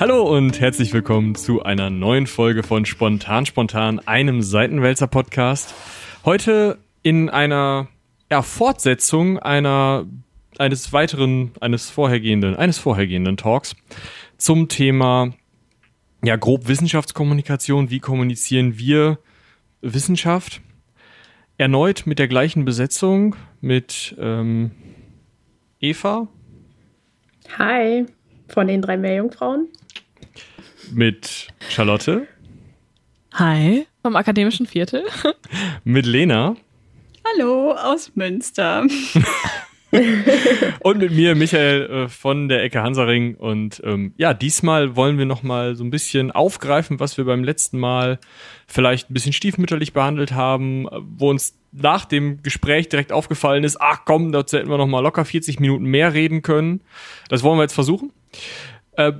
Hallo und herzlich willkommen zu einer neuen Folge von Spontan Spontan, einem Seitenwälzer Podcast. Heute in einer ja, Fortsetzung einer eines weiteren eines vorhergehenden eines vorhergehenden Talks zum Thema ja grob Wissenschaftskommunikation. Wie kommunizieren wir Wissenschaft? Erneut mit der gleichen Besetzung mit ähm, Eva. Hi, von den drei Meerjungfrauen mit Charlotte. Hi, vom Akademischen Viertel. mit Lena. Hallo, aus Münster. und mit mir, Michael äh, von der Ecke Hansaring. Und ähm, ja, diesmal wollen wir nochmal so ein bisschen aufgreifen, was wir beim letzten Mal vielleicht ein bisschen stiefmütterlich behandelt haben, wo uns nach dem Gespräch direkt aufgefallen ist, ach komm, dazu hätten wir nochmal locker 40 Minuten mehr reden können. Das wollen wir jetzt versuchen. Äh,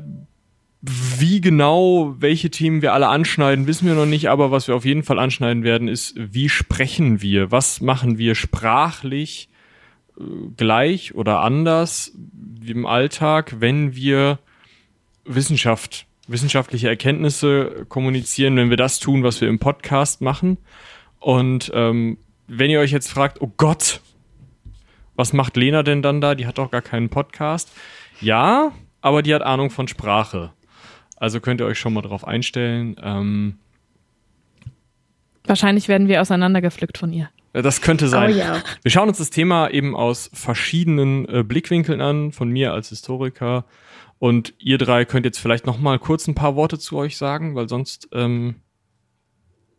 wie genau, welche Themen wir alle anschneiden, wissen wir noch nicht, aber was wir auf jeden Fall anschneiden werden, ist, wie sprechen wir? Was machen wir sprachlich äh, gleich oder anders im Alltag, wenn wir Wissenschaft, wissenschaftliche Erkenntnisse kommunizieren, wenn wir das tun, was wir im Podcast machen? Und ähm, wenn ihr euch jetzt fragt, oh Gott, was macht Lena denn dann da? Die hat doch gar keinen Podcast. Ja, aber die hat Ahnung von Sprache. Also könnt ihr euch schon mal drauf einstellen. Ähm, Wahrscheinlich werden wir auseinandergepflückt von ihr. Das könnte sein. Oh ja. Wir schauen uns das Thema eben aus verschiedenen äh, Blickwinkeln an, von mir als Historiker. Und ihr drei könnt jetzt vielleicht noch mal kurz ein paar Worte zu euch sagen, weil sonst ähm,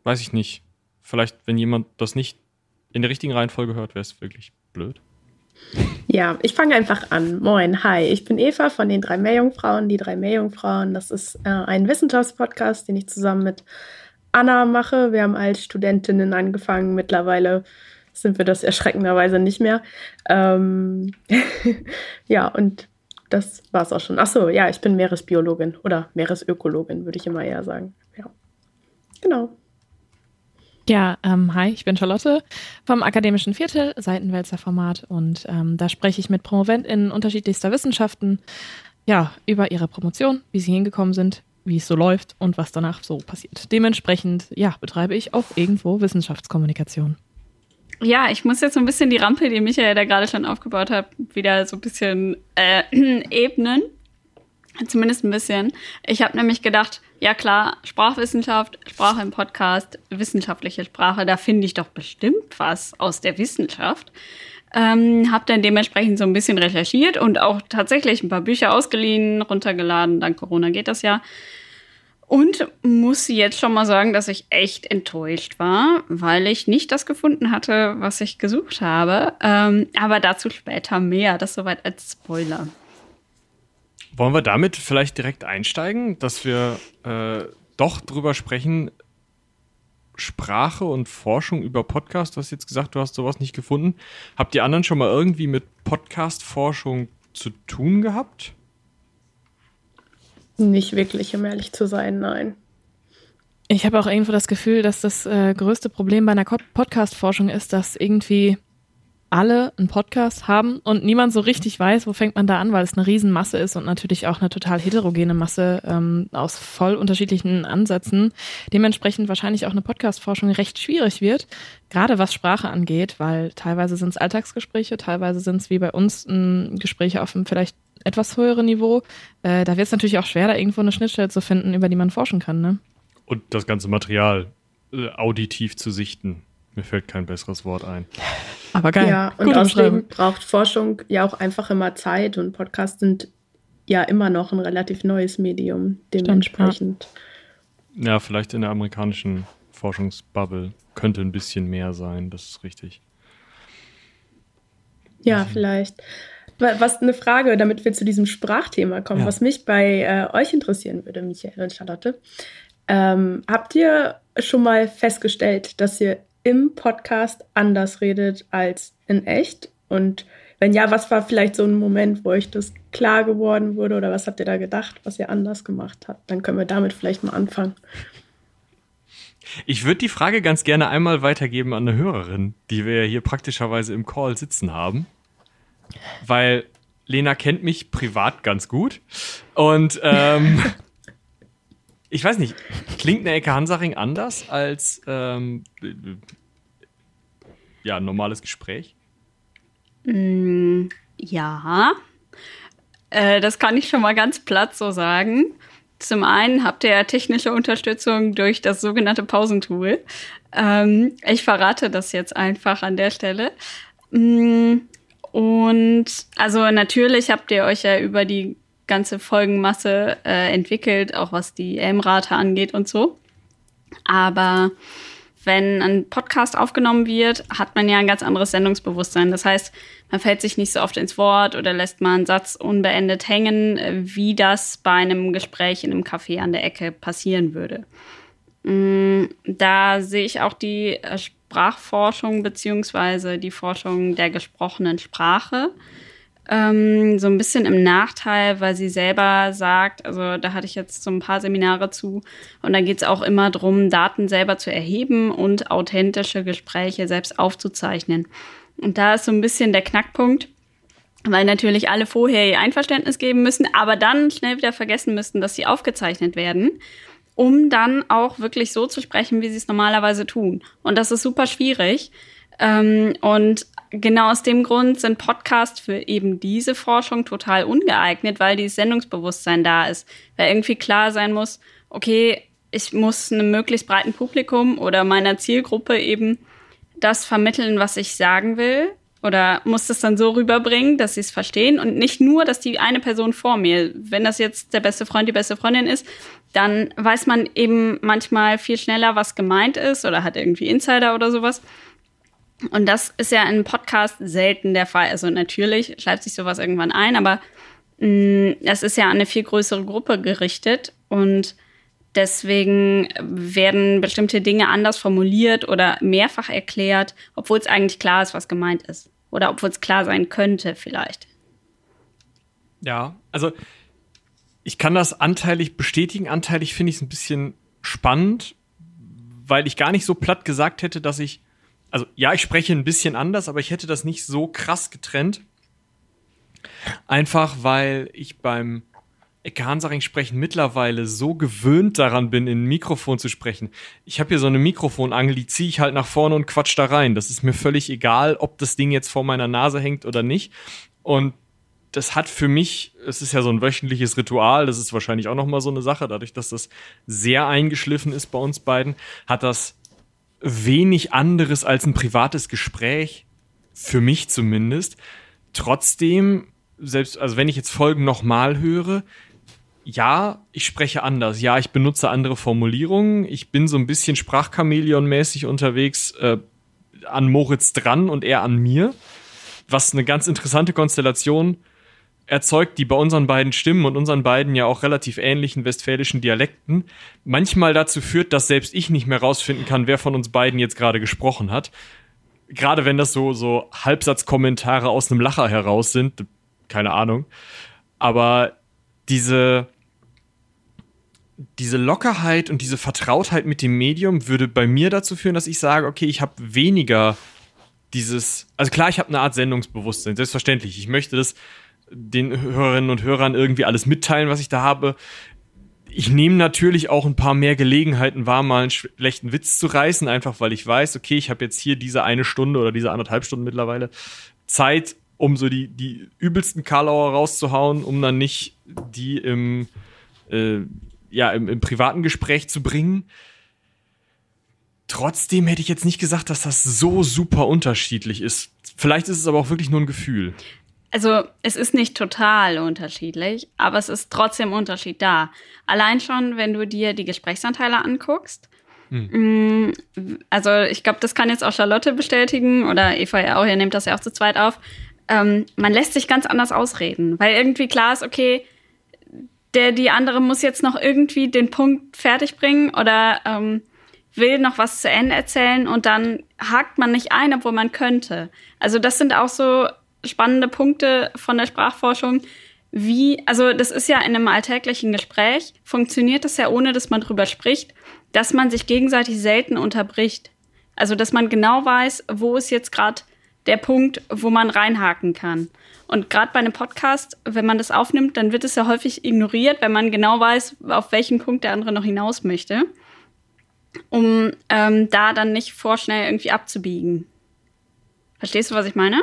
weiß ich nicht. Vielleicht, wenn jemand das nicht in der richtigen Reihenfolge hört, wäre es wirklich blöd. Ja, ich fange einfach an. Moin, hi, ich bin Eva von den drei Meerjungfrauen. Die drei Meerjungfrauen, das ist äh, ein Wissenschaftspodcast, den ich zusammen mit Anna mache. Wir haben als Studentinnen angefangen. Mittlerweile sind wir das erschreckenderweise nicht mehr. Ähm ja, und das war es auch schon. Achso, ja, ich bin Meeresbiologin oder Meeresökologin, würde ich immer eher sagen. Ja, genau. Ja, ähm, hi, ich bin Charlotte vom Akademischen Viertel, Seitenwälzer Format und ähm, da spreche ich mit PromoventInnen unterschiedlichster Wissenschaften ja, über ihre Promotion, wie sie hingekommen sind, wie es so läuft und was danach so passiert. Dementsprechend, ja, betreibe ich auch irgendwo Wissenschaftskommunikation. Ja, ich muss jetzt so ein bisschen die Rampe, die Michael da gerade schon aufgebaut hat, wieder so ein bisschen äh, ebnen. Zumindest ein bisschen. Ich habe nämlich gedacht, ja klar, Sprachwissenschaft, Sprache im Podcast, wissenschaftliche Sprache, da finde ich doch bestimmt was aus der Wissenschaft. Ähm, habe dann dementsprechend so ein bisschen recherchiert und auch tatsächlich ein paar Bücher ausgeliehen, runtergeladen. Dank Corona geht das ja. Und muss jetzt schon mal sagen, dass ich echt enttäuscht war, weil ich nicht das gefunden hatte, was ich gesucht habe. Ähm, aber dazu später mehr. Das soweit als Spoiler. Wollen wir damit vielleicht direkt einsteigen, dass wir äh, doch drüber sprechen, Sprache und Forschung über Podcast? Du hast jetzt gesagt, du hast sowas nicht gefunden. Habt ihr anderen schon mal irgendwie mit Podcast-Forschung zu tun gehabt? Nicht wirklich, um ehrlich zu sein, nein. Ich habe auch irgendwo das Gefühl, dass das äh, größte Problem bei einer Podcast-Forschung ist, dass irgendwie alle einen Podcast haben und niemand so richtig weiß, wo fängt man da an, weil es eine Riesenmasse ist und natürlich auch eine total heterogene Masse ähm, aus voll unterschiedlichen Ansätzen. Dementsprechend wahrscheinlich auch eine Podcast-Forschung recht schwierig wird, gerade was Sprache angeht, weil teilweise sind es Alltagsgespräche, teilweise sind es wie bei uns ähm, Gespräche auf einem vielleicht etwas höheren Niveau. Äh, da wird es natürlich auch schwer, da irgendwo eine Schnittstelle zu finden, über die man forschen kann. Ne? Und das ganze Material äh, auditiv zu sichten. Mir fällt kein besseres Wort ein. Aber geil. Ja, und außerdem braucht Forschung ja auch einfach immer Zeit und Podcasts sind ja immer noch ein relativ neues Medium, dementsprechend. Stimmt, ja. ja, vielleicht in der amerikanischen Forschungsbubble könnte ein bisschen mehr sein, das ist richtig. Ja, also. vielleicht. Was eine Frage, damit wir zu diesem Sprachthema kommen, ja. was mich bei äh, euch interessieren würde, Michael und Charlotte. Ähm, habt ihr schon mal festgestellt, dass ihr im Podcast anders redet als in echt? Und wenn ja, was war vielleicht so ein Moment, wo euch das klar geworden wurde oder was habt ihr da gedacht, was ihr anders gemacht habt? Dann können wir damit vielleicht mal anfangen. Ich würde die Frage ganz gerne einmal weitergeben an eine Hörerin, die wir ja hier praktischerweise im Call sitzen haben. Weil Lena kennt mich privat ganz gut. Und ähm, ich weiß nicht, klingt eine Ecke Hansaring anders als ähm, ja, ein normales Gespräch? Mm, ja, äh, das kann ich schon mal ganz platt so sagen. Zum einen habt ihr ja technische Unterstützung durch das sogenannte Pausentool. Ähm, ich verrate das jetzt einfach an der Stelle. Mm, und also natürlich habt ihr euch ja über die ganze Folgenmasse äh, entwickelt, auch was die M-Rate angeht und so. Aber wenn ein Podcast aufgenommen wird, hat man ja ein ganz anderes Sendungsbewusstsein. Das heißt, man fällt sich nicht so oft ins Wort oder lässt mal einen Satz unbeendet hängen, wie das bei einem Gespräch in einem Café an der Ecke passieren würde. Mm, da sehe ich auch die äh, Sprachforschung beziehungsweise die Forschung der gesprochenen Sprache ähm, so ein bisschen im Nachteil, weil sie selber sagt, also da hatte ich jetzt so ein paar Seminare zu und da geht es auch immer darum, Daten selber zu erheben und authentische Gespräche selbst aufzuzeichnen. Und da ist so ein bisschen der Knackpunkt, weil natürlich alle vorher ihr Einverständnis geben müssen, aber dann schnell wieder vergessen müssten, dass sie aufgezeichnet werden, um dann auch wirklich so zu sprechen, wie sie es normalerweise tun. Und das ist super schwierig. Ähm, und genau aus dem Grund sind Podcasts für eben diese Forschung total ungeeignet, weil dieses Sendungsbewusstsein da ist. Weil irgendwie klar sein muss, okay, ich muss einem möglichst breiten Publikum oder meiner Zielgruppe eben das vermitteln, was ich sagen will. Oder muss das dann so rüberbringen, dass sie es verstehen und nicht nur, dass die eine Person vor mir, wenn das jetzt der beste Freund, die beste Freundin ist, dann weiß man eben manchmal viel schneller, was gemeint ist oder hat irgendwie Insider oder sowas. Und das ist ja in Podcast selten der Fall. Also natürlich schreibt sich sowas irgendwann ein, aber mh, mm, das ist ja an eine viel größere Gruppe gerichtet und deswegen werden bestimmte Dinge anders formuliert oder mehrfach erklärt, obwohl es eigentlich klar ist, was gemeint ist. Oder obwohl es klar sein könnte vielleicht. Ja, also ich kann das anteilig bestätigen. Anteilig finde ich es ein bisschen spannend, weil ich gar nicht so platt gesagt hätte, dass ich also ja, ich spreche ein bisschen anders, aber ich hätte das nicht so krass getrennt. Einfach weil ich beim Ecke sprechen mittlerweile so gewöhnt daran bin, in ein Mikrofon zu sprechen. Ich habe hier so eine Mikrofonangel, die ziehe ich halt nach vorne und quatsch da rein. Das ist mir völlig egal, ob das Ding jetzt vor meiner Nase hängt oder nicht. Und das hat für mich, es ist ja so ein wöchentliches Ritual, das ist wahrscheinlich auch noch mal so eine Sache, dadurch, dass das sehr eingeschliffen ist bei uns beiden, hat das wenig anderes als ein privates Gespräch, für mich zumindest. Trotzdem, selbst, also wenn ich jetzt Folgen nochmal höre, ja, ich spreche anders. Ja, ich benutze andere Formulierungen. Ich bin so ein bisschen Sprachchamäleon-mäßig unterwegs äh, an Moritz dran und er an mir. Was eine ganz interessante Konstellation erzeugt, die bei unseren beiden Stimmen und unseren beiden ja auch relativ ähnlichen westfälischen Dialekten manchmal dazu führt, dass selbst ich nicht mehr rausfinden kann, wer von uns beiden jetzt gerade gesprochen hat. Gerade wenn das so, so Halbsatzkommentare aus einem Lacher heraus sind, keine Ahnung. Aber diese, diese Lockerheit und diese Vertrautheit mit dem Medium würde bei mir dazu führen, dass ich sage, okay, ich habe weniger dieses, also klar, ich habe eine Art Sendungsbewusstsein, selbstverständlich. Ich möchte das den Hörerinnen und Hörern irgendwie alles mitteilen, was ich da habe. Ich nehme natürlich auch ein paar mehr Gelegenheiten wahr, mal einen schlechten Witz zu reißen, einfach weil ich weiß, okay, ich habe jetzt hier diese eine Stunde oder diese anderthalb Stunden mittlerweile Zeit, um so die, die übelsten Karlauer rauszuhauen, um dann nicht die im, äh, ja, im, im privaten Gespräch zu bringen. Trotzdem hätte ich jetzt nicht gesagt, dass das so super unterschiedlich ist. Vielleicht ist es aber auch wirklich nur ein Gefühl also es ist nicht total unterschiedlich, aber es ist trotzdem Unterschied da. Allein schon, wenn du dir die Gesprächsanteile anguckst. Hm. Also ich glaube, das kann jetzt auch Charlotte bestätigen oder Eva ja auch, ihr nehmt das ja auch zu zweit auf. Ähm, man lässt sich ganz anders ausreden, weil irgendwie klar ist, okay, der, die andere muss jetzt noch irgendwie den Punkt fertig bringen oder ähm, will noch was zu Ende erzählen und dann hakt man nicht ein, obwohl man könnte. Also das sind auch so spannende Punkte von der Sprachforschung. Wie, also das ist ja in einem alltäglichen Gespräch, funktioniert das ja ohne, dass man drüber spricht, dass man sich gegenseitig selten unterbricht. Also dass man genau weiß, wo ist jetzt gerade der Punkt, wo man reinhaken kann. Und gerade bei einem Podcast, wenn man das aufnimmt, dann wird es ja häufig ignoriert, wenn man genau weiß, auf welchen Punkt der andere noch hinaus möchte, um ähm, da dann nicht vorschnell irgendwie abzubiegen. Verstehst du, was ich meine?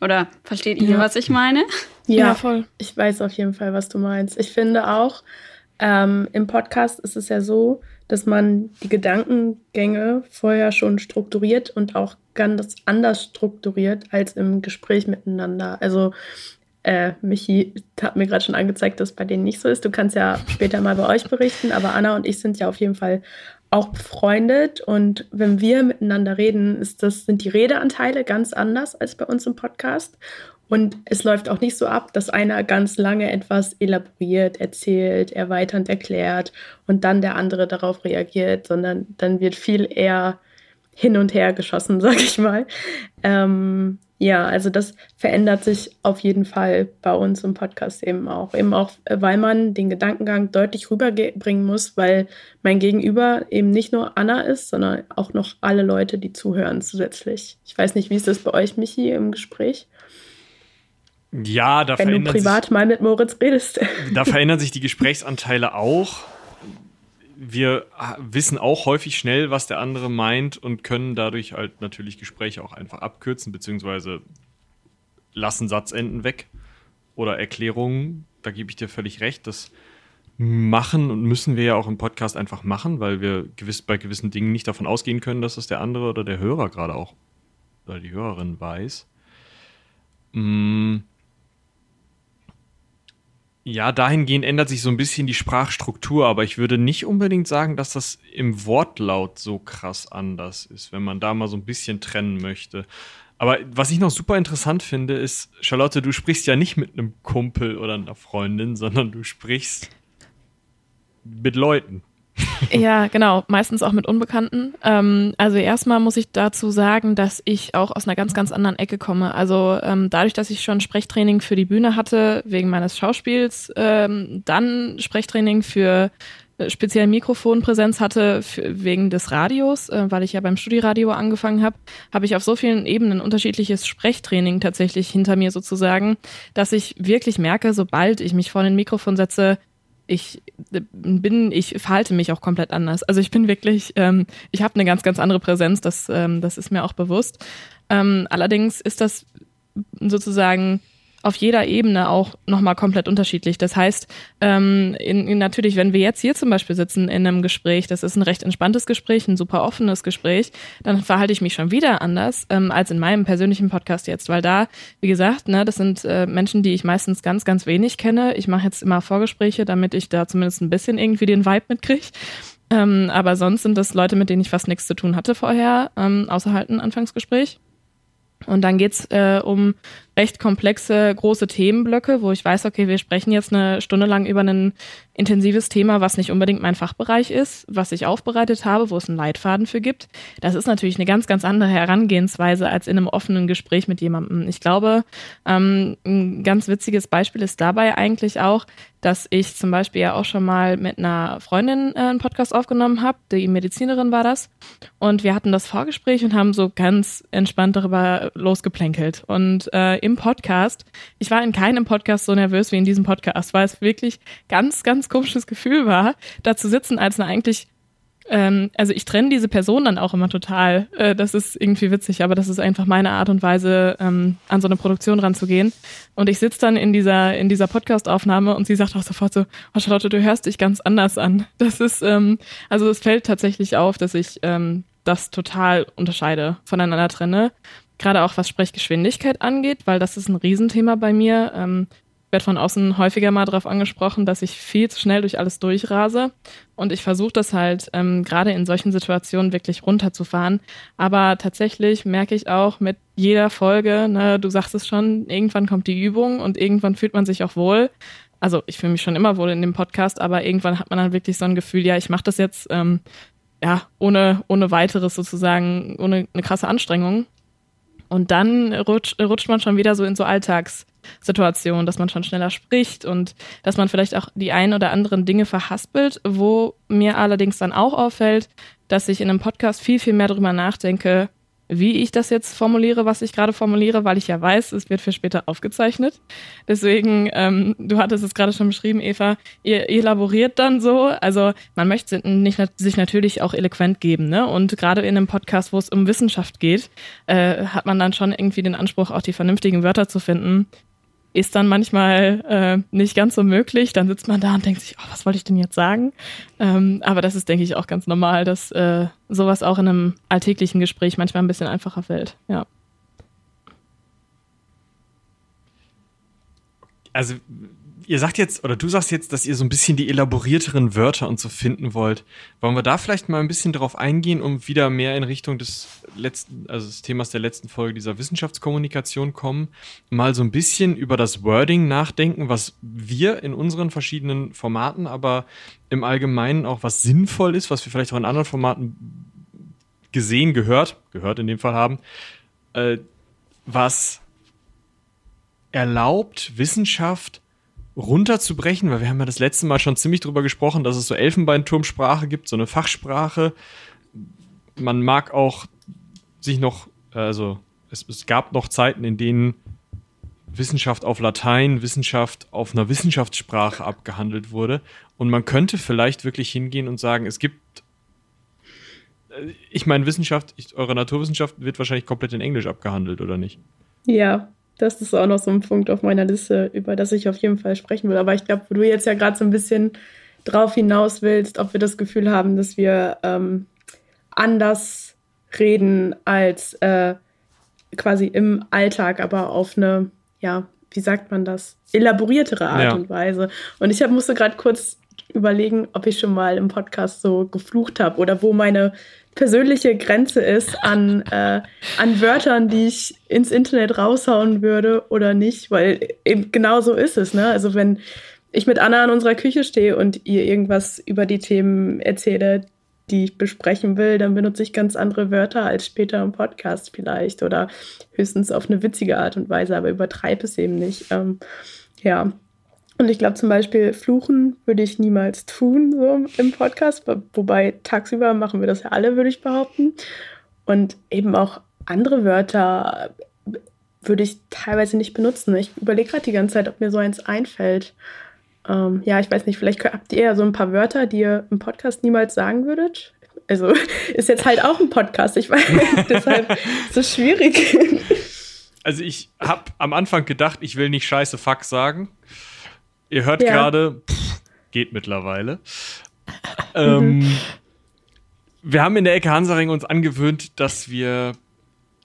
Oder versteht ihr, ja. was ich meine? Ja, ja, voll. Ich weiß auf jeden Fall, was du meinst. Ich finde auch, ähm, im Podcast ist es ja so, dass man die Gedankengänge vorher schon strukturiert und auch ganz anders strukturiert als im Gespräch miteinander. Also äh, Michi hat mir gerade schon angezeigt, dass es bei denen nicht so ist. Du kannst ja später mal bei euch berichten, aber Anna und ich sind ja auf jeden Fall auch befreundet und wenn wir miteinander reden, ist das, sind die Redeanteile ganz anders als bei uns im Podcast. Und es läuft auch nicht so ab, dass einer ganz lange etwas elaboriert, erzählt, erweiternd erklärt und dann der andere darauf reagiert, sondern dann wird viel eher hin und her geschossen, sag ich mal. Ähm, ja, also das verändert sich auf jeden Fall bei uns im Podcast eben auch. Eben auch, weil man den Gedankengang deutlich rüberbringen muss, weil mein Gegenüber eben nicht nur Anna ist, sondern auch noch alle Leute, die zuhören zusätzlich. Ich weiß nicht, wie ist das bei euch, Michi, im Gespräch? Ja, da Wenn du privat sich, mal mit Moritz redest. Da verändern sich die Gesprächsanteile auch. Wir wissen auch häufig schnell, was der andere meint und können dadurch halt natürlich Gespräche auch einfach abkürzen, beziehungsweise lassen Satzenden weg oder Erklärungen. Da gebe ich dir völlig recht. Das machen und müssen wir ja auch im Podcast einfach machen, weil wir gewiss, bei gewissen Dingen nicht davon ausgehen können, dass das der andere oder der Hörer gerade auch oder die Hörerin weiß. Mmh ja, dahingehend ändert sich so ein bisschen die Sprachstruktur, aber ich würde nicht unbedingt sagen, dass das im Wortlaut so krass anders ist, wenn man da mal so ein bisschen trennen möchte. Aber was ich noch super interessant finde, ist, Charlotte, du sprichst ja nicht mit einem Kumpel oder einer Freundin, sondern du sprichst mit Leuten. Ja, genau, meistens auch mit Unbekannten. Ähm, also erstmal muss ich dazu sagen, dass ich auch aus einer ganz, ganz anderen Ecke komme. Also ähm, dadurch, dass ich schon Sprechtraining für die Bühne hatte, wegen meines Schauspiels, ähm, dann Sprechtraining für äh, speziell Mikrofonpräsenz hatte wegen des Radios, äh, weil ich ja beim Studiradio angefangen habe, habe ich auf so vielen Ebenen unterschiedliches Sprechtraining tatsächlich hinter mir sozusagen, dass ich wirklich merke, sobald ich mich vor den Mikrofon setze, ich bin, ich verhalte mich auch komplett anders. Also ich bin wirklich, ähm, ich habe eine ganz, ganz andere Präsenz, das, ähm, das ist mir auch bewusst. Ähm, allerdings ist das sozusagen auf jeder Ebene auch nochmal komplett unterschiedlich. Das heißt, ähm, in, in natürlich, wenn wir jetzt hier zum Beispiel sitzen in einem Gespräch, das ist ein recht entspanntes Gespräch, ein super offenes Gespräch, dann verhalte ich mich schon wieder anders ähm, als in meinem persönlichen Podcast jetzt, weil da, wie gesagt, ne, das sind äh, Menschen, die ich meistens ganz, ganz wenig kenne. Ich mache jetzt immer Vorgespräche, damit ich da zumindest ein bisschen irgendwie den Vibe mitkriege. Ähm, aber sonst sind das Leute, mit denen ich fast nichts zu tun hatte vorher, ähm, außer halt ein Anfangsgespräch. Und dann geht's äh, um recht komplexe, große Themenblöcke, wo ich weiß, okay, wir sprechen jetzt eine Stunde lang über ein intensives Thema, was nicht unbedingt mein Fachbereich ist, was ich aufbereitet habe, wo es einen Leitfaden für gibt. Das ist natürlich eine ganz, ganz andere Herangehensweise als in einem offenen Gespräch mit jemandem. Ich glaube, ähm, ein ganz witziges Beispiel ist dabei eigentlich auch, dass ich zum Beispiel ja auch schon mal mit einer Freundin äh, einen Podcast aufgenommen habe, die Medizinerin war das. Und wir hatten das Vorgespräch und haben so ganz entspannt darüber losgeplänkelt. Und äh, im Podcast. Ich war in keinem Podcast so nervös wie in diesem Podcast, weil es wirklich ganz, ganz komisches Gefühl war, da zu sitzen als eine eigentlich ähm, also ich trenne diese Person dann auch immer total. Äh, das ist irgendwie witzig, aber das ist einfach meine Art und Weise, ähm, an so eine Produktion ranzugehen. Und ich sitze dann in dieser, in dieser Podcast-Aufnahme und sie sagt auch sofort so, oh Charlotte, du hörst dich ganz anders an. Das ist, ähm, also es fällt tatsächlich auf, dass ich das total unterscheide, voneinander trenne gerade auch was Sprechgeschwindigkeit angeht, weil das ist ein Riesenthema bei mir. Ähm, werde von außen häufiger mal darauf angesprochen, dass ich viel zu schnell durch alles durchrase. Und ich versuche das halt ähm, gerade in solchen Situationen wirklich runterzufahren. Aber tatsächlich merke ich auch mit jeder Folge, ne, du sagst es schon, irgendwann kommt die Übung und irgendwann fühlt man sich auch wohl. Also ich fühle mich schon immer wohl in dem Podcast, aber irgendwann hat man dann wirklich so ein Gefühl, ja, ich mache das jetzt ähm, ja ohne ohne weiteres sozusagen, ohne eine krasse Anstrengung. Und dann rutscht, rutscht man schon wieder so in so Alltagssituationen, dass man schon schneller spricht und dass man vielleicht auch die ein oder anderen Dinge verhaspelt, wo mir allerdings dann auch auffällt, dass ich in einem Podcast viel, viel mehr darüber nachdenke, wie ich das jetzt formuliere, was ich gerade formuliere, weil ich ja weiß, es wird für später aufgezeichnet. Deswegen, ähm, du hattest es gerade schon beschrieben, Eva, ihr elaboriert dann so. Also man möchte nicht, sich natürlich auch eloquent geben, ne? Und gerade in einem Podcast, wo es um Wissenschaft geht, äh, hat man dann schon irgendwie den Anspruch, auch die vernünftigen Wörter zu finden ist dann manchmal äh, nicht ganz so möglich. Dann sitzt man da und denkt sich, oh, was wollte ich denn jetzt sagen? Ähm, aber das ist, denke ich, auch ganz normal, dass äh, sowas auch in einem alltäglichen Gespräch manchmal ein bisschen einfacher fällt. Ja. Also ihr sagt jetzt, oder du sagst jetzt, dass ihr so ein bisschen die elaborierteren Wörter und so finden wollt. Wollen wir da vielleicht mal ein bisschen drauf eingehen, um wieder mehr in Richtung des letzten, also des Themas der letzten Folge dieser Wissenschaftskommunikation kommen? Mal so ein bisschen über das Wording nachdenken, was wir in unseren verschiedenen Formaten, aber im Allgemeinen auch was sinnvoll ist, was wir vielleicht auch in anderen Formaten gesehen, gehört, gehört in dem Fall haben, äh, was erlaubt Wissenschaft runterzubrechen, weil wir haben ja das letzte Mal schon ziemlich drüber gesprochen, dass es so Elfenbeinturmsprache gibt, so eine Fachsprache. Man mag auch sich noch, also es, es gab noch Zeiten, in denen Wissenschaft auf Latein, Wissenschaft auf einer Wissenschaftssprache abgehandelt wurde. Und man könnte vielleicht wirklich hingehen und sagen, es gibt, äh, ich meine, Wissenschaft, ich, eure Naturwissenschaft wird wahrscheinlich komplett in Englisch abgehandelt, oder nicht? Ja, das ist auch noch so ein Punkt auf meiner Liste, über das ich auf jeden Fall sprechen will. Aber ich glaube, wo du jetzt ja gerade so ein bisschen drauf hinaus willst, ob wir das Gefühl haben, dass wir ähm, anders reden als äh, quasi im Alltag, aber auf eine, ja, wie sagt man das, elaboriertere Art ja. und Weise. Und ich hab, musste gerade kurz überlegen, ob ich schon mal im Podcast so geflucht habe oder wo meine persönliche Grenze ist an, äh, an Wörtern, die ich ins Internet raushauen würde oder nicht, weil eben genau so ist es. Ne? Also wenn ich mit Anna in unserer Küche stehe und ihr irgendwas über die Themen erzähle, die ich besprechen will, dann benutze ich ganz andere Wörter als später im Podcast vielleicht oder höchstens auf eine witzige Art und Weise, aber übertreibe es eben nicht. Ähm, ja, und ich glaube zum Beispiel, fluchen würde ich niemals tun, so im Podcast. Wobei tagsüber machen wir das ja alle, würde ich behaupten. Und eben auch andere Wörter würde ich teilweise nicht benutzen. Ich überlege gerade die ganze Zeit, ob mir so eins einfällt. Ähm, ja, ich weiß nicht, vielleicht habt ihr ja so ein paar Wörter, die ihr im Podcast niemals sagen würdet. Also ist jetzt halt auch ein Podcast, ich weiß, deshalb es schwierig. Also ich habe am Anfang gedacht, ich will nicht scheiße Fuck sagen. Ihr hört ja. gerade, geht mittlerweile. ähm, wir haben in der Ecke Hansaring uns angewöhnt, dass wir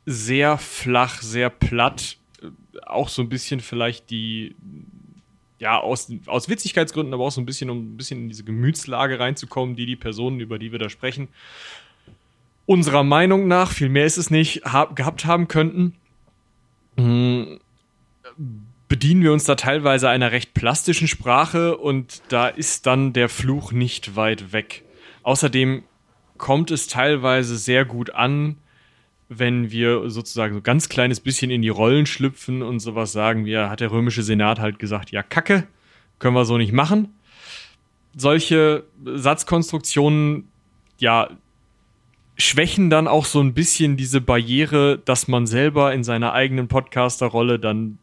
sehr flach, sehr platt, äh, auch so ein bisschen vielleicht die, ja, aus, aus Witzigkeitsgründen, aber auch so ein bisschen, um ein bisschen in diese Gemütslage reinzukommen, die die Personen, über die wir da sprechen, unserer Meinung nach, viel mehr ist es nicht, hab, gehabt haben könnten. Hm, bedienen wir uns da teilweise einer recht plastischen Sprache und da ist dann der Fluch nicht weit weg. Außerdem kommt es teilweise sehr gut an, wenn wir sozusagen so ganz kleines bisschen in die Rollen schlüpfen und sowas sagen wie, hat der römische Senat halt gesagt, ja, Kacke, können wir so nicht machen. Solche Satzkonstruktionen, ja, schwächen dann auch so ein bisschen diese Barriere, dass man selber in seiner eigenen Podcaster-Rolle dann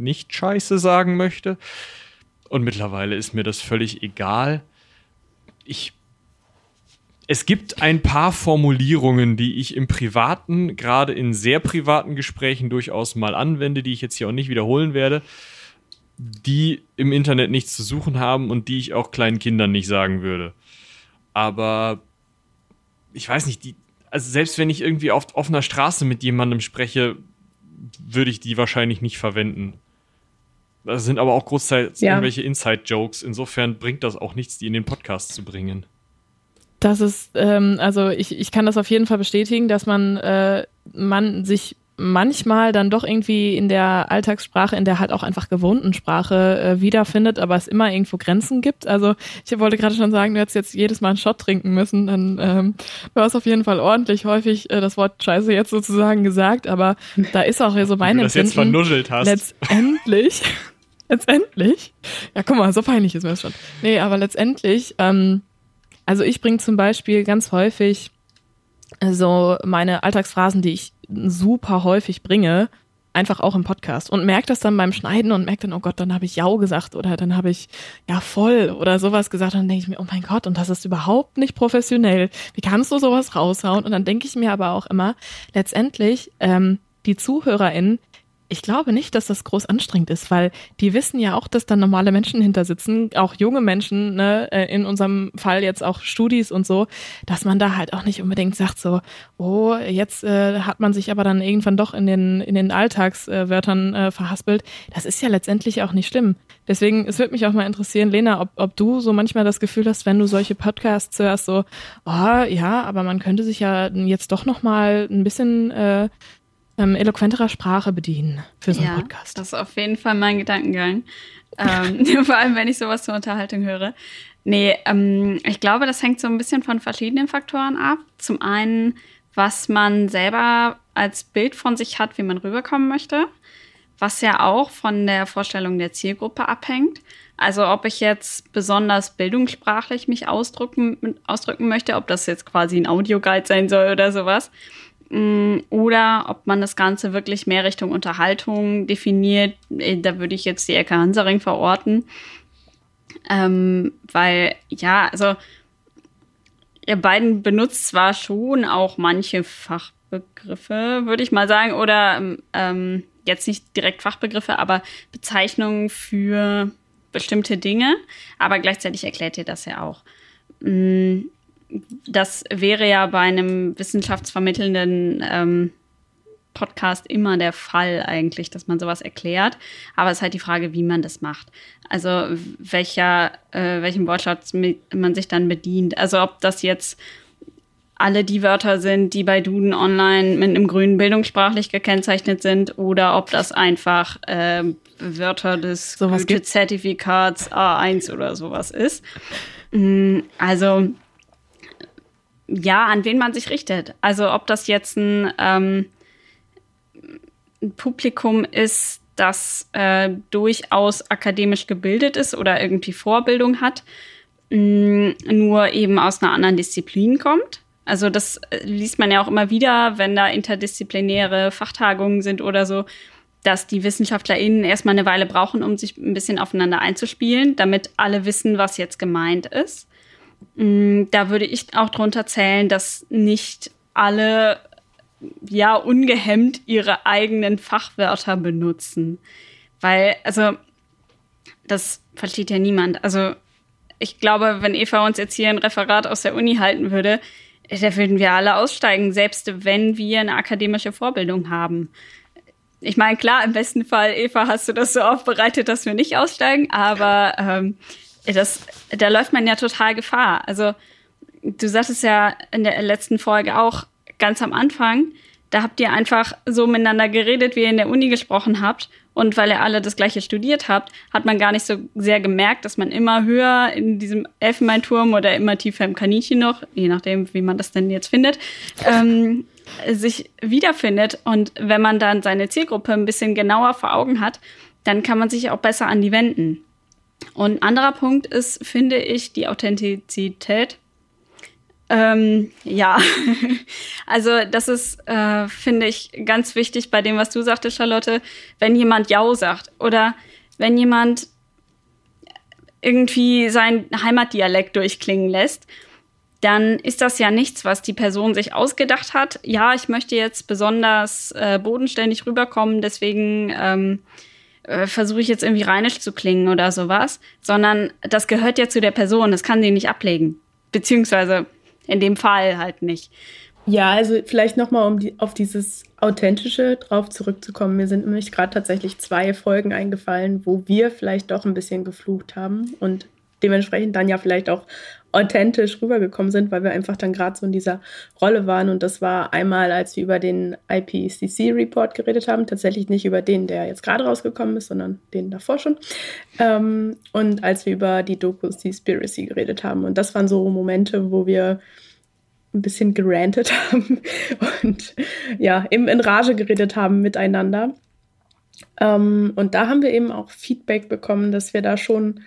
nicht Scheiße sagen möchte. Und mittlerweile ist mir das völlig egal. Ich es gibt ein paar Formulierungen, die ich im privaten, gerade in sehr privaten Gesprächen durchaus mal anwende, die ich jetzt hier auch nicht wiederholen werde, die im Internet nichts zu suchen haben und die ich auch kleinen Kindern nicht sagen würde. Aber ich weiß nicht, die, also selbst wenn ich irgendwie auf offener Straße mit jemandem spreche, würde ich die wahrscheinlich nicht verwenden. Das sind aber auch großteils ja. irgendwelche Inside-Jokes. Insofern bringt das auch nichts, die in den Podcast zu bringen. Das ist, ähm, also ich, ich kann das auf jeden Fall bestätigen, dass man, äh, man sich manchmal dann doch irgendwie in der Alltagssprache, in der halt auch einfach gewohnten Sprache äh, wiederfindet, aber es immer irgendwo Grenzen gibt. Also ich wollte gerade schon sagen, du hättest jetzt jedes Mal einen Shot trinken müssen, dann ähm, war es auf jeden Fall ordentlich häufig äh, das Wort Scheiße jetzt sozusagen gesagt, aber da ist auch so mein Wie du das jetzt vernuschelt hast. Letztendlich, letztendlich, ja guck mal, so peinlich ist mir das schon. Nee, aber letztendlich, ähm, also ich bringe zum Beispiel ganz häufig so meine Alltagsphrasen, die ich super häufig bringe, einfach auch im Podcast und merke das dann beim Schneiden und merke dann, oh Gott, dann habe ich Jau gesagt oder dann habe ich ja voll oder sowas gesagt und dann denke ich mir, oh mein Gott, und das ist überhaupt nicht professionell. Wie kannst du sowas raushauen? Und dann denke ich mir aber auch immer, letztendlich, ähm, die ZuhörerInnen, ich glaube nicht, dass das groß anstrengend ist, weil die wissen ja auch, dass da normale Menschen hinter sitzen, auch junge Menschen, ne, äh, in unserem Fall jetzt auch Studis und so, dass man da halt auch nicht unbedingt sagt so, oh, jetzt äh, hat man sich aber dann irgendwann doch in den in den Alltagswörtern äh, verhaspelt. Das ist ja letztendlich auch nicht schlimm. Deswegen, es würde mich auch mal interessieren, Lena, ob, ob du so manchmal das Gefühl hast, wenn du solche Podcasts hörst, so, oh ja, aber man könnte sich ja jetzt doch noch mal ein bisschen äh, ähm, eloquenterer Sprache bedienen für so einen ja, Podcast. Das ist auf jeden Fall mein Gedankengang. ähm, vor allem, wenn ich sowas zur Unterhaltung höre. Nee, ähm, ich glaube, das hängt so ein bisschen von verschiedenen Faktoren ab. Zum einen, was man selber als Bild von sich hat, wie man rüberkommen möchte, was ja auch von der Vorstellung der Zielgruppe abhängt. Also ob ich jetzt besonders bildungssprachlich mich ausdrücken, ausdrücken möchte, ob das jetzt quasi ein Audioguide sein soll oder sowas. Oder ob man das Ganze wirklich mehr Richtung Unterhaltung definiert. Äh, da würde ich jetzt die Ecke Hansaring verorten. Ähm, weil, ja, also ihr beiden benutzt zwar schon auch manche Fachbegriffe, würde ich mal sagen, oder ähm, jetzt nicht direkt Fachbegriffe, aber Bezeichnungen für bestimmte Dinge, aber gleichzeitig erklärt ihr das ja auch. Mm, das wäre ja bei einem wissenschaftsvermittelnden ähm, Podcast immer der Fall eigentlich, dass man sowas erklärt. Aber es ist halt die Frage, wie man das macht. Also welcher, äh, welchem Wortschatz man sich dann bedient. Also ob das jetzt alle die Wörter sind, die bei Duden Online mit einem grünen bildungssprachlich gekennzeichnet sind, oder ob das einfach äh, Wörter des Zertifikats A1 oder sowas ist. Mm, also ja, an wen man sich richtet. Also ob das jetzt ein, ähm, Publikum ist, das äh, durchaus akademisch gebildet ist oder irgendwie Vorbildung hat, mh, nur eben aus einer anderen Disziplin kommt. Also das äh, liest man ja auch immer wieder, wenn da interdisziplinäre Fachtagungen sind oder so, dass die WissenschaftlerInnen erstmal eine Weile brauchen, um sich ein bisschen aufeinander einzuspielen, damit alle wissen, was jetzt gemeint ist. Mm, da würde ich auch drunter zählen, dass nicht alle ja ungehemmt ihre eigenen Fachwörter benutzen. Weil, also, das versteht ja niemand. Also, ich glaube, wenn Eva uns jetzt hier ein Referat aus der Uni halten würde, da würden wir alle aussteigen, selbst wenn wir eine akademische Vorbildung haben. Ich meine, klar, im besten Fall, Eva, hast du das so aufbereitet, dass wir nicht aussteigen, aber ähm, das, da läuft man ja total Gefahr. Also, du sagtest ja in der letzten Folge auch ganz am Anfang, da habt ihr einfach so miteinander geredet, wie ihr in der Uni gesprochen habt. Und weil ihr alle das gleiche studiert habt, hat man gar nicht so sehr gemerkt, dass man immer höher in diesem Elfenbeinturm oder immer tiefer im Kaninchen noch, je nachdem, wie man das denn jetzt findet, ähm, sich wiederfindet. Und wenn man dann seine Zielgruppe ein bisschen genauer vor Augen hat, dann kann man sich auch besser an die wenden. Und ein anderer Punkt ist, finde ich, die Authentizität. Ähm, ja, also das ist, äh, finde ich, ganz wichtig bei dem, was du sagtest, Charlotte, wenn jemand Jau sagt oder wenn jemand irgendwie seinen Heimatdialekt durchklingen lässt, dann ist das ja nichts, was die Person sich ausgedacht hat. Ja, ich möchte jetzt besonders äh, bodenständig rüberkommen, deswegen ähm, äh, versuche ich jetzt irgendwie rheinisch zu klingen oder sowas, sondern das gehört ja zu der Person, das kann sie nicht ablegen. Beziehungsweise in dem Fall halt nicht. Ja, also vielleicht nochmal, um die, auf dieses Authentische drauf zurückzukommen. Mir sind nämlich gerade tatsächlich zwei Folgen eingefallen, wo wir vielleicht doch ein bisschen geflucht haben und dementsprechend dann ja vielleicht auch authentisch rübergekommen sind, weil wir einfach dann gerade so in dieser Rolle waren. Und das war einmal, als wir über den IPCC-Report geredet haben, tatsächlich nicht über den, der jetzt gerade rausgekommen ist, sondern den davor schon. Ähm, und als wir über die Doku Seaspiracy geredet haben. Und das waren so Momente, wo wir ein bisschen gerantet haben und ja, eben in Rage geredet haben miteinander. Ähm, und da haben wir eben auch Feedback bekommen, dass wir da schon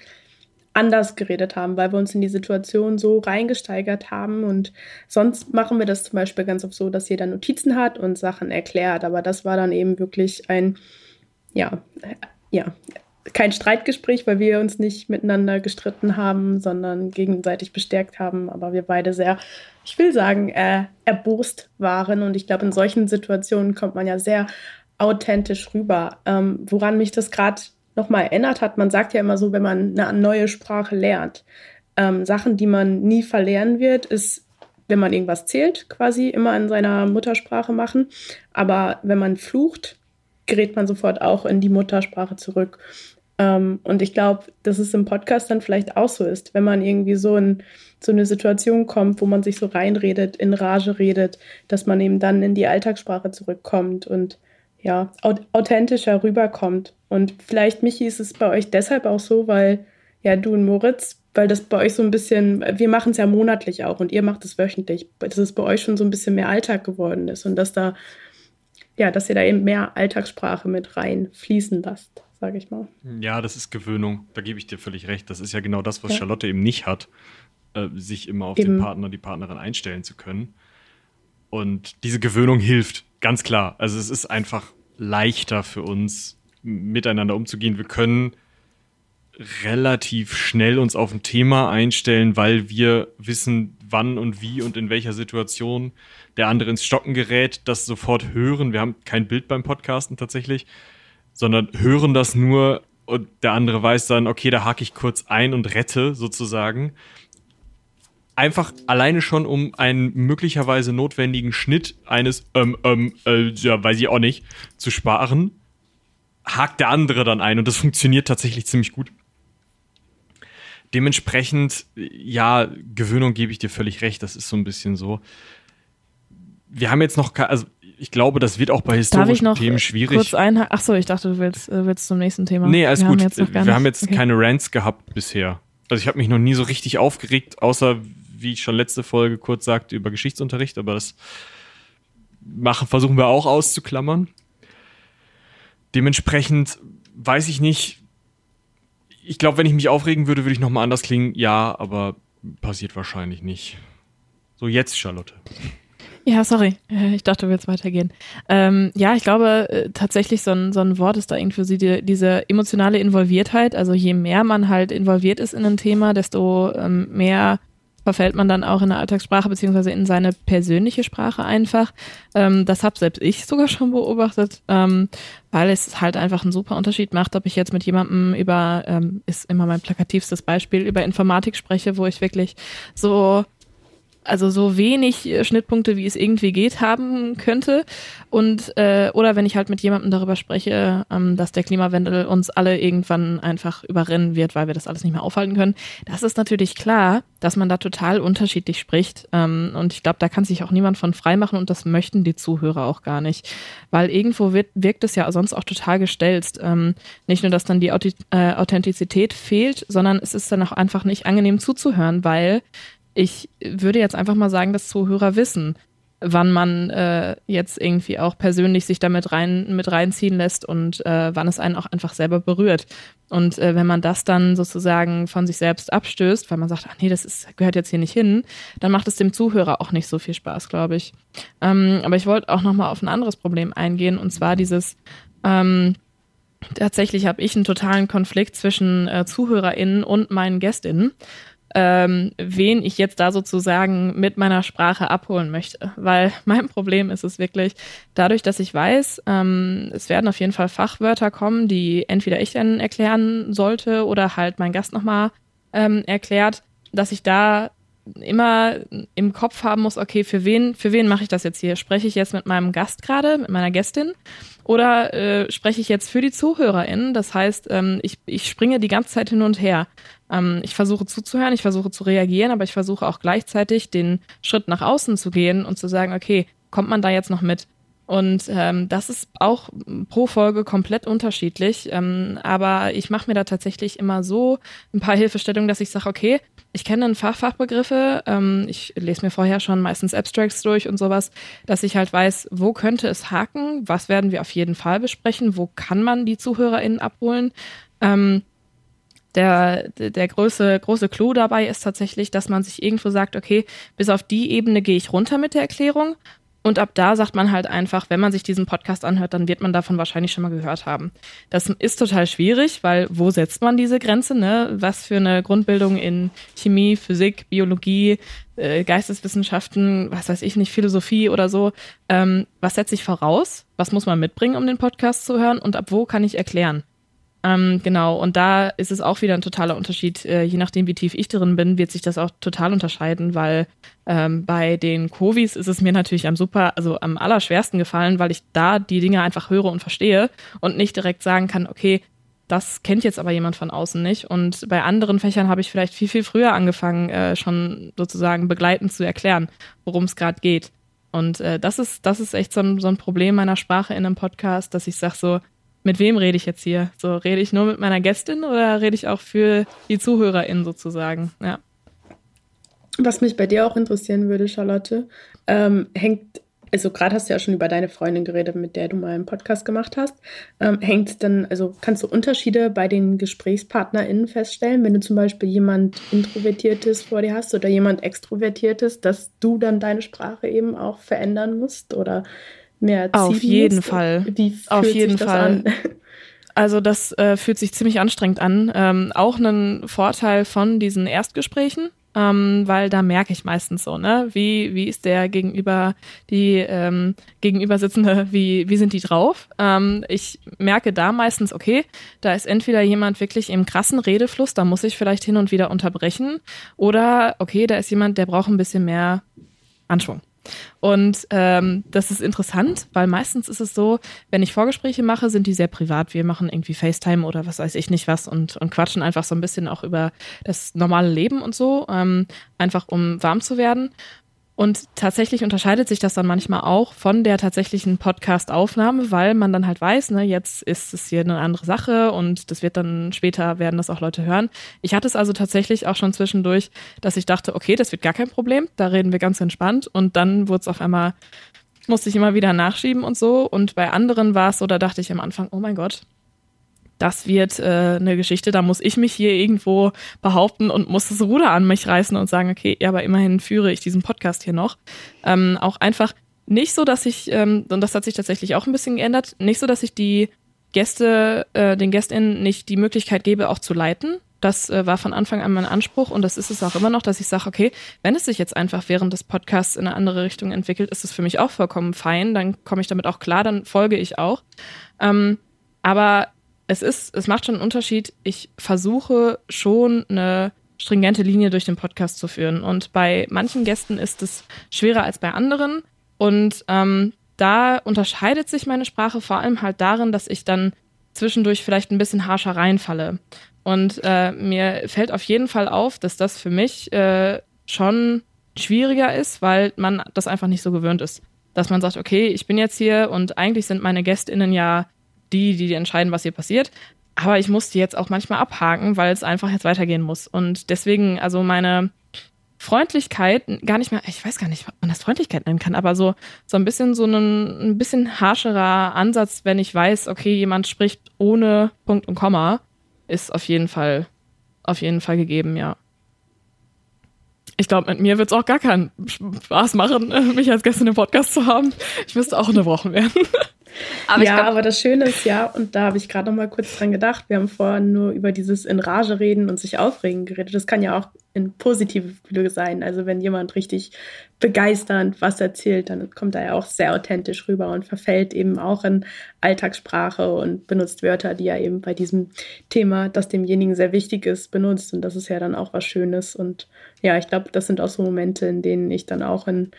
anders geredet haben, weil wir uns in die Situation so reingesteigert haben. Und sonst machen wir das zum Beispiel ganz oft so, dass jeder Notizen hat und Sachen erklärt. Aber das war dann eben wirklich ein, ja, ja, kein Streitgespräch, weil wir uns nicht miteinander gestritten haben, sondern gegenseitig bestärkt haben. Aber wir beide sehr, ich will sagen, äh, erbost waren. Und ich glaube, in solchen Situationen kommt man ja sehr authentisch rüber. Ähm, woran mich das gerade nochmal erinnert hat, man sagt ja immer so, wenn man eine neue Sprache lernt, ähm, Sachen, die man nie verlernen wird, ist, wenn man irgendwas zählt, quasi immer in seiner Muttersprache machen. Aber wenn man flucht, gerät man sofort auch in die Muttersprache zurück. Ähm, und ich glaube, dass es im Podcast dann vielleicht auch so ist, wenn man irgendwie so in so eine Situation kommt, wo man sich so reinredet, in Rage redet, dass man eben dann in die Alltagssprache zurückkommt und ja, authentischer rüberkommt. Und vielleicht, Michi, ist es bei euch deshalb auch so, weil ja, du und Moritz, weil das bei euch so ein bisschen, wir machen es ja monatlich auch und ihr macht es wöchentlich, dass es bei euch schon so ein bisschen mehr Alltag geworden ist und dass da, ja, dass ihr da eben mehr Alltagssprache mit rein fließen lasst, sage ich mal. Ja, das ist Gewöhnung, da gebe ich dir völlig recht. Das ist ja genau das, was ja. Charlotte eben nicht hat, äh, sich immer auf eben. den Partner, die Partnerin einstellen zu können. Und diese Gewöhnung hilft, ganz klar. Also es ist einfach leichter für uns, miteinander umzugehen. Wir können relativ schnell uns auf ein Thema einstellen, weil wir wissen, wann und wie und in welcher Situation der andere ins Stocken gerät, das sofort hören. Wir haben kein Bild beim Podcasten tatsächlich, sondern hören das nur und der andere weiß dann, okay, da hake ich kurz ein und rette sozusagen einfach alleine schon um einen möglicherweise notwendigen Schnitt eines, ähm, ähm, äh, ja, weiß ich auch nicht, zu sparen, hakt der andere dann ein und das funktioniert tatsächlich ziemlich gut. Dementsprechend, ja, Gewöhnung gebe ich dir völlig recht, das ist so ein bisschen so. Wir haben jetzt noch, also ich glaube, das wird auch bei historischen Themen schwierig. Kurz einhaken? Achso, ich dachte, du willst, äh, willst zum nächsten Thema. Nee, alles wir gut. Haben wir haben jetzt okay. keine Rants gehabt bisher. Also ich habe mich noch nie so richtig aufgeregt, außer wie ich schon letzte Folge kurz sagte, über Geschichtsunterricht, aber das machen, versuchen wir auch auszuklammern. Dementsprechend weiß ich nicht. Ich glaube, wenn ich mich aufregen würde, würde ich nochmal anders klingen. Ja, aber passiert wahrscheinlich nicht. So, jetzt, Charlotte. Ja, sorry. Äh, ich dachte, du willst weitergehen. Ähm, ja, ich glaube äh, tatsächlich, so ein, so ein Wort ist da irgendwie für sie die, diese emotionale Involviertheit. Also je mehr man halt involviert ist in ein Thema, desto ähm, mehr verfällt man dann auch in der Alltagssprache beziehungsweise in seine persönliche Sprache einfach. Ähm, das habe selbst ich sogar schon beobachtet, ähm, weil es halt einfach einen super Unterschied macht, ob ich jetzt mit jemandem über, ähm, ist immer mein plakativstes Beispiel, über Informatik spreche, wo ich wirklich so also so wenig äh, Schnittpunkte, wie es irgendwie geht, haben könnte. Und äh, oder wenn ich halt mit jemandem darüber spreche, ähm, dass der Klimawandel uns alle irgendwann einfach überrennen wird, weil wir das alles nicht mehr aufhalten können, das ist natürlich klar, dass man da total unterschiedlich spricht. Ähm, und ich glaube, da kann sich auch niemand von frei machen und das möchten die Zuhörer auch gar nicht. Weil irgendwo wird, wirkt es ja sonst auch total gestelzt. Ähm, nicht nur, dass dann die äh, Authentizität fehlt, sondern es ist dann auch einfach nicht angenehm zuzuhören, weil ich würde jetzt einfach mal sagen, dass Zuhörer wissen, wann man äh, jetzt irgendwie auch persönlich sich damit rein mit reinziehen lässt und äh, wann es einen auch einfach selber berührt. Und äh, wenn man das dann sozusagen von sich selbst abstößt, weil man sagt, ach nee, das ist, gehört jetzt hier nicht hin, dann macht es dem Zuhörer auch nicht so viel Spaß, glaube ich. Ähm, aber ich wollte auch noch mal auf ein anderes Problem eingehen und zwar dieses ähm, Tatsächlich habe ich einen totalen Konflikt zwischen äh, ZuhörerInnen und meinen GästInnen ähm, wen ich jetzt da sozusagen mit meiner Sprache abholen möchte. Weil mein Problem ist es wirklich, dadurch, dass ich weiß, ähm, es werden auf jeden Fall Fachwörter kommen, die entweder ich dann erklären sollte oder halt mein Gast nochmal ähm, erklärt, dass ich da immer im Kopf haben muss, okay, für wen, für wen mache ich das jetzt hier? Spreche ich jetzt mit meinem Gast gerade, mit meiner Gästin? Oder äh, spreche ich jetzt für die ZuhörerInnen? Das heißt, ähm, ich, ich springe die ganze Zeit hin und her. Ähm, ich versuche zuzuhören, ich versuche zu reagieren, aber ich versuche auch gleichzeitig den Schritt nach außen zu gehen und zu sagen, okay, kommt man da jetzt noch mit? Und ähm, das ist auch pro Folge komplett unterschiedlich. Ähm, aber ich mache mir da tatsächlich immer so ein paar Hilfestellungen, dass ich sage, okay, ich kenne ein Fach Fachbegriffe, ähm, ich lese mir vorher schon meistens Abstracts durch und sowas, dass ich halt weiß, wo könnte es haken, was werden wir auf jeden Fall besprechen, wo kann man die ZuhörerInnen abholen. Ähm, der, der große, große Clou dabei ist tatsächlich, dass man sich irgendwo sagt, okay, bis auf die Ebene gehe ich runter mit der Erklärung und ab da sagt man halt einfach, wenn man sich diesen Podcast anhört, dann wird man davon wahrscheinlich schon mal gehört haben. Das ist total schwierig, weil wo setzt man diese Grenze? Ne? Was für eine Grundbildung in Chemie, Physik, Biologie, äh, Geisteswissenschaften, was weiß ich nicht, Philosophie oder so. Ähm, was setze ich voraus? Was muss man mitbringen, um den Podcast zu hören? Und ab wo kann ich erklären? Ähm, genau, und da ist es auch wieder ein totaler Unterschied. Äh, je nachdem, wie tief ich drin bin, wird sich das auch total unterscheiden, weil ähm, bei den Covis ist es mir natürlich am super, also am allerschwersten gefallen, weil ich da die Dinge einfach höre und verstehe und nicht direkt sagen kann, okay, das kennt jetzt aber jemand von außen nicht. Und bei anderen Fächern habe ich vielleicht viel, viel früher angefangen, äh, schon sozusagen begleitend zu erklären, worum es gerade geht. Und äh, das ist, das ist echt so ein, so ein Problem meiner Sprache in einem Podcast, dass ich sage so, mit wem rede ich jetzt hier? So, rede ich nur mit meiner Gästin oder rede ich auch für die ZuhörerInnen sozusagen? Ja. Was mich bei dir auch interessieren würde, Charlotte, ähm, hängt, also gerade hast du ja schon über deine Freundin geredet, mit der du mal einen Podcast gemacht hast. Ähm, hängt dann, also kannst du Unterschiede bei den GesprächspartnerInnen feststellen, wenn du zum Beispiel jemand Introvertiertes vor dir hast oder jemand Extrovertiertes, dass du dann deine Sprache eben auch verändern musst oder mehr ziehen Auf jeden musst? Fall. Wie Auf jeden Fall. An? Also das äh, fühlt sich ziemlich anstrengend an. Ähm, auch ein Vorteil von diesen Erstgesprächen, ähm, weil da merke ich meistens so, ne, wie wie ist der gegenüber die ähm, gegenübersitzende, wie wie sind die drauf? Ähm, ich merke da meistens, okay, da ist entweder jemand wirklich im krassen Redefluss, da muss ich vielleicht hin und wieder unterbrechen, oder okay, da ist jemand, der braucht ein bisschen mehr Anschwung. Und ähm, das ist interessant, weil meistens ist es so, wenn ich Vorgespräche mache, sind die sehr privat. Wir machen irgendwie FaceTime oder was weiß ich nicht was und, und quatschen einfach so ein bisschen auch über das normale Leben und so, ähm, einfach um warm zu werden. Und tatsächlich unterscheidet sich das dann manchmal auch von der tatsächlichen Podcast-Aufnahme, weil man dann halt weiß, ne, jetzt ist es hier eine andere Sache und das wird dann später werden das auch Leute hören. Ich hatte es also tatsächlich auch schon zwischendurch, dass ich dachte, okay, das wird gar kein Problem, da reden wir ganz entspannt und dann wurde es auf einmal, musste ich immer wieder nachschieben und so. Und bei anderen war es so, da dachte ich am Anfang, oh mein Gott, das wird äh, eine Geschichte, da muss ich mich hier irgendwo behaupten und muss das Ruder an mich reißen und sagen, okay, ja, aber immerhin führe ich diesen Podcast hier noch. Ähm, auch einfach nicht so, dass ich, ähm, und das hat sich tatsächlich auch ein bisschen geändert, nicht so, dass ich die Gäste, äh, den GästInnen nicht die Möglichkeit gebe, auch zu leiten. Das äh, war von Anfang an mein Anspruch und das ist es auch immer noch, dass ich sage, okay, wenn es sich jetzt einfach während des Podcasts in eine andere Richtung entwickelt, ist es für mich auch vollkommen fein. Dann komme ich damit auch klar, dann folge ich auch. Ähm, aber es ist, es macht schon einen Unterschied. Ich versuche schon eine stringente Linie durch den Podcast zu führen. Und bei manchen Gästen ist es schwerer als bei anderen. Und ähm, da unterscheidet sich meine Sprache vor allem halt darin, dass ich dann zwischendurch vielleicht ein bisschen harscher reinfalle. Und äh, mir fällt auf jeden Fall auf, dass das für mich äh, schon schwieriger ist, weil man das einfach nicht so gewöhnt ist. Dass man sagt, okay, ich bin jetzt hier und eigentlich sind meine GästInnen ja die, die entscheiden, was hier passiert. Aber ich muss die jetzt auch manchmal abhaken, weil es einfach jetzt weitergehen muss. Und deswegen, also meine Freundlichkeit, gar nicht mehr, ich weiß gar nicht, ob man das Freundlichkeit nennen kann, aber so, so ein bisschen so ein, ein bisschen harscherer Ansatz, wenn ich weiß, okay, jemand spricht ohne Punkt und Komma, ist auf jeden Fall, auf jeden Fall gegeben, ja. Ich glaube, mit mir wird es auch gar keinen Spaß machen, mich als Gästin im Podcast zu haben. Ich müsste auch unterbrochen werden. Aber ja, glaub, aber das Schöne ist ja, und da habe ich gerade noch mal kurz dran gedacht, wir haben vorhin nur über dieses in Rage reden und sich aufregen geredet. Das kann ja auch in positive Gefühle sein. Also wenn jemand richtig begeisternd was erzählt, dann kommt er ja auch sehr authentisch rüber und verfällt eben auch in Alltagssprache und benutzt Wörter, die er eben bei diesem Thema, das demjenigen sehr wichtig ist, benutzt. Und das ist ja dann auch was Schönes. Und ja, ich glaube, das sind auch so Momente, in denen ich dann auch in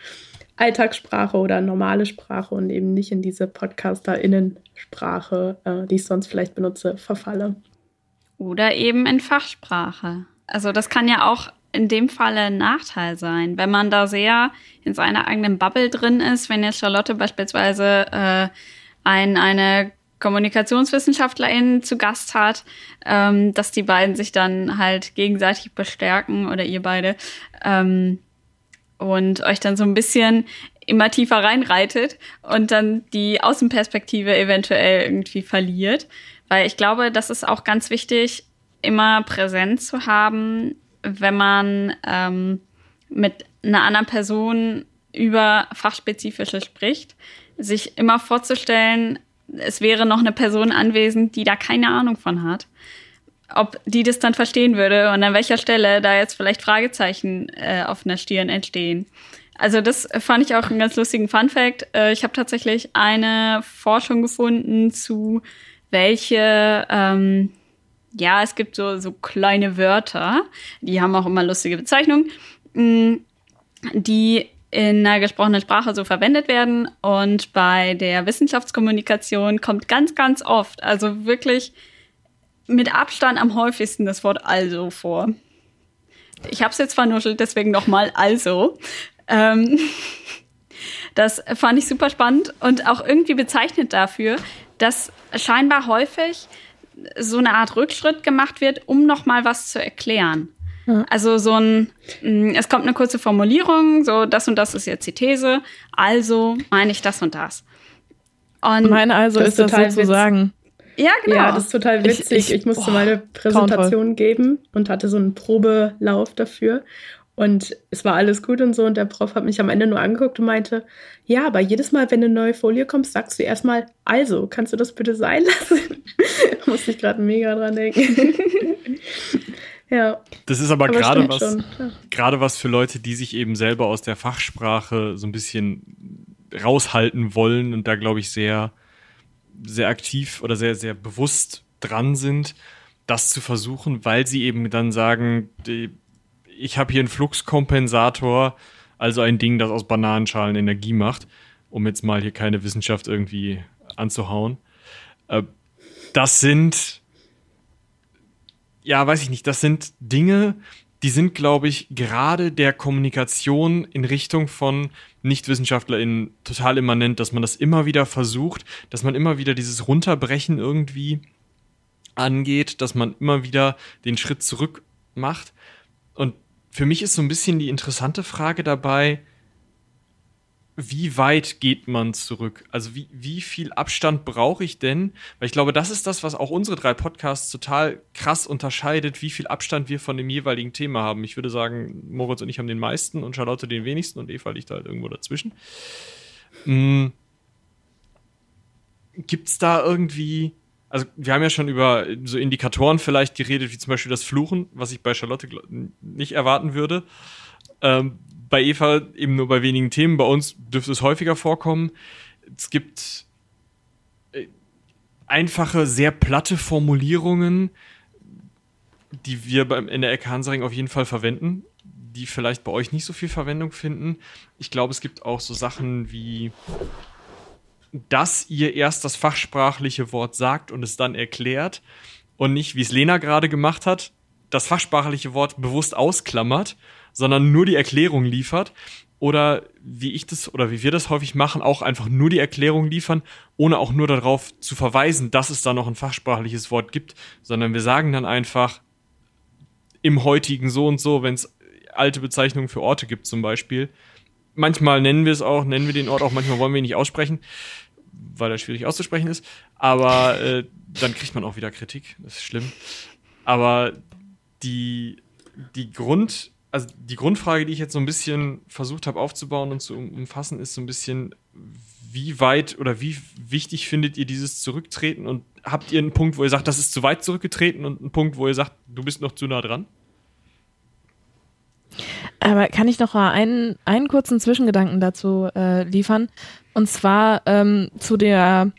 Alltagssprache oder normale Sprache und eben nicht in diese PodcasterInnen-Sprache, äh, die ich sonst vielleicht benutze, verfalle. Oder eben in Fachsprache. Also das kann ja auch in dem Falle ein Nachteil sein, wenn man da sehr in seiner eigenen Bubble drin ist, wenn jetzt Charlotte beispielsweise äh, ein, eine Kommunikationswissenschaftlerin zu Gast hat, ähm, dass die beiden sich dann halt gegenseitig bestärken oder ihr beide. Ähm, und euch dann so ein bisschen immer tiefer reinreitet und dann die Außenperspektive eventuell irgendwie verliert. Weil ich glaube, das ist auch ganz wichtig immer präsent zu haben, wenn man ähm, mit einer anderen Person über Fachspezifische spricht, sich immer vorzustellen, es wäre noch eine Person anwesend, die da keine Ahnung von hat. Ob die das dann verstehen würde und an welcher Stelle da jetzt vielleicht Fragezeichen äh, auf einer Stirn entstehen. Also das fand ich auch einen ganz lustigen Fun Fact. Äh, ich habe tatsächlich eine Forschung gefunden zu welche, ähm, ja, es gibt so, so kleine Wörter, die haben auch immer lustige Bezeichnungen, mm, die in einer gesprochenen Sprache so verwendet werden. Und bei der Wissenschaftskommunikation kommt ganz, ganz oft, also wirklich mit Abstand am häufigsten das Wort also vor. Ich habe es jetzt vernuschelt, deswegen nochmal also. Ähm, das fand ich super spannend und auch irgendwie bezeichnet dafür, dass scheinbar häufig so eine Art Rückschritt gemacht wird, um nochmal was zu erklären. Also so ein, mm, es kommt eine kurze Formulierung, so das und das ist jetzt die These, also meine ich das und das. Und meine also ist, ist das sozusagen. Ja, genau. Ja, das ist total witzig. Ich, ich, ich musste boah, mal eine Präsentation geben und hatte so einen Probelauf dafür. Und es war alles gut und so. Und der Prof hat mich am Ende nur angeguckt und meinte, ja, aber jedes Mal, wenn eine neue Folie kommt, sagst du erstmal, also, kannst du das bitte sein lassen? da musste ich gerade mega dran denken. Ja. Das ist aber, aber gerade was, ja. gerade was für Leute, die sich eben selber aus der Fachsprache so ein bisschen raushalten wollen und da, glaube ich, sehr, sehr aktiv oder sehr, sehr bewusst dran sind, das zu versuchen, weil sie eben dann sagen, ich habe hier einen Fluxkompensator, also ein Ding, das aus Bananenschalen Energie macht, um jetzt mal hier keine Wissenschaft irgendwie anzuhauen. Äh, das sind ja, weiß ich nicht, das sind Dinge, die sind, glaube ich, gerade der Kommunikation in Richtung von NichtwissenschaftlerInnen total immanent, dass man das immer wieder versucht, dass man immer wieder dieses Runterbrechen irgendwie angeht, dass man immer wieder den Schritt zurück macht. Und für mich ist so ein bisschen die interessante Frage dabei, wie weit geht man zurück? Also wie, wie viel Abstand brauche ich denn? Weil ich glaube, das ist das, was auch unsere drei Podcasts total krass unterscheidet, wie viel Abstand wir von dem jeweiligen Thema haben. Ich würde sagen, Moritz und ich haben den meisten und Charlotte den wenigsten und Eva liegt halt irgendwo dazwischen. Hm. Gibt es da irgendwie, also wir haben ja schon über so Indikatoren vielleicht geredet, wie zum Beispiel das Fluchen, was ich bei Charlotte nicht erwarten würde. Ähm, bei Eva eben nur bei wenigen Themen. Bei uns dürfte es häufiger vorkommen. Es gibt äh, einfache, sehr platte Formulierungen, die wir beim, in der Ecke Hansaring auf jeden Fall verwenden, die vielleicht bei euch nicht so viel Verwendung finden. Ich glaube, es gibt auch so Sachen wie, dass ihr erst das fachsprachliche Wort sagt und es dann erklärt und nicht, wie es Lena gerade gemacht hat, das fachsprachliche Wort bewusst ausklammert sondern nur die Erklärung liefert. Oder wie ich das oder wie wir das häufig machen, auch einfach nur die Erklärung liefern, ohne auch nur darauf zu verweisen, dass es da noch ein fachsprachliches Wort gibt, sondern wir sagen dann einfach im heutigen so und so, wenn es alte Bezeichnungen für Orte gibt zum Beispiel. Manchmal nennen wir es auch, nennen wir den Ort auch, manchmal wollen wir ihn nicht aussprechen, weil er schwierig auszusprechen ist. Aber äh, dann kriegt man auch wieder Kritik, das ist schlimm. Aber die, die Grund, also die Grundfrage, die ich jetzt so ein bisschen versucht habe aufzubauen und zu umfassen, ist so ein bisschen, wie weit oder wie wichtig findet ihr dieses Zurücktreten und habt ihr einen Punkt, wo ihr sagt, das ist zu weit zurückgetreten und einen Punkt, wo ihr sagt, du bist noch zu nah dran? Aber kann ich noch einen, einen kurzen Zwischengedanken dazu äh, liefern? Und zwar ähm, zu der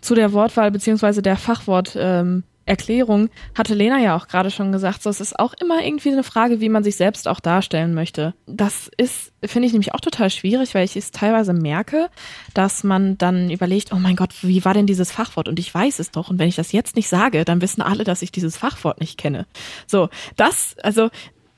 zu der Wortwahl beziehungsweise der Fachwort ähm, Erklärung hatte Lena ja auch gerade schon gesagt, so es ist auch immer irgendwie eine Frage, wie man sich selbst auch darstellen möchte. Das ist, finde ich nämlich auch total schwierig, weil ich es teilweise merke, dass man dann überlegt, oh mein Gott, wie war denn dieses Fachwort? Und ich weiß es doch. Und wenn ich das jetzt nicht sage, dann wissen alle, dass ich dieses Fachwort nicht kenne. So, das, also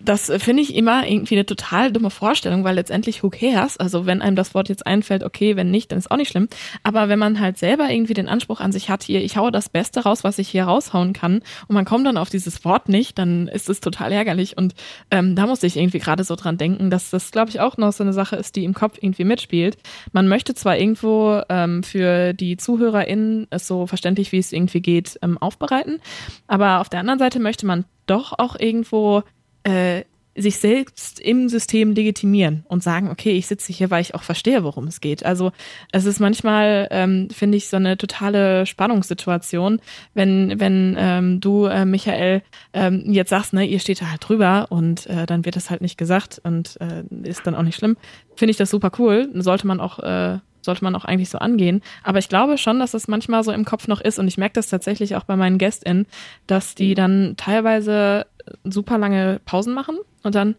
das finde ich immer irgendwie eine total dumme Vorstellung, weil letztendlich who cares? Also wenn einem das Wort jetzt einfällt, okay, wenn nicht, dann ist auch nicht schlimm. Aber wenn man halt selber irgendwie den Anspruch an sich hat, hier, ich haue das Beste raus, was ich hier raushauen kann, und man kommt dann auf dieses Wort nicht, dann ist es total ärgerlich. Und ähm, da muss ich irgendwie gerade so dran denken, dass das, glaube ich, auch noch so eine Sache ist, die im Kopf irgendwie mitspielt. Man möchte zwar irgendwo ähm, für die ZuhörerInnen es so verständlich, wie es irgendwie geht, ähm, aufbereiten, aber auf der anderen Seite möchte man doch auch irgendwo äh, sich selbst im System legitimieren und sagen, okay, ich sitze hier, weil ich auch verstehe, worum es geht. Also es ist manchmal, ähm, finde ich, so eine totale Spannungssituation, wenn, wenn ähm, du, äh, Michael, ähm, jetzt sagst, ne, ihr steht da halt drüber und äh, dann wird es halt nicht gesagt und äh, ist dann auch nicht schlimm. Finde ich das super cool. Sollte man auch äh, sollte man auch eigentlich so angehen. Aber ich glaube schon, dass das manchmal so im Kopf noch ist und ich merke das tatsächlich auch bei meinen GästInnen, dass die dann teilweise super lange Pausen machen und dann,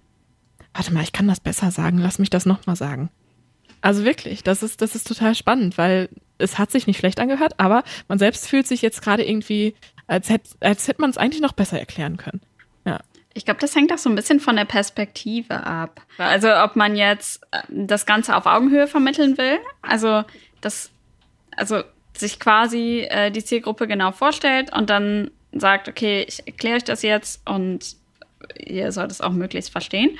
warte mal, ich kann das besser sagen, lass mich das nochmal sagen. Also wirklich, das ist, das ist total spannend, weil es hat sich nicht schlecht angehört, aber man selbst fühlt sich jetzt gerade irgendwie, als hätte, als hätte man es eigentlich noch besser erklären können. Ja. Ich glaube, das hängt auch so ein bisschen von der Perspektive ab. Also ob man jetzt äh, das Ganze auf Augenhöhe vermitteln will, also das, also sich quasi äh, die Zielgruppe genau vorstellt und dann sagt, okay, ich erkläre euch das jetzt und ihr sollt es auch möglichst verstehen.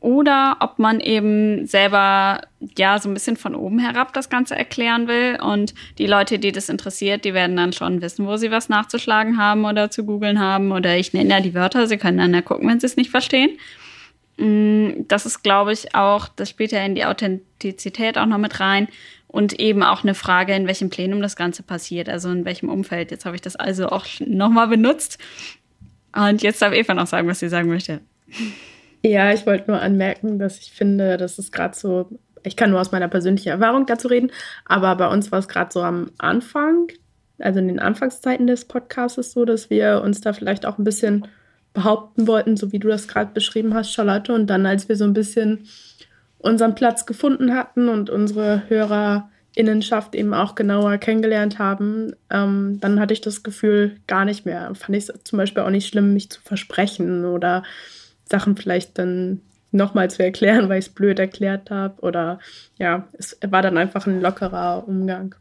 Oder ob man eben selber ja so ein bisschen von oben herab das Ganze erklären will und die Leute, die das interessiert, die werden dann schon wissen, wo sie was nachzuschlagen haben oder zu googeln haben. Oder ich nenne ja die Wörter, sie können dann ja gucken, wenn sie es nicht verstehen. Mm, das ist, glaube ich, auch, das spielt ja in die Authentizität auch noch mit rein und eben auch eine Frage, in welchem Plenum das Ganze passiert, also in welchem Umfeld. Jetzt habe ich das also auch nochmal benutzt. Und jetzt darf Eva noch sagen, was sie sagen möchte. Ja, ich wollte nur anmerken, dass ich finde, dass es gerade so, ich kann nur aus meiner persönlichen Erfahrung dazu reden, aber bei uns war es gerade so am Anfang, also in den Anfangszeiten des Podcasts so, dass wir uns da vielleicht auch ein bisschen behaupten wollten, so wie du das gerade beschrieben hast, Charlotte. Und dann, als wir so ein bisschen unseren Platz gefunden hatten und unsere Hörerinnenschaft eben auch genauer kennengelernt haben, ähm, dann hatte ich das Gefühl gar nicht mehr. Fand ich es zum Beispiel auch nicht schlimm, mich zu versprechen oder Sachen vielleicht dann nochmal zu erklären, weil ich es blöd erklärt habe. Oder ja, es war dann einfach ein lockerer Umgang.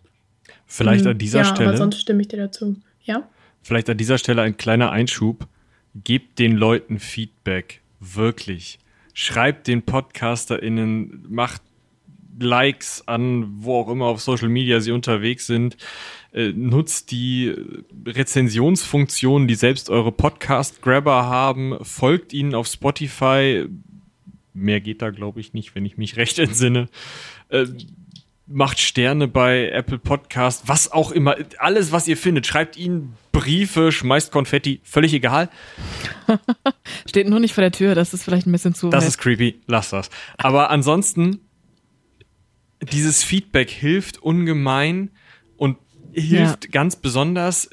Vielleicht an dieser ja, Stelle. Aber sonst stimme ich dir dazu. Ja. Vielleicht an dieser Stelle ein kleiner Einschub. Gebt den Leuten Feedback. Wirklich schreibt den PodcasterInnen, macht Likes an, wo auch immer auf Social Media sie unterwegs sind. Äh, nutzt die Rezensionsfunktionen, die selbst eure Podcast-Grabber haben. Folgt ihnen auf Spotify. Mehr geht da, glaube ich, nicht, wenn ich mich recht entsinne. Äh, macht Sterne bei Apple Podcast, was auch immer, alles, was ihr findet. Schreibt ihnen Briefe, schmeißt Konfetti, völlig egal. Steht nur nicht vor der Tür, das ist vielleicht ein bisschen zu. Das weit. ist creepy, lass das. Aber ansonsten, dieses Feedback hilft ungemein und hilft ja. ganz besonders,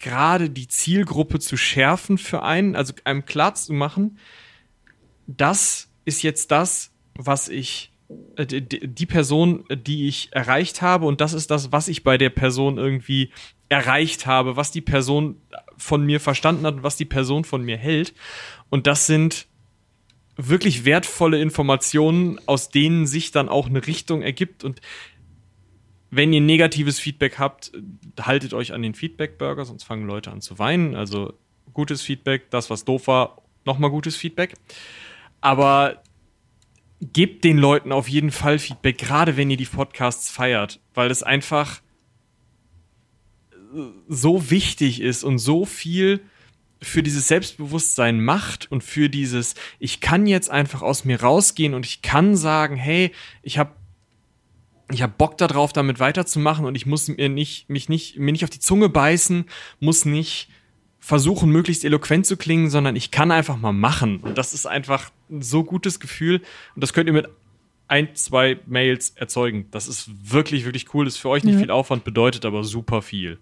gerade die Zielgruppe zu schärfen für einen, also einem klar zu machen, das ist jetzt das, was ich die Person, die ich erreicht habe und das ist das, was ich bei der Person irgendwie erreicht habe, was die Person von mir verstanden hat und was die Person von mir hält. Und das sind wirklich wertvolle Informationen, aus denen sich dann auch eine Richtung ergibt. Und wenn ihr negatives Feedback habt, haltet euch an den Feedback-Burger, sonst fangen Leute an zu weinen. Also gutes Feedback, das, was doof war, nochmal gutes Feedback. Aber gebt den Leuten auf jeden Fall Feedback, gerade wenn ihr die Podcasts feiert, weil es einfach so wichtig ist und so viel für dieses Selbstbewusstsein macht und für dieses, ich kann jetzt einfach aus mir rausgehen und ich kann sagen, hey, ich habe ich hab Bock darauf, damit weiterzumachen und ich muss mir nicht, mich nicht, mir nicht auf die Zunge beißen, muss nicht versuchen, möglichst eloquent zu klingen, sondern ich kann einfach mal machen. Und das ist einfach ein so gutes Gefühl. Und das könnt ihr mit ein, zwei Mails erzeugen. Das ist wirklich, wirklich cool. Das ist für euch nicht ja. viel Aufwand, bedeutet aber super viel.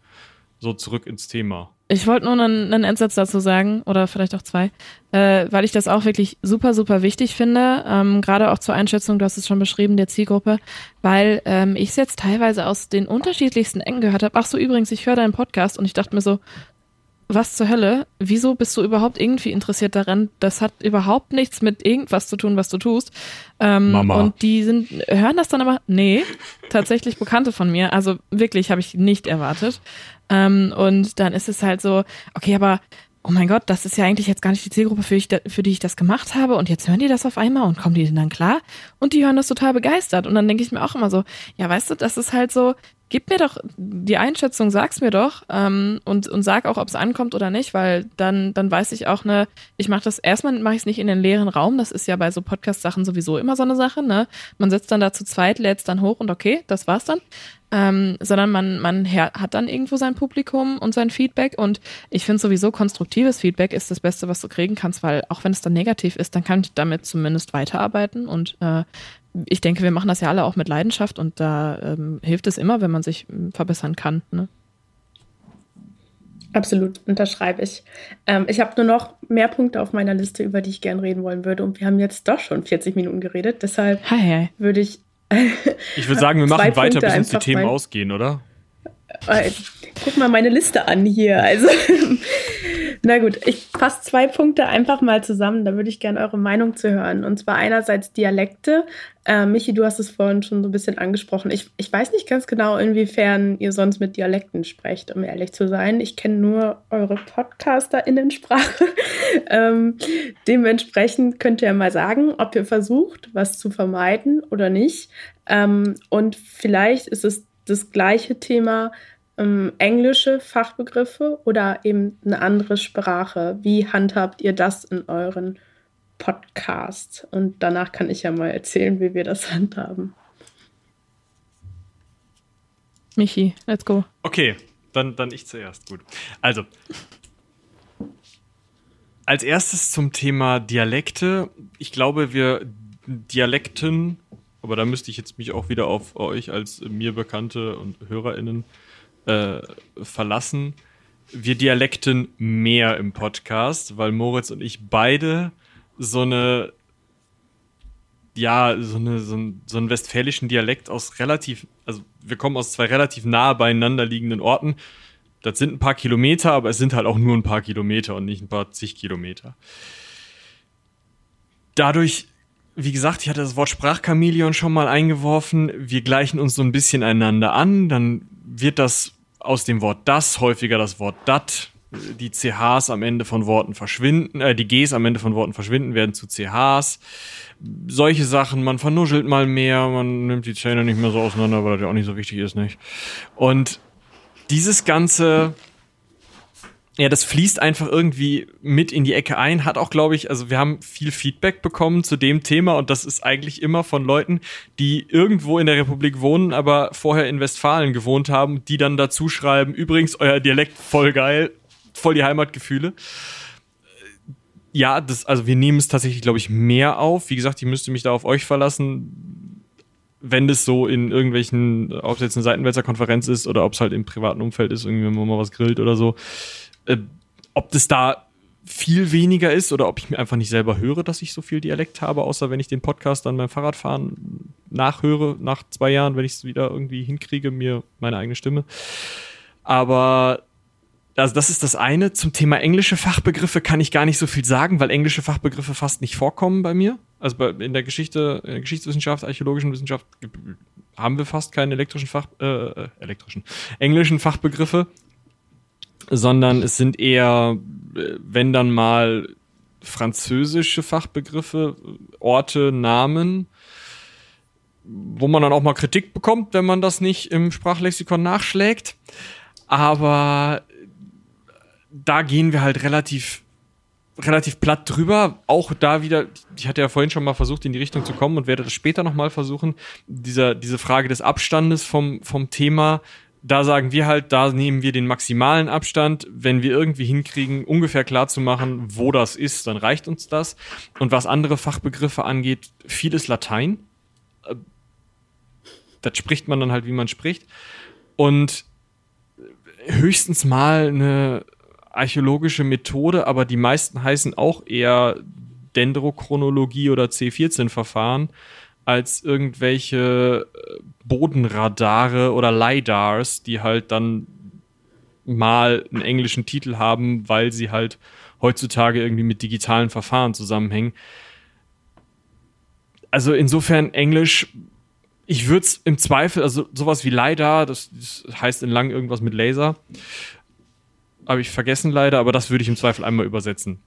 So zurück ins Thema. Ich wollte nur einen, einen Endsatz dazu sagen, oder vielleicht auch zwei, äh, weil ich das auch wirklich super, super wichtig finde. Ähm, Gerade auch zur Einschätzung, du hast es schon beschrieben, der Zielgruppe, weil ähm, ich es jetzt teilweise aus den unterschiedlichsten Ecken gehört habe. Ach so, übrigens, ich höre deinen Podcast und ich dachte mir so, was zur Hölle? Wieso bist du überhaupt irgendwie interessiert daran? Das hat überhaupt nichts mit irgendwas zu tun, was du tust. Ähm, Mama. Und die sind, hören das dann aber, nee, tatsächlich Bekannte von mir. Also wirklich, habe ich nicht erwartet. Ähm, und dann ist es halt so, okay, aber oh mein Gott, das ist ja eigentlich jetzt gar nicht die Zielgruppe, für, ich, für die ich das gemacht habe. Und jetzt hören die das auf einmal und kommen die denn dann klar? Und die hören das total begeistert. Und dann denke ich mir auch immer so, ja, weißt du, das ist halt so, gib mir doch die Einschätzung, sag's mir doch ähm, und, und sag auch, ob es ankommt oder nicht, weil dann, dann weiß ich auch, ne, ich mache das, erstmal mache ich es nicht in den leeren Raum, das ist ja bei so Podcast-Sachen sowieso immer so eine Sache, ne? Man sitzt dann da zu zweit, lädt dann hoch und okay, das war's dann. Ähm, sondern man, man hat dann irgendwo sein Publikum und sein Feedback und ich finde sowieso konstruktives Feedback ist das Beste, was du kriegen kannst, weil auch wenn es dann negativ ist, dann kann ich damit zumindest weiterarbeiten und äh, ich denke, wir machen das ja alle auch mit Leidenschaft und da ähm, hilft es immer, wenn man sich ähm, verbessern kann. Ne? Absolut, unterschreibe ich. Ähm, ich habe nur noch mehr Punkte auf meiner Liste, über die ich gern reden wollen würde. Und wir haben jetzt doch schon 40 Minuten geredet. Deshalb hi, hi. würde ich. ich würde sagen, wir machen weiter, bis uns die Themen ausgehen, oder? Äh, guck mal meine Liste an hier. Also, na gut, ich fasse zwei Punkte einfach mal zusammen. Da würde ich gerne eure Meinung zu hören. Und zwar einerseits Dialekte. Äh, Michi, du hast es vorhin schon so ein bisschen angesprochen. Ich, ich weiß nicht ganz genau, inwiefern ihr sonst mit Dialekten sprecht, um ehrlich zu sein. Ich kenne nur eure Podcaster-Innensprache. ähm, dementsprechend könnt ihr mal sagen, ob ihr versucht, was zu vermeiden oder nicht. Ähm, und vielleicht ist es das gleiche Thema ähm, englische Fachbegriffe oder eben eine andere Sprache. Wie handhabt ihr das in euren Podcasts? Und danach kann ich ja mal erzählen, wie wir das handhaben. Michi, let's go. Okay, dann, dann ich zuerst. Gut. Also, als erstes zum Thema Dialekte. Ich glaube, wir Dialekten aber da müsste ich jetzt mich auch wieder auf euch als mir bekannte und HörerInnen äh, verlassen. Wir dialekten mehr im Podcast, weil Moritz und ich beide so eine, ja, so, eine, so, ein, so einen westfälischen Dialekt aus relativ, also wir kommen aus zwei relativ nah beieinander liegenden Orten. Das sind ein paar Kilometer, aber es sind halt auch nur ein paar Kilometer und nicht ein paar zig Kilometer. Dadurch wie gesagt, ich hatte das Wort Sprachchameleon schon mal eingeworfen. Wir gleichen uns so ein bisschen einander an. Dann wird das aus dem Wort das häufiger das Wort dat. Die CHs am Ende von Worten verschwinden, äh, die Gs am Ende von Worten verschwinden, werden zu CHs. Solche Sachen, man vernuschelt mal mehr, man nimmt die Zähne nicht mehr so auseinander, weil das ja auch nicht so wichtig ist, nicht? Und dieses ganze, ja, das fließt einfach irgendwie mit in die Ecke ein. Hat auch, glaube ich, also wir haben viel Feedback bekommen zu dem Thema und das ist eigentlich immer von Leuten, die irgendwo in der Republik wohnen, aber vorher in Westfalen gewohnt haben, die dann dazu schreiben, übrigens, euer Dialekt voll geil, voll die Heimatgefühle. Ja, das, also wir nehmen es tatsächlich, glaube ich, mehr auf. Wie gesagt, ich müsste mich da auf euch verlassen, wenn das so in irgendwelchen, ob es jetzt eine Seitenwälzer Konferenz ist oder ob es halt im privaten Umfeld ist, irgendwie, wenn man mal was grillt oder so äh, ob das da viel weniger ist oder ob ich mir einfach nicht selber höre, dass ich so viel Dialekt habe, außer wenn ich den Podcast dann beim Fahrradfahren nachhöre, nach zwei Jahren, wenn ich es wieder irgendwie hinkriege, mir meine eigene Stimme. Aber also das ist das eine. Zum Thema englische Fachbegriffe kann ich gar nicht so viel sagen, weil englische Fachbegriffe fast nicht vorkommen bei mir. Also bei, in der Geschichte, in der Geschichtswissenschaft, archäologischen Wissenschaft haben wir fast keine elektrischen Fach, äh, äh elektrischen, englischen Fachbegriffe sondern es sind eher, wenn dann mal französische Fachbegriffe, Orte, Namen, wo man dann auch mal Kritik bekommt, wenn man das nicht im Sprachlexikon nachschlägt. Aber da gehen wir halt relativ relativ platt drüber. Auch da wieder, ich hatte ja vorhin schon mal versucht, in die Richtung zu kommen und werde das später nochmal versuchen. Dieser, diese Frage des Abstandes vom, vom Thema da sagen wir halt, da nehmen wir den maximalen Abstand. Wenn wir irgendwie hinkriegen, ungefähr klar zu machen, wo das ist, dann reicht uns das. Und was andere Fachbegriffe angeht, vieles Latein. Äh, das spricht man dann halt, wie man spricht. Und höchstens mal eine archäologische Methode, aber die meisten heißen auch eher Dendrochronologie oder C14-Verfahren als irgendwelche äh, Bodenradare oder LiDARs, die halt dann mal einen englischen Titel haben, weil sie halt heutzutage irgendwie mit digitalen Verfahren zusammenhängen. Also insofern Englisch, ich würde es im Zweifel, also sowas wie leider, das, das heißt in lang irgendwas mit Laser, habe ich vergessen leider, aber das würde ich im Zweifel einmal übersetzen.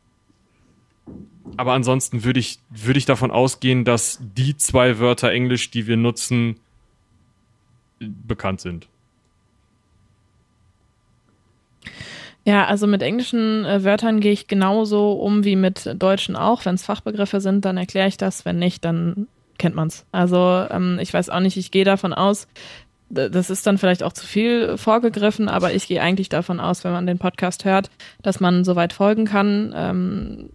Aber ansonsten würde ich, würde ich davon ausgehen, dass die zwei Wörter Englisch, die wir nutzen, bekannt sind. Ja, also mit englischen äh, Wörtern gehe ich genauso um wie mit deutschen auch. Wenn es Fachbegriffe sind, dann erkläre ich das. Wenn nicht, dann kennt man's. Also ähm, ich weiß auch nicht, ich gehe davon aus, das ist dann vielleicht auch zu viel vorgegriffen, aber ich gehe eigentlich davon aus, wenn man den Podcast hört, dass man soweit folgen kann. Ähm,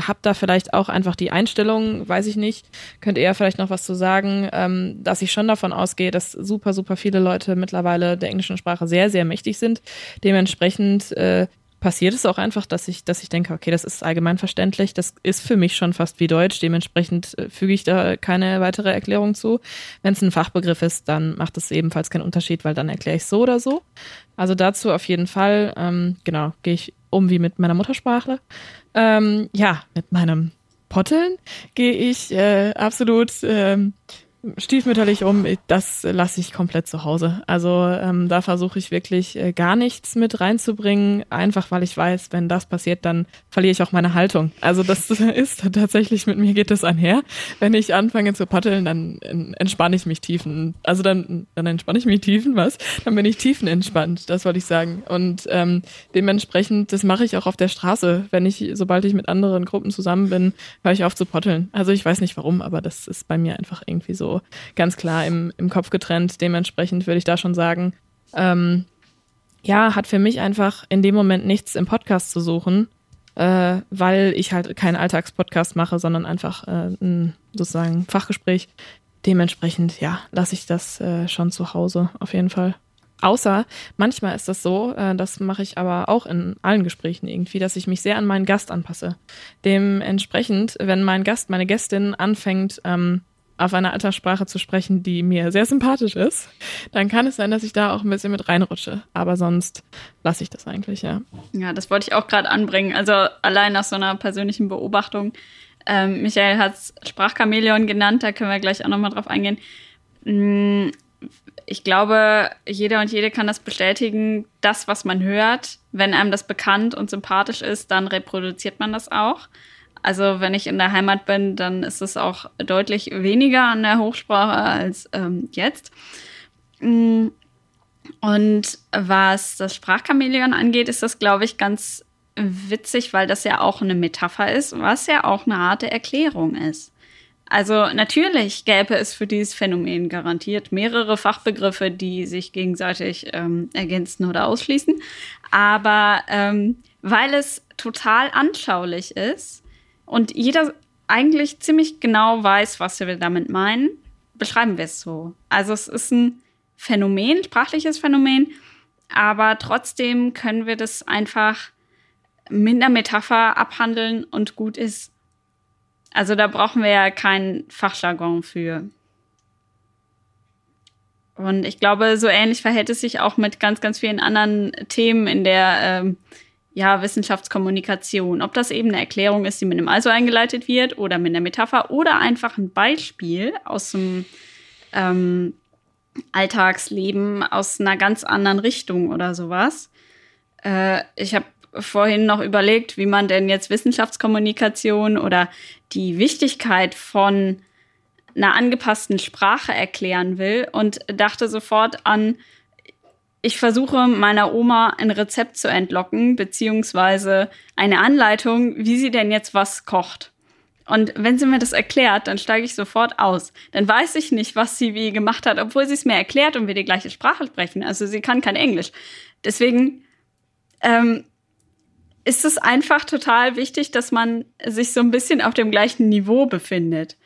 hab da vielleicht auch einfach die Einstellung, weiß ich nicht, könnt ihr vielleicht noch was zu sagen, ähm, dass ich schon davon ausgehe, dass super, super viele Leute mittlerweile der englischen Sprache sehr, sehr mächtig sind. Dementsprechend äh, passiert es auch einfach, dass ich, dass ich denke, okay, das ist allgemein verständlich, das ist für mich schon fast wie Deutsch, dementsprechend äh, füge ich da keine weitere Erklärung zu. Wenn es ein Fachbegriff ist, dann macht es ebenfalls keinen Unterschied, weil dann erkläre ich so oder so. Also dazu auf jeden Fall, ähm, genau, gehe ich um wie mit meiner Muttersprache. Ähm, ja, mit meinem Potteln gehe ich äh, absolut ähm, stiefmütterlich um, das lasse ich komplett zu Hause. Also ähm, da versuche ich wirklich äh, gar nichts mit reinzubringen, einfach weil ich weiß, wenn das passiert, dann verliere ich auch meine Haltung. Also das ist tatsächlich, mit mir geht das einher. Wenn ich anfange zu paddeln, dann entspanne ich mich tiefen. Also dann, dann entspanne ich mich tiefen, was? Dann bin ich tiefen entspannt, das wollte ich sagen. Und ähm, dementsprechend, das mache ich auch auf der Straße. Wenn ich, sobald ich mit anderen Gruppen zusammen bin, höre ich auf zu potteln. Also ich weiß nicht warum, aber das ist bei mir einfach irgendwie so ganz klar im, im Kopf getrennt. Dementsprechend würde ich da schon sagen, ähm, ja, hat für mich einfach in dem Moment nichts im Podcast zu suchen, äh, weil ich halt keinen Alltagspodcast mache, sondern einfach äh, ein sozusagen Fachgespräch. Dementsprechend, ja, lasse ich das äh, schon zu Hause auf jeden Fall. Außer manchmal ist das so, äh, das mache ich aber auch in allen Gesprächen irgendwie, dass ich mich sehr an meinen Gast anpasse. Dementsprechend, wenn mein Gast, meine Gästin anfängt, ähm, auf einer Alterssprache zu sprechen, die mir sehr sympathisch ist, dann kann es sein, dass ich da auch ein bisschen mit reinrutsche. Aber sonst lasse ich das eigentlich, ja. Ja, das wollte ich auch gerade anbringen. Also allein nach so einer persönlichen Beobachtung. Ähm, Michael hat es Sprachchameleon genannt, da können wir gleich auch nochmal drauf eingehen. Mm, ich glaube, jeder und jede kann das bestätigen. Das, was man hört, wenn einem das bekannt und sympathisch ist, dann reproduziert man das auch. Also wenn ich in der Heimat bin, dann ist es auch deutlich weniger an der Hochsprache als ähm, jetzt. Mm, und was das Sprachchameleon angeht, ist das, glaube ich, ganz witzig, weil das ja auch eine Metapher ist, was ja auch eine Art der Erklärung ist. Also natürlich gäbe es für dieses Phänomen garantiert mehrere Fachbegriffe, die sich gegenseitig ähm, ergänzen oder ausschließen. Aber ähm, weil es total anschaulich ist, und jeder eigentlich ziemlich genau weiß, was wir damit meinen, beschreiben wir es so. Also es ist ein Phänomen, sprachliches Phänomen, aber trotzdem können wir das einfach mit einer Metapher abhandeln und gut ist. Also da brauchen wir ja keinen Fachjargon für. Und ich glaube, so ähnlich verhält es sich auch mit ganz, ganz vielen anderen Themen in der ähm, ja, Wissenschaftskommunikation. Ob das eben eine Erklärung ist, die mit einem Also eingeleitet wird oder mit einer Metapher oder einfach ein Beispiel aus dem ähm, Alltagsleben aus einer ganz anderen Richtung oder sowas. Äh, ich habe vorhin noch überlegt, wie man denn jetzt Wissenschaftskommunikation oder die Wichtigkeit von einer angepassten Sprache erklären will und dachte sofort an ich versuche meiner Oma ein Rezept zu entlocken, beziehungsweise eine Anleitung, wie sie denn jetzt was kocht. Und wenn sie mir das erklärt, dann steige ich sofort aus. Dann weiß ich nicht, was sie wie gemacht hat, obwohl sie es mir erklärt und wir die gleiche Sprache sprechen. Also sie kann kein Englisch. Deswegen ähm, ist es einfach total wichtig, dass man sich so ein bisschen auf dem gleichen Niveau befindet.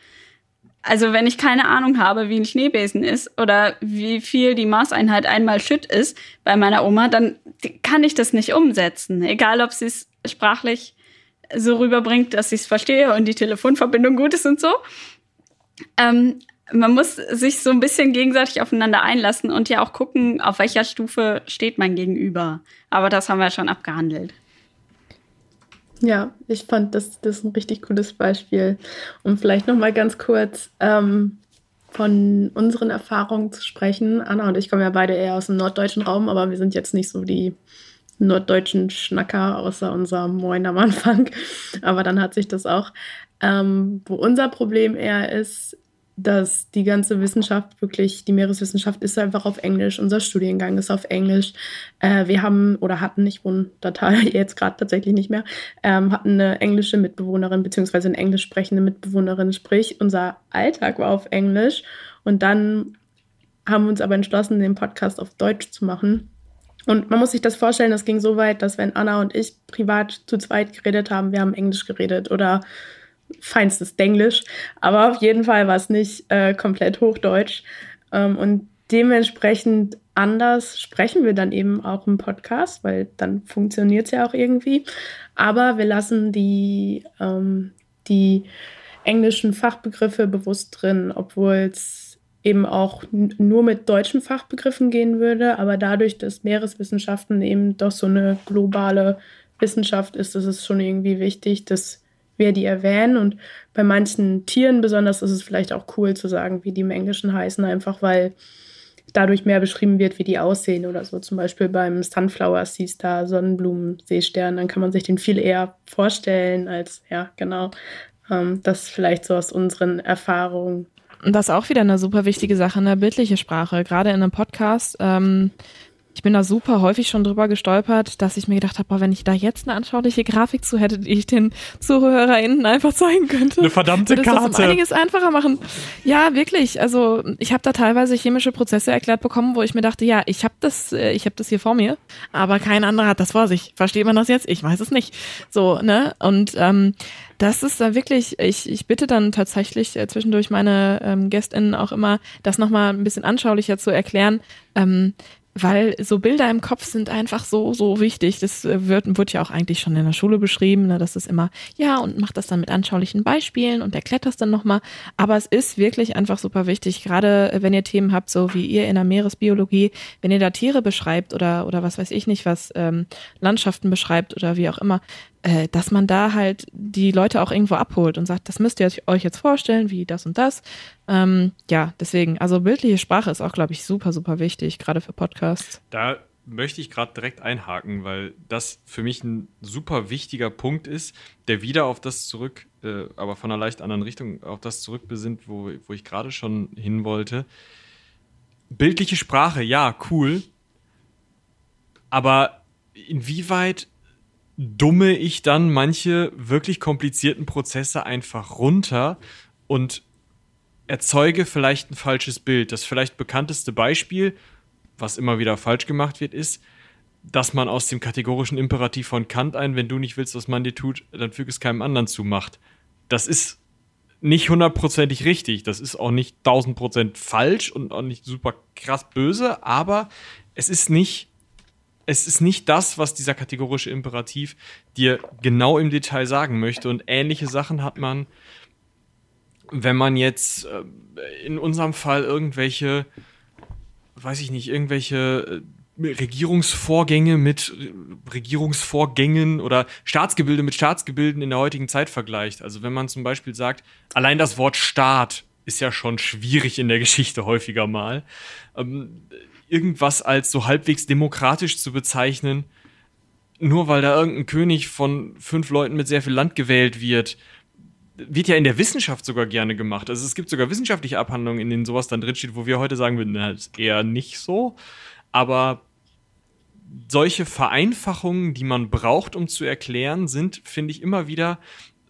Also wenn ich keine Ahnung habe, wie ein Schneebesen ist oder wie viel die Maßeinheit einmal Schütt ist bei meiner Oma, dann kann ich das nicht umsetzen. Egal, ob sie es sprachlich so rüberbringt, dass ich es verstehe und die Telefonverbindung gut ist und so. Ähm, man muss sich so ein bisschen gegenseitig aufeinander einlassen und ja auch gucken, auf welcher Stufe steht man gegenüber. Aber das haben wir schon abgehandelt. Ja, ich fand das, das ein richtig cooles Beispiel. Um vielleicht noch mal ganz kurz ähm, von unseren Erfahrungen zu sprechen. Anna und ich kommen ja beide eher aus dem norddeutschen Raum, aber wir sind jetzt nicht so die norddeutschen Schnacker, außer unser Moin am Anfang. Aber dann hat sich das auch. Ähm, wo unser Problem eher ist, dass die ganze Wissenschaft wirklich, die Meereswissenschaft ist einfach auf Englisch, unser Studiengang ist auf Englisch. Äh, wir haben oder hatten, ich wohne da jetzt gerade tatsächlich nicht mehr, ähm, hatten eine englische Mitbewohnerin beziehungsweise eine englisch sprechende Mitbewohnerin, sprich unser Alltag war auf Englisch und dann haben wir uns aber entschlossen, den Podcast auf Deutsch zu machen. Und man muss sich das vorstellen, das ging so weit, dass wenn Anna und ich privat zu zweit geredet haben, wir haben Englisch geredet oder feinstes Denglisch, aber auf jeden Fall war es nicht äh, komplett Hochdeutsch. Ähm, und dementsprechend anders sprechen wir dann eben auch im Podcast, weil dann funktioniert es ja auch irgendwie. Aber wir lassen die, ähm, die englischen Fachbegriffe bewusst drin, obwohl es eben auch nur mit deutschen Fachbegriffen gehen würde. Aber dadurch, dass Meereswissenschaften eben doch so eine globale Wissenschaft ist, ist es schon irgendwie wichtig, dass wir die erwähnen. Und bei manchen Tieren besonders ist es vielleicht auch cool zu sagen, wie die im Englischen heißen, einfach weil dadurch mehr beschrieben wird, wie die aussehen oder so. Zum Beispiel beim Sunflower Sea Star, Sonnenblumen, Seestern, dann kann man sich den viel eher vorstellen als, ja, genau. Ähm, das vielleicht so aus unseren Erfahrungen. Und das ist auch wieder eine super wichtige Sache, eine bildliche Sprache. Gerade in einem Podcast ähm, ich bin da super häufig schon drüber gestolpert, dass ich mir gedacht habe, wenn ich da jetzt eine anschauliche Grafik zu hätte, die ich den ZuhörerInnen einfach zeigen könnte. Eine verdammte würde Karte. Das um einiges einfacher machen. Ja, wirklich. Also ich habe da teilweise chemische Prozesse erklärt bekommen, wo ich mir dachte, ja, ich habe das, äh, ich habe das hier vor mir, aber kein anderer hat das vor sich. Versteht man das jetzt? Ich weiß es nicht. So, ne? Und ähm, das ist da wirklich, ich, ich bitte dann tatsächlich äh, zwischendurch meine ähm, GästInnen auch immer, das nochmal ein bisschen anschaulicher zu erklären. Ähm, weil so Bilder im Kopf sind einfach so, so wichtig. Das äh, wird, wird ja auch eigentlich schon in der Schule beschrieben, ne? das ist immer, ja, und macht das dann mit anschaulichen Beispielen und erklärt das dann nochmal. Aber es ist wirklich einfach super wichtig, gerade äh, wenn ihr Themen habt, so wie ihr in der Meeresbiologie, wenn ihr da Tiere beschreibt oder, oder was weiß ich nicht, was ähm, Landschaften beschreibt oder wie auch immer, äh, dass man da halt die Leute auch irgendwo abholt und sagt, das müsst ihr euch jetzt vorstellen, wie das und das. Ähm, ja, deswegen, also bildliche Sprache ist auch, glaube ich, super, super wichtig, gerade für Podcasts. Da möchte ich gerade direkt einhaken, weil das für mich ein super wichtiger Punkt ist, der wieder auf das zurück, äh, aber von einer leicht anderen Richtung, auf das zurückbesinnt, wo, wo ich gerade schon hin wollte. Bildliche Sprache, ja, cool. Aber inwieweit dumme ich dann manche wirklich komplizierten Prozesse einfach runter und erzeuge vielleicht ein falsches Bild. Das vielleicht bekannteste Beispiel, was immer wieder falsch gemacht wird, ist, dass man aus dem kategorischen Imperativ von Kant ein, wenn du nicht willst, was man dir tut, dann füge es keinem anderen zu, macht. Das ist nicht hundertprozentig richtig. Das ist auch nicht tausend Prozent falsch und auch nicht super krass böse, aber es ist nicht es ist nicht das, was dieser kategorische Imperativ dir genau im Detail sagen möchte. Und ähnliche Sachen hat man, wenn man jetzt äh, in unserem Fall irgendwelche, weiß ich nicht, irgendwelche äh, Regierungsvorgänge mit Regierungsvorgängen oder Staatsgebilde mit Staatsgebilden in der heutigen Zeit vergleicht. Also wenn man zum Beispiel sagt, allein das Wort Staat ist ja schon schwierig in der Geschichte häufiger mal. Ähm, irgendwas als so halbwegs demokratisch zu bezeichnen, nur weil da irgendein König von fünf Leuten mit sehr viel Land gewählt wird, wird ja in der Wissenschaft sogar gerne gemacht. Also es gibt sogar wissenschaftliche Abhandlungen, in denen sowas dann drinsteht, wo wir heute sagen würden, das ist eher nicht so. Aber solche Vereinfachungen, die man braucht, um zu erklären, sind, finde ich, immer wieder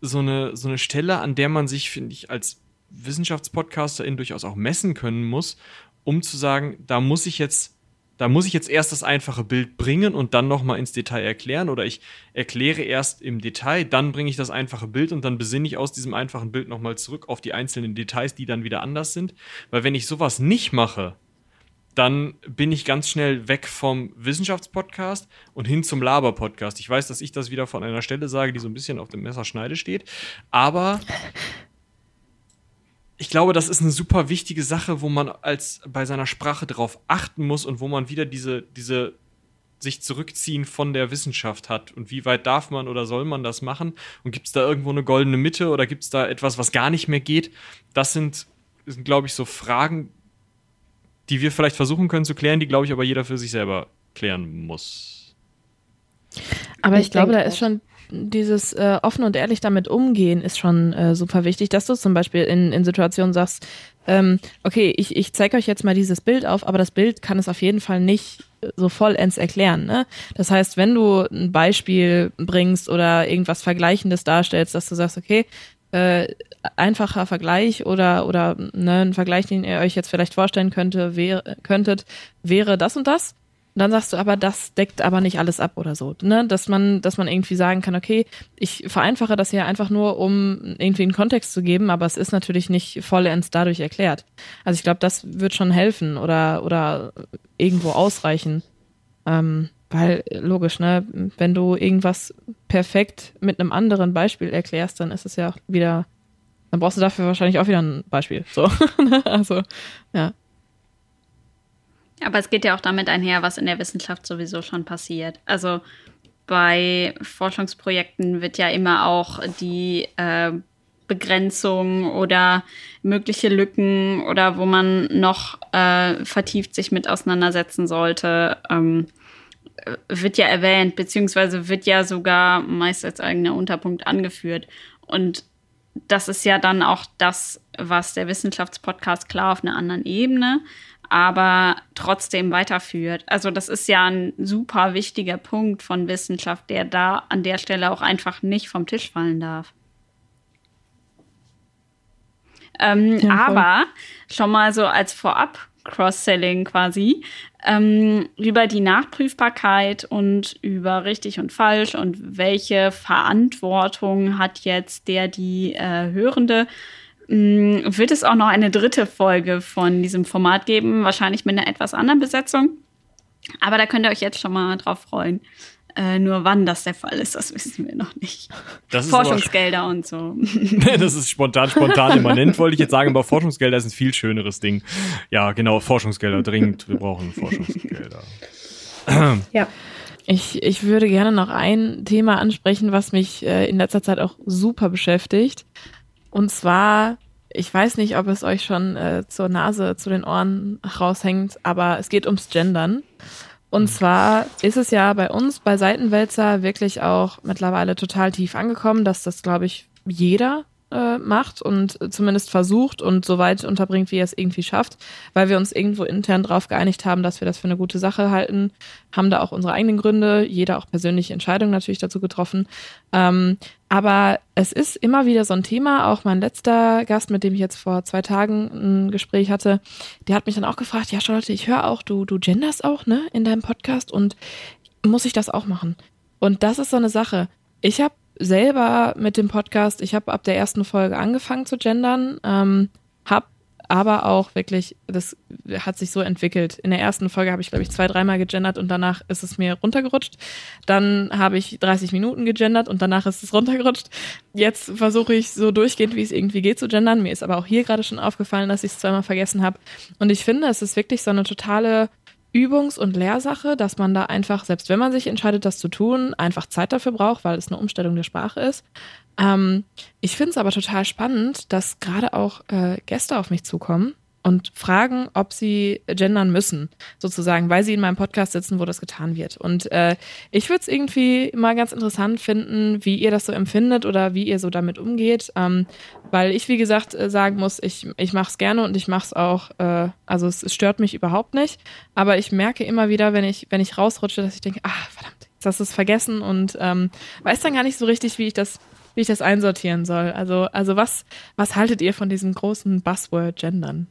so eine, so eine Stelle, an der man sich, finde ich, als Wissenschaftspodcasterin durchaus auch messen können muss um zu sagen, da muss ich jetzt, da muss ich jetzt erst das einfache Bild bringen und dann nochmal ins Detail erklären oder ich erkläre erst im Detail, dann bringe ich das einfache Bild und dann besinne ich aus diesem einfachen Bild nochmal zurück auf die einzelnen Details, die dann wieder anders sind. Weil wenn ich sowas nicht mache, dann bin ich ganz schnell weg vom Wissenschaftspodcast und hin zum Laber-Podcast. Ich weiß, dass ich das wieder von einer Stelle sage, die so ein bisschen auf dem Messerschneide steht, aber ich glaube, das ist eine super wichtige Sache, wo man als bei seiner Sprache drauf achten muss und wo man wieder diese, diese sich zurückziehen von der Wissenschaft hat. Und wie weit darf man oder soll man das machen? Und gibt es da irgendwo eine goldene Mitte oder gibt es da etwas, was gar nicht mehr geht? Das sind, sind glaube ich, so Fragen, die wir vielleicht versuchen können zu klären, die, glaube ich, aber jeder für sich selber klären muss. Aber ich, ich glaube, da ist schon dieses äh, offen und ehrlich damit umgehen ist schon äh, super wichtig, dass du zum Beispiel in, in Situationen sagst, ähm, okay, ich, ich zeige euch jetzt mal dieses Bild auf, aber das Bild kann es auf jeden Fall nicht so vollends erklären. Ne? Das heißt, wenn du ein Beispiel bringst oder irgendwas Vergleichendes darstellst, dass du sagst, okay, äh, einfacher Vergleich oder oder ne, ein Vergleich, den ihr euch jetzt vielleicht vorstellen könnte, wäre, könntet, wäre das und das. Und dann sagst du aber, das deckt aber nicht alles ab oder so. Ne? Dass man, dass man irgendwie sagen kann, okay, ich vereinfache das hier einfach nur, um irgendwie einen Kontext zu geben, aber es ist natürlich nicht vollends dadurch erklärt. Also ich glaube, das wird schon helfen oder, oder irgendwo ausreichen. Ähm, weil, logisch, ne, wenn du irgendwas perfekt mit einem anderen Beispiel erklärst, dann ist es ja wieder, dann brauchst du dafür wahrscheinlich auch wieder ein Beispiel. So. also, ja. Aber es geht ja auch damit einher, was in der Wissenschaft sowieso schon passiert. Also bei Forschungsprojekten wird ja immer auch die äh, Begrenzung oder mögliche Lücken oder wo man noch äh, vertieft sich mit auseinandersetzen sollte, ähm, wird ja erwähnt, beziehungsweise wird ja sogar meist als eigener Unterpunkt angeführt. Und das ist ja dann auch das, was der Wissenschaftspodcast klar auf einer anderen Ebene aber trotzdem weiterführt. Also das ist ja ein super wichtiger Punkt von Wissenschaft, der da an der Stelle auch einfach nicht vom Tisch fallen darf. Ähm, ja, aber schon mal so als Vorab Cross-Selling quasi ähm, über die Nachprüfbarkeit und über richtig und falsch und welche Verantwortung hat jetzt der die äh, Hörende wird es auch noch eine dritte Folge von diesem Format geben, wahrscheinlich mit einer etwas anderen Besetzung. Aber da könnt ihr euch jetzt schon mal drauf freuen. Äh, nur wann das der Fall ist, das wissen wir noch nicht. Forschungsgelder und so. das ist spontan, spontan immanent, wollte ich jetzt sagen, aber Forschungsgelder ist ein viel schöneres Ding. Ja, genau, Forschungsgelder dringend. Wir brauchen Forschungsgelder. ja. Ich, ich würde gerne noch ein Thema ansprechen, was mich äh, in letzter Zeit auch super beschäftigt. Und zwar, ich weiß nicht, ob es euch schon äh, zur Nase, zu den Ohren raushängt, aber es geht ums Gendern. Und mhm. zwar ist es ja bei uns bei Seitenwälzer wirklich auch mittlerweile total tief angekommen, dass das, glaube ich, jeder äh, macht und zumindest versucht und so weit unterbringt, wie er es irgendwie schafft, weil wir uns irgendwo intern darauf geeinigt haben, dass wir das für eine gute Sache halten, haben da auch unsere eigenen Gründe, jeder auch persönliche Entscheidungen natürlich dazu getroffen. Ähm, aber es ist immer wieder so ein Thema. Auch mein letzter Gast, mit dem ich jetzt vor zwei Tagen ein Gespräch hatte, der hat mich dann auch gefragt, ja Charlotte, ich höre auch, du, du genders auch, ne, in deinem Podcast und muss ich das auch machen? Und das ist so eine Sache. Ich habe selber mit dem Podcast, ich habe ab der ersten Folge angefangen zu gendern, ähm, habe aber auch wirklich, das hat sich so entwickelt. In der ersten Folge habe ich, glaube ich, zwei, dreimal gegendert und danach ist es mir runtergerutscht. Dann habe ich 30 Minuten gegendert und danach ist es runtergerutscht. Jetzt versuche ich so durchgehend, wie es irgendwie geht, zu gendern. Mir ist aber auch hier gerade schon aufgefallen, dass ich es zweimal vergessen habe. Und ich finde, es ist wirklich so eine totale Übungs- und Lehrsache, dass man da einfach, selbst wenn man sich entscheidet, das zu tun, einfach Zeit dafür braucht, weil es eine Umstellung der Sprache ist. Ähm, ich finde es aber total spannend, dass gerade auch äh, Gäste auf mich zukommen und fragen, ob sie gendern müssen, sozusagen, weil sie in meinem Podcast sitzen, wo das getan wird. Und äh, ich würde es irgendwie mal ganz interessant finden, wie ihr das so empfindet oder wie ihr so damit umgeht, ähm, weil ich, wie gesagt, äh, sagen muss, ich, ich mache es gerne und ich mache es auch, äh, also es, es, stört mich überhaupt nicht, aber ich merke immer wieder, wenn ich, wenn ich rausrutsche, dass ich denke, ah, verdammt, jetzt hast du es vergessen und ähm, weiß dann gar nicht so richtig, wie ich das wie ich das einsortieren soll. Also, also was, was haltet ihr von diesem großen Buzzword Gendern?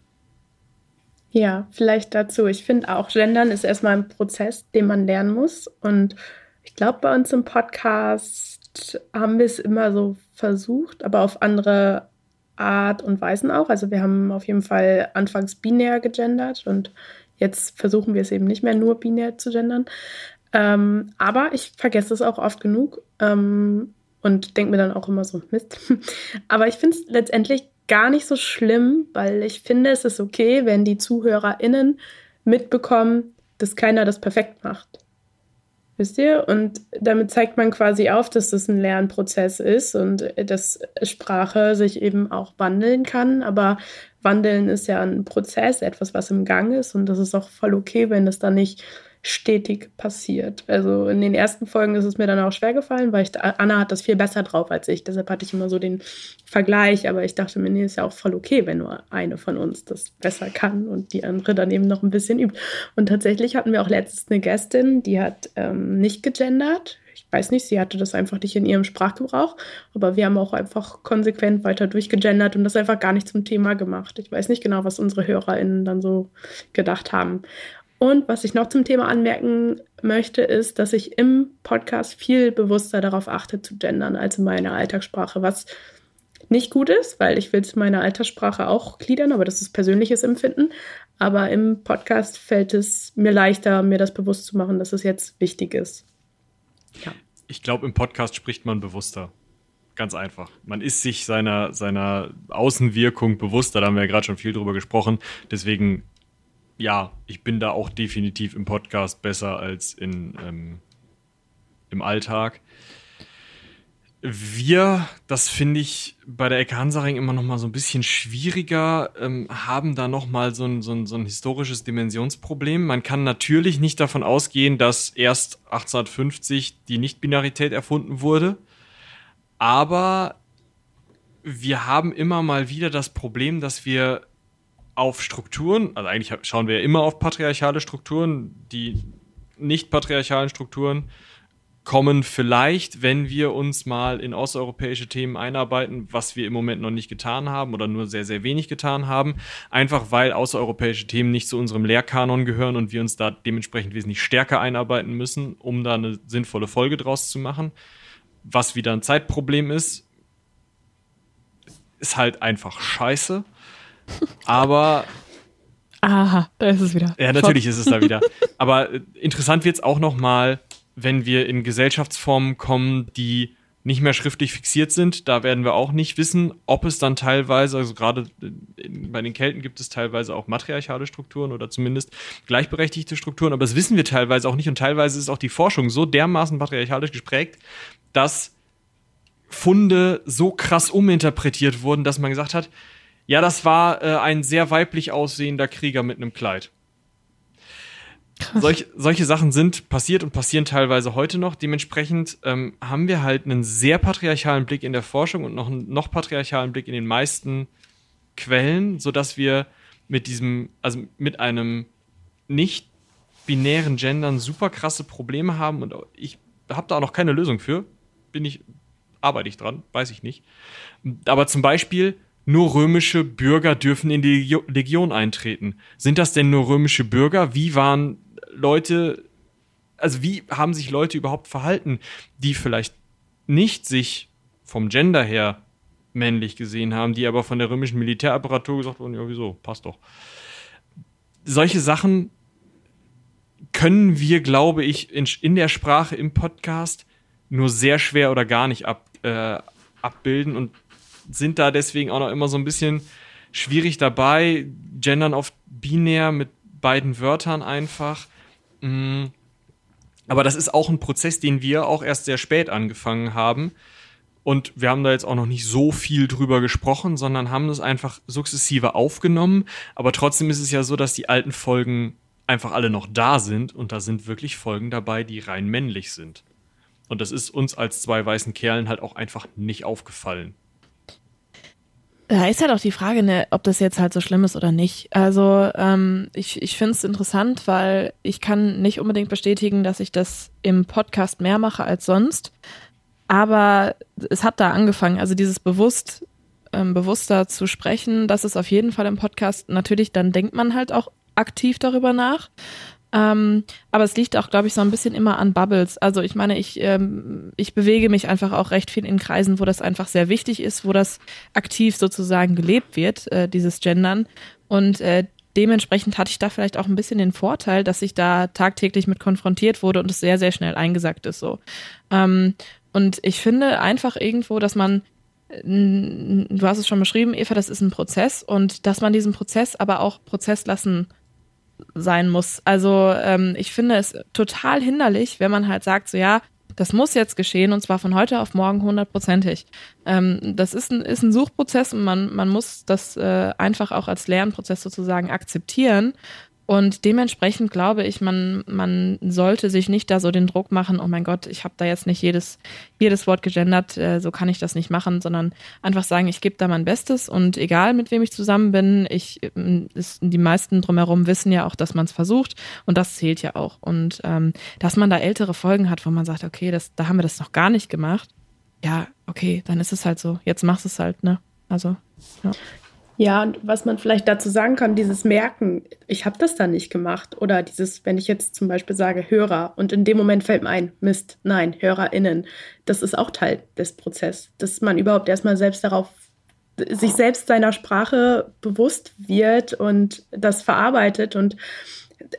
Ja, vielleicht dazu. Ich finde auch, Gendern ist erstmal ein Prozess, den man lernen muss. Und ich glaube, bei uns im Podcast haben wir es immer so versucht, aber auf andere Art und Weisen auch. Also wir haben auf jeden Fall anfangs binär gegendert und jetzt versuchen wir es eben nicht mehr nur binär zu gendern. Ähm, aber ich vergesse es auch oft genug ähm, und denke mir dann auch immer so, Mist. aber ich finde es letztendlich gar nicht so schlimm, weil ich finde, es ist okay, wenn die ZuhörerInnen mitbekommen, dass keiner das perfekt macht. Wisst ihr? Und damit zeigt man quasi auf, dass das ein Lernprozess ist und dass Sprache sich eben auch wandeln kann. Aber wandeln ist ja ein Prozess, etwas, was im Gang ist. Und das ist auch voll okay, wenn das dann nicht stetig passiert. Also in den ersten Folgen ist es mir dann auch schwer gefallen, weil ich, Anna hat das viel besser drauf als ich. Deshalb hatte ich immer so den Vergleich, aber ich dachte mir, nee, ist ja auch voll okay, wenn nur eine von uns das besser kann und die andere dann eben noch ein bisschen übt. Und tatsächlich hatten wir auch letztens eine Gästin, die hat ähm, nicht gegendert. Ich weiß nicht, sie hatte das einfach nicht in ihrem Sprachgebrauch, aber wir haben auch einfach konsequent weiter durchgegendert und das einfach gar nicht zum Thema gemacht. Ich weiß nicht genau, was unsere HörerInnen dann so gedacht haben. Und was ich noch zum Thema anmerken möchte, ist, dass ich im Podcast viel bewusster darauf achte, zu gendern als in meiner Alltagssprache, was nicht gut ist, weil ich will es meiner Alltagssprache auch gliedern, aber das ist persönliches Empfinden. Aber im Podcast fällt es mir leichter, mir das bewusst zu machen, dass es jetzt wichtig ist. Ja. Ich glaube, im Podcast spricht man bewusster. Ganz einfach. Man ist sich seiner, seiner Außenwirkung bewusster. Da haben wir ja gerade schon viel drüber gesprochen. Deswegen ja, ich bin da auch definitiv im Podcast besser als in, ähm, im Alltag. Wir, das finde ich bei der Ecke Hansaring immer noch mal so ein bisschen schwieriger, ähm, haben da noch mal so ein, so, ein, so ein historisches Dimensionsproblem. Man kann natürlich nicht davon ausgehen, dass erst 1850 die Nichtbinarität erfunden wurde, aber wir haben immer mal wieder das Problem, dass wir auf Strukturen, also eigentlich schauen wir ja immer auf patriarchale Strukturen, die nicht patriarchalen Strukturen kommen vielleicht, wenn wir uns mal in außereuropäische Themen einarbeiten, was wir im Moment noch nicht getan haben oder nur sehr, sehr wenig getan haben, einfach weil außereuropäische Themen nicht zu unserem Lehrkanon gehören und wir uns da dementsprechend wesentlich stärker einarbeiten müssen, um da eine sinnvolle Folge draus zu machen. Was wieder ein Zeitproblem ist, ist halt einfach scheiße. Aber. Aha, da ist es wieder. Ja, natürlich ist es da wieder. Aber äh, interessant wird es auch nochmal, wenn wir in Gesellschaftsformen kommen, die nicht mehr schriftlich fixiert sind. Da werden wir auch nicht wissen, ob es dann teilweise, also gerade bei den Kelten gibt es teilweise auch matriarchale Strukturen oder zumindest gleichberechtigte Strukturen, aber das wissen wir teilweise auch nicht und teilweise ist auch die Forschung so dermaßen patriarchalisch gesprägt, dass Funde so krass uminterpretiert wurden, dass man gesagt hat, ja, das war äh, ein sehr weiblich aussehender Krieger mit einem Kleid. Solch, solche Sachen sind passiert und passieren teilweise heute noch. Dementsprechend ähm, haben wir halt einen sehr patriarchalen Blick in der Forschung und noch einen noch patriarchalen Blick in den meisten Quellen, sodass wir mit diesem, also mit einem nicht binären Gendern super krasse Probleme haben und ich habe da auch noch keine Lösung für. Bin ich, arbeite ich dran, weiß ich nicht. Aber zum Beispiel nur römische Bürger dürfen in die Legion eintreten. Sind das denn nur römische Bürger? Wie waren Leute, also wie haben sich Leute überhaupt verhalten, die vielleicht nicht sich vom Gender her männlich gesehen haben, die aber von der römischen Militärapparatur gesagt wurden, ja, wieso, passt doch. Solche Sachen können wir, glaube ich, in, in der Sprache im Podcast nur sehr schwer oder gar nicht ab, äh, abbilden und sind da deswegen auch noch immer so ein bisschen schwierig dabei. Gendern oft binär mit beiden Wörtern einfach. Mm. Aber das ist auch ein Prozess, den wir auch erst sehr spät angefangen haben. Und wir haben da jetzt auch noch nicht so viel drüber gesprochen, sondern haben das einfach sukzessive aufgenommen. Aber trotzdem ist es ja so, dass die alten Folgen einfach alle noch da sind. Und da sind wirklich Folgen dabei, die rein männlich sind. Und das ist uns als zwei weißen Kerlen halt auch einfach nicht aufgefallen. Da ist halt auch die Frage, ne, ob das jetzt halt so schlimm ist oder nicht. Also ähm, ich, ich finde es interessant, weil ich kann nicht unbedingt bestätigen, dass ich das im Podcast mehr mache als sonst. Aber es hat da angefangen. Also dieses bewusst, ähm, bewusster zu sprechen, das ist auf jeden Fall im Podcast. Natürlich, dann denkt man halt auch aktiv darüber nach. Ähm, aber es liegt auch, glaube ich, so ein bisschen immer an Bubbles. Also ich meine, ich, ähm, ich bewege mich einfach auch recht viel in Kreisen, wo das einfach sehr wichtig ist, wo das aktiv sozusagen gelebt wird, äh, dieses Gendern. Und äh, dementsprechend hatte ich da vielleicht auch ein bisschen den Vorteil, dass ich da tagtäglich mit konfrontiert wurde und es sehr, sehr schnell eingesackt ist so. Ähm, und ich finde einfach irgendwo, dass man du hast es schon beschrieben, Eva, das ist ein Prozess und dass man diesen Prozess aber auch Prozess lassen sein muss. Also ähm, ich finde es total hinderlich, wenn man halt sagt, so ja, das muss jetzt geschehen und zwar von heute auf morgen hundertprozentig. Ähm, das ist ein, ist ein Suchprozess und man, man muss das äh, einfach auch als Lernprozess sozusagen akzeptieren und dementsprechend glaube ich, man, man sollte sich nicht da so den Druck machen, oh mein Gott, ich habe da jetzt nicht jedes, jedes Wort gegendert, äh, so kann ich das nicht machen, sondern einfach sagen, ich gebe da mein Bestes und egal mit wem ich zusammen bin, ich, ist, die meisten drumherum wissen ja auch, dass man es versucht und das zählt ja auch. Und ähm, dass man da ältere Folgen hat, wo man sagt, okay, das, da haben wir das noch gar nicht gemacht, ja, okay, dann ist es halt so. Jetzt machst du es halt, ne? Also, ja. Ja, und was man vielleicht dazu sagen kann, dieses Merken, ich habe das da nicht gemacht. Oder dieses, wenn ich jetzt zum Beispiel sage Hörer und in dem Moment fällt mir ein, Mist, nein, HörerInnen. Das ist auch Teil des Prozesses, dass man überhaupt erstmal selbst darauf, sich selbst seiner Sprache bewusst wird und das verarbeitet. Und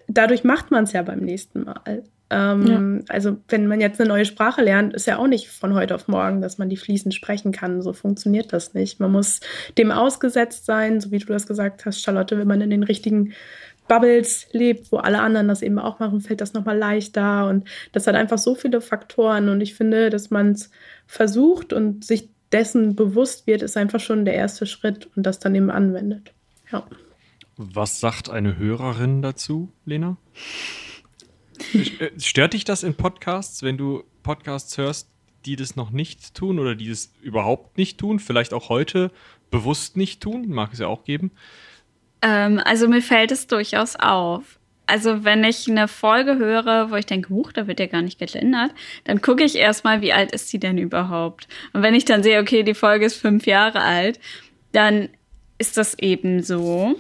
dadurch macht man es ja beim nächsten Mal. Ähm, ja. Also wenn man jetzt eine neue Sprache lernt, ist ja auch nicht von heute auf morgen, dass man die fließend sprechen kann. So funktioniert das nicht. Man muss dem ausgesetzt sein, so wie du das gesagt hast, Charlotte, wenn man in den richtigen Bubbles lebt, wo alle anderen das eben auch machen, fällt das nochmal leichter. Und das hat einfach so viele Faktoren. Und ich finde, dass man es versucht und sich dessen bewusst wird, ist einfach schon der erste Schritt und das dann eben anwendet. Ja. Was sagt eine Hörerin dazu, Lena? Äh, stört dich das in Podcasts, wenn du Podcasts hörst, die das noch nicht tun oder die das überhaupt nicht tun, vielleicht auch heute bewusst nicht tun? Mag es ja auch geben. Ähm, also mir fällt es durchaus auf. Also wenn ich eine Folge höre, wo ich denke, huch, da wird ja gar nicht gegendert, dann gucke ich erstmal, wie alt ist sie denn überhaupt? Und wenn ich dann sehe, okay, die Folge ist fünf Jahre alt, dann ist das eben so.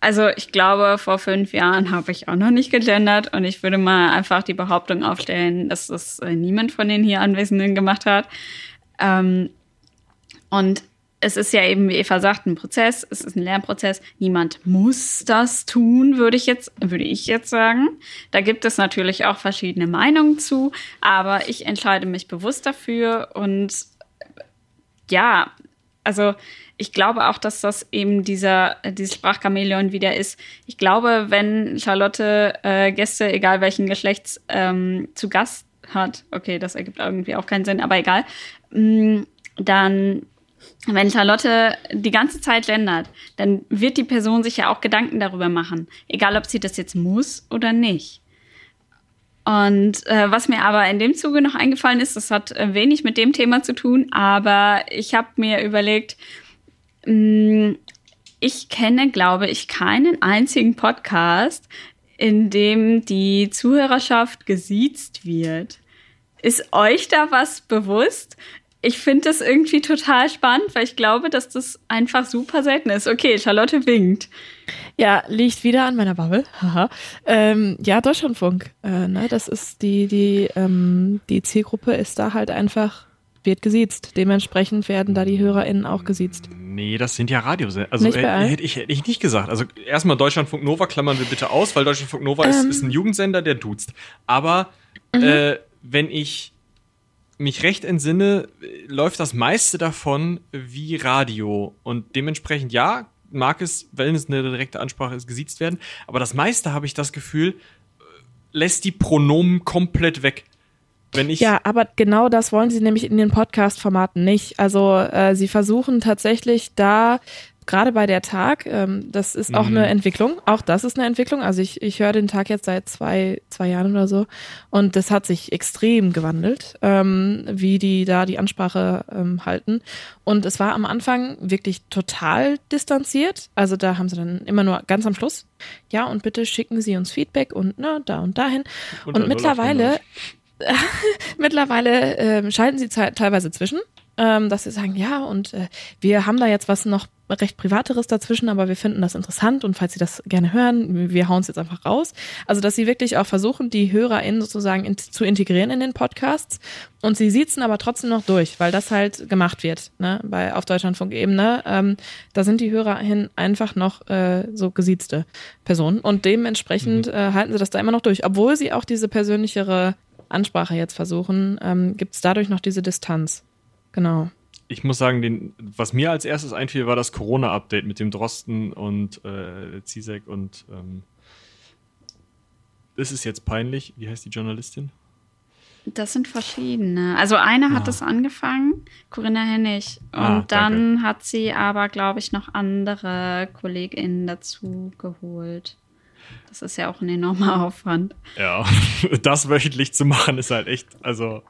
Also ich glaube, vor fünf Jahren habe ich auch noch nicht gegendert und ich würde mal einfach die Behauptung aufstellen, dass das äh, niemand von den hier Anwesenden gemacht hat. Ähm, und es ist ja eben, wie Eva sagt, ein Prozess, es ist ein Lernprozess. Niemand muss das tun, würde ich jetzt, würde ich jetzt sagen. Da gibt es natürlich auch verschiedene Meinungen zu, aber ich entscheide mich bewusst dafür und ja, also ich glaube auch, dass das eben dieser, dieses Sprachchameleon wieder ist. Ich glaube, wenn Charlotte äh, Gäste, egal welchen Geschlechts, ähm, zu Gast hat, okay, das ergibt irgendwie auch keinen Sinn, aber egal, mh, mm, dann wenn Charlotte die ganze Zeit gendert, dann wird die Person sich ja auch Gedanken darüber machen, egal ob sie das jetzt muss oder nicht. Und äh, was mir aber in dem Zuge noch eingefallen ist, das hat äh, wenig mit dem Thema zu tun, aber ich habe mir überlegt, ich kenne, glaube ich, keinen einzigen Podcast, in dem die Zuhörerschaft gesiezt wird. Ist euch da was bewusst? Ich finde das irgendwie total spannend, weil ich glaube, dass das einfach super selten ist. Okay, Charlotte winkt. Ja, liegt wieder an meiner Bubble. Haha. ähm, ja, Deutschlandfunk. Äh, ne, das ist die, die, ähm, die Zielgruppe ist da halt einfach wird gesiezt. Dementsprechend werden da die HörerInnen auch gesiezt. Nee, das sind ja Radiosender. Also äh, hätte, ich, hätte ich nicht gesagt. Also erstmal Deutschlandfunk Nova klammern wir bitte aus, weil Deutschlandfunk Nova ähm. ist, ist, ein Jugendsender, der duzt. Aber mhm. äh, wenn ich mich recht entsinne, läuft das meiste davon wie Radio. Und dementsprechend, ja, mag es, wenn es eine direkte Ansprache ist, gesiezt werden. Aber das meiste habe ich das Gefühl, lässt die Pronomen komplett weg. Wenn ich ja, aber genau das wollen sie nämlich in den Podcast-Formaten nicht. Also äh, sie versuchen tatsächlich da gerade bei der Tag, ähm, das ist auch mhm. eine Entwicklung, auch das ist eine Entwicklung. Also ich, ich höre den Tag jetzt seit zwei, zwei Jahren oder so und das hat sich extrem gewandelt, ähm, wie die da die Ansprache ähm, halten. Und es war am Anfang wirklich total distanziert. Also da haben sie dann immer nur ganz am Schluss, ja, und bitte schicken Sie uns Feedback und ne, da und dahin. Und, und mittlerweile mittlerweile äh, schalten sie teilweise zwischen, ähm, dass sie sagen, ja, und äh, wir haben da jetzt was noch recht Privateres dazwischen, aber wir finden das interessant und falls Sie das gerne hören, wir hauen es jetzt einfach raus. Also, dass sie wirklich auch versuchen, die HörerInnen sozusagen in, zu integrieren in den Podcasts und sie siezen aber trotzdem noch durch, weil das halt gemacht wird, ne, bei, auf Deutschlandfunk-Ebene. Ähm, da sind die HörerInnen einfach noch äh, so gesiezte Personen und dementsprechend mhm. äh, halten sie das da immer noch durch, obwohl sie auch diese persönlichere Ansprache jetzt versuchen, ähm, gibt es dadurch noch diese Distanz. Genau. ich muss sagen, den, was mir als erstes einfiel, war das Corona-Update mit dem Drosten und äh, Zizek und ähm, das ist jetzt peinlich. Wie heißt die Journalistin? Das sind verschiedene. Also eine hat es angefangen, Corinna Hennig. Und ah, dann hat sie aber, glaube ich, noch andere KollegInnen dazu geholt. Das ist ja auch ein enormer Aufwand. Ja, das wöchentlich zu machen ist halt echt, also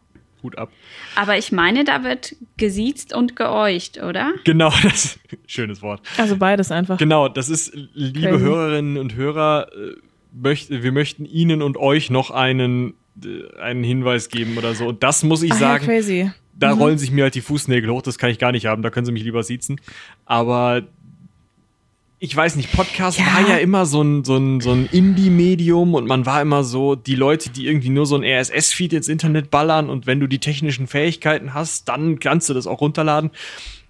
Hut ab. Aber ich meine, da wird gesiezt und geäucht, oder? Genau, das schönes Wort. Also beides einfach. Genau, das ist, liebe Crazy. Hörerinnen und Hörer, äh, möcht, wir möchten Ihnen und euch noch einen, äh, einen Hinweis geben oder so. Und das muss ich Ach, sagen. Ja, crazy. Da mhm. rollen sich mir halt die Fußnägel hoch, das kann ich gar nicht haben, da können Sie mich lieber siezen. Aber ich weiß nicht, Podcast ja. war ja immer so ein, so ein, so ein Indie-Medium und man war immer so die Leute, die irgendwie nur so ein RSS-Feed ins Internet ballern und wenn du die technischen Fähigkeiten hast, dann kannst du das auch runterladen.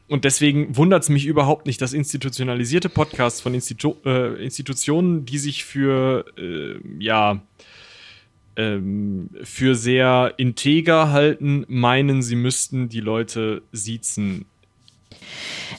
Und deswegen wundert es mich überhaupt nicht, dass institutionalisierte Podcasts von Institu äh, Institutionen, die sich für, äh, ja, ähm, für sehr integer halten, meinen, sie müssten die Leute siezen.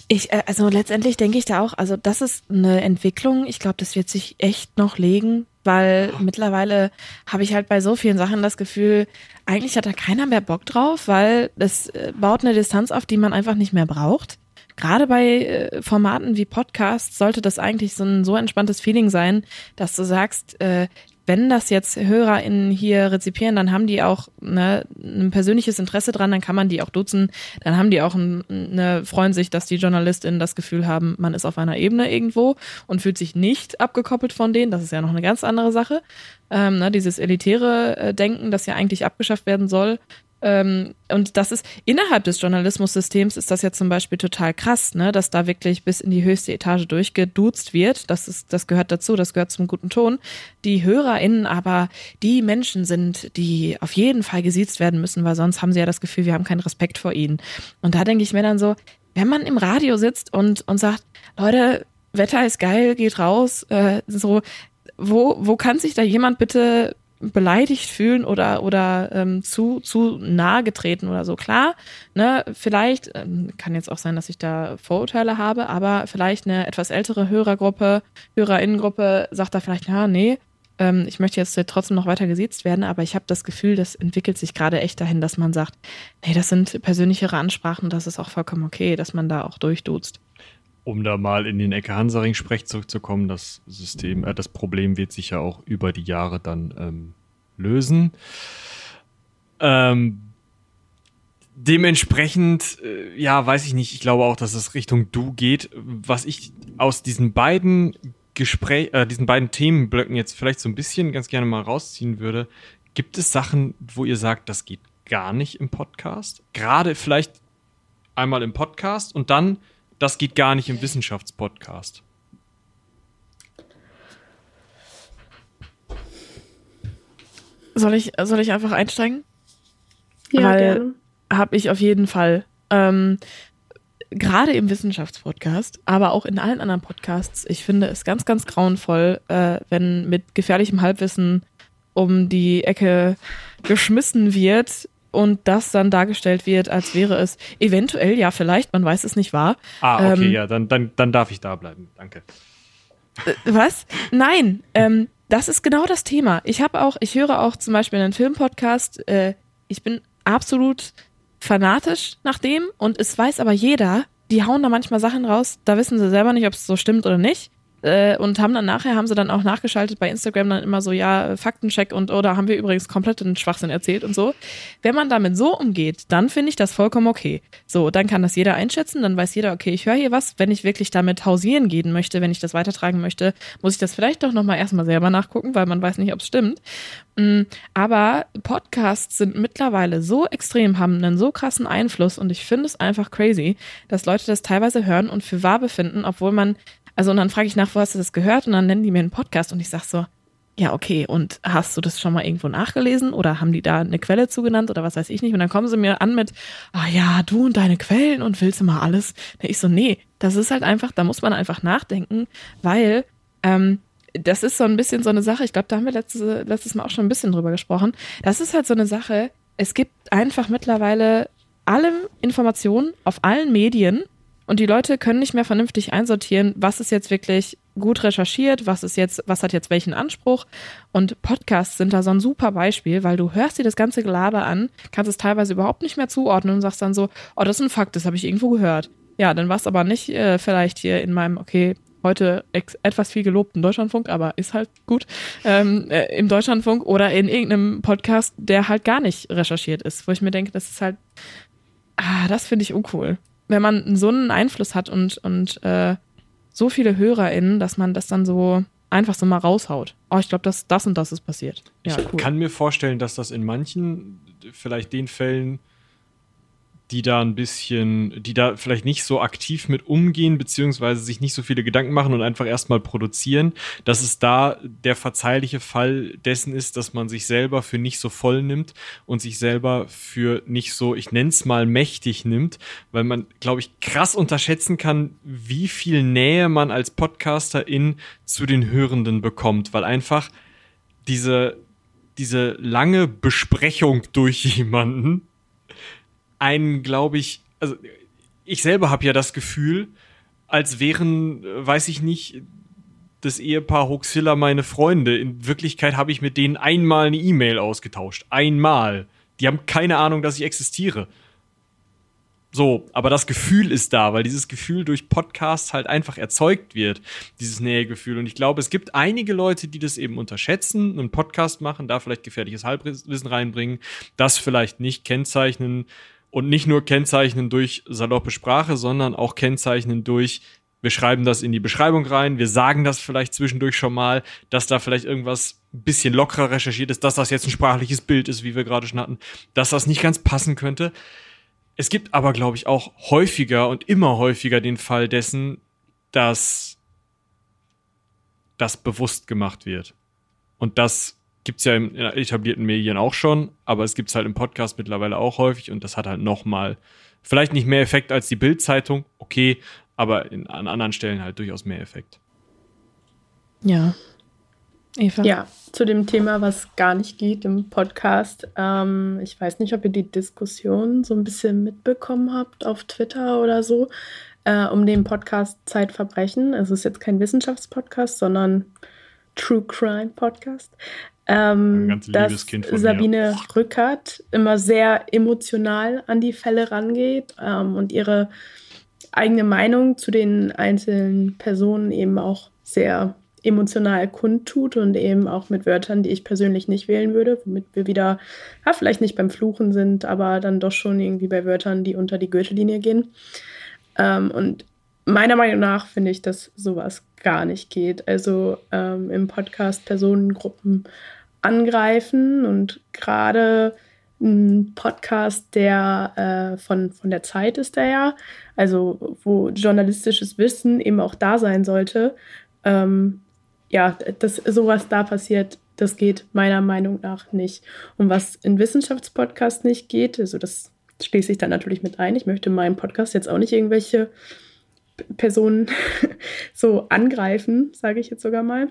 Ich, äh, also letztendlich denke ich da auch, also das ist eine Entwicklung. Ich glaube, das wird sich echt noch legen, weil mittlerweile habe ich halt bei so vielen Sachen das Gefühl, eigentlich hat da keiner mehr Bock drauf, weil das äh, baut eine Distanz auf, die man einfach nicht mehr braucht. Gerade bei äh, Formaten wie Podcasts sollte das eigentlich so ein so entspanntes Feeling sein, dass du sagst, äh, wenn das jetzt HörerInnen hier rezipieren, dann haben die auch ne, ein persönliches Interesse dran, dann kann man die auch duzen, dann haben die auch ein, ne, freuen sich, dass die JournalistInnen das Gefühl haben, man ist auf einer Ebene irgendwo und fühlt sich nicht abgekoppelt von denen. Das ist ja noch eine ganz andere Sache. Ähm, ne, dieses elitäre äh, Denken, das ja eigentlich abgeschafft werden soll, ähm, und das ist innerhalb des Journalismussystems ist das ja zum Beispiel total krass, ne, dass da wirklich bis in die höchste Etage durchgeduzt wird. Das ist, das gehört dazu, das gehört zum guten Ton. Die HörerInnen aber die Menschen sind, die auf jeden Fall gesiezt werden müssen, weil sonst haben sie ja das Gefühl, wir haben keinen Respekt vor ihnen. Und da denke ich mir dann so, wenn man im Radio sitzt und, und sagt, Leute, Wetter ist geil, geht raus, äh, so, wo, wo kann sich da jemand bitte beleidigt fühlen oder oder ähm, zu zu nahe getreten oder so. Klar ne vielleicht ähm, kann jetzt auch sein dass ich da Vorurteile habe aber vielleicht eine etwas ältere Hörergruppe Hörerinnengruppe sagt da vielleicht ja nee ähm, ich möchte jetzt trotzdem noch weiter gesiezt werden aber ich habe das Gefühl das entwickelt sich gerade echt dahin dass man sagt nee das sind persönlichere Ansprachen das ist auch vollkommen okay dass man da auch durchduzt um da mal in den Ecke Hansaring-Sprech zurückzukommen, das System, äh, das Problem wird sich ja auch über die Jahre dann ähm, lösen. Ähm, dementsprechend, äh, ja, weiß ich nicht, ich glaube auch, dass es Richtung Du geht. Was ich aus diesen beiden Gespräch, äh, diesen beiden Themenblöcken jetzt vielleicht so ein bisschen ganz gerne mal rausziehen würde, gibt es Sachen, wo ihr sagt, das geht gar nicht im Podcast? Gerade vielleicht einmal im Podcast und dann das geht gar nicht im Wissenschaftspodcast. Soll ich, soll ich einfach einsteigen? Ja, Weil habe ich auf jeden Fall. Ähm, Gerade im Wissenschaftspodcast, aber auch in allen anderen Podcasts, ich finde es ganz, ganz grauenvoll, äh, wenn mit gefährlichem Halbwissen um die Ecke geschmissen wird und das dann dargestellt wird, als wäre es eventuell, ja, vielleicht, man weiß es nicht wahr. Ah, okay, ähm, ja, dann, dann, dann darf ich da bleiben. Danke. Äh, was? Nein, ähm, das ist genau das Thema. Ich habe auch, ich höre auch zum Beispiel einen Filmpodcast. Äh, ich bin absolut fanatisch nach dem und es weiß aber jeder, die hauen da manchmal Sachen raus, da wissen sie selber nicht, ob es so stimmt oder nicht. Äh, und haben dann nachher, haben sie dann auch nachgeschaltet bei Instagram dann immer so, ja, Faktencheck und oder haben wir übrigens komplett den Schwachsinn erzählt und so. Wenn man damit so umgeht, dann finde ich das vollkommen okay. So, dann kann das jeder einschätzen, dann weiß jeder, okay, ich höre hier was. Wenn ich wirklich damit hausieren gehen möchte, wenn ich das weitertragen möchte, muss ich das vielleicht doch nochmal erstmal selber nachgucken, weil man weiß nicht, ob es stimmt. Mm, aber Podcasts sind mittlerweile so extrem, haben einen so krassen Einfluss und ich finde es einfach crazy, dass Leute das teilweise hören und für wahr befinden, obwohl man also und dann frage ich nach, wo hast du das gehört? Und dann nennen die mir einen Podcast und ich sag so, ja, okay, und hast du das schon mal irgendwo nachgelesen oder haben die da eine Quelle zugenannt oder was weiß ich nicht? Und dann kommen sie mir an mit, ah ja, du und deine Quellen und willst du mal alles? Ich so, nee, das ist halt einfach, da muss man einfach nachdenken, weil ähm, das ist so ein bisschen so eine Sache, ich glaube, da haben wir letztes, letztes Mal auch schon ein bisschen drüber gesprochen. Das ist halt so eine Sache, es gibt einfach mittlerweile alle Informationen auf allen Medien und die Leute können nicht mehr vernünftig einsortieren, was ist jetzt wirklich gut recherchiert, was ist jetzt, was hat jetzt welchen Anspruch. Und Podcasts sind da so ein super Beispiel, weil du hörst dir das ganze Gelaber an, kannst es teilweise überhaupt nicht mehr zuordnen und sagst dann so, oh, das ist ein Fakt, das habe ich irgendwo gehört. Ja, dann war es aber nicht äh, vielleicht hier in meinem, okay, heute etwas viel gelobten Deutschlandfunk, aber ist halt gut, ähm, äh, im Deutschlandfunk oder in irgendeinem Podcast, der halt gar nicht recherchiert ist, wo ich mir denke, das ist halt, ah, das finde ich uncool. Wenn man so einen Einfluss hat und, und äh, so viele HörerInnen, dass man das dann so einfach so mal raushaut. Oh, ich glaube, das, das und das ist passiert. Ja, ich cool. kann mir vorstellen, dass das in manchen, vielleicht den Fällen, die da ein bisschen, die da vielleicht nicht so aktiv mit umgehen, beziehungsweise sich nicht so viele Gedanken machen und einfach erstmal produzieren, dass es da der verzeihliche Fall dessen ist, dass man sich selber für nicht so voll nimmt und sich selber für nicht so, ich nenn's mal mächtig nimmt, weil man, glaube ich, krass unterschätzen kann, wie viel Nähe man als Podcasterin zu den Hörenden bekommt, weil einfach diese, diese lange Besprechung durch jemanden einen, glaube ich, also ich selber habe ja das Gefühl, als wären, äh, weiß ich nicht, das Ehepaar Hoxilla meine Freunde. In Wirklichkeit habe ich mit denen einmal eine E-Mail ausgetauscht. Einmal. Die haben keine Ahnung, dass ich existiere. So, aber das Gefühl ist da, weil dieses Gefühl durch Podcasts halt einfach erzeugt wird, dieses Nähegefühl. Und ich glaube, es gibt einige Leute, die das eben unterschätzen, einen Podcast machen, da vielleicht gefährliches Halbwissen reinbringen, das vielleicht nicht kennzeichnen, und nicht nur kennzeichnen durch saloppe Sprache, sondern auch kennzeichnen durch, wir schreiben das in die Beschreibung rein, wir sagen das vielleicht zwischendurch schon mal, dass da vielleicht irgendwas ein bisschen lockerer recherchiert ist, dass das jetzt ein sprachliches Bild ist, wie wir gerade schon hatten, dass das nicht ganz passen könnte. Es gibt aber, glaube ich, auch häufiger und immer häufiger den Fall dessen, dass das bewusst gemacht wird. Und das gibt es ja in etablierten Medien auch schon, aber es gibt es halt im Podcast mittlerweile auch häufig und das hat halt nochmal, vielleicht nicht mehr Effekt als die Bild-Zeitung, okay, aber in, an anderen Stellen halt durchaus mehr Effekt. Ja. Eva? Ja, zu dem Thema, was gar nicht geht im Podcast. Ähm, ich weiß nicht, ob ihr die Diskussion so ein bisschen mitbekommen habt auf Twitter oder so, äh, um den Podcast Zeitverbrechen. Es ist jetzt kein Wissenschaftspodcast, sondern True Crime Podcast ähm, dass Sabine mir. Rückert immer sehr emotional an die Fälle rangeht ähm, und ihre eigene Meinung zu den einzelnen Personen eben auch sehr emotional kundtut und eben auch mit Wörtern, die ich persönlich nicht wählen würde, womit wir wieder, ja, vielleicht nicht beim Fluchen sind, aber dann doch schon irgendwie bei Wörtern, die unter die Gürtellinie gehen. Ähm, und meiner Meinung nach finde ich, dass sowas gar nicht geht. Also ähm, im Podcast Personengruppen angreifen und gerade ein Podcast, der äh, von, von der Zeit ist der ja, also wo journalistisches Wissen eben auch da sein sollte. Ähm, ja, dass sowas da passiert, das geht meiner Meinung nach nicht. Und was in Wissenschaftspodcasts nicht geht, also das schließe ich dann natürlich mit ein. Ich möchte in meinem Podcast jetzt auch nicht irgendwelche Personen so angreifen, sage ich jetzt sogar mal.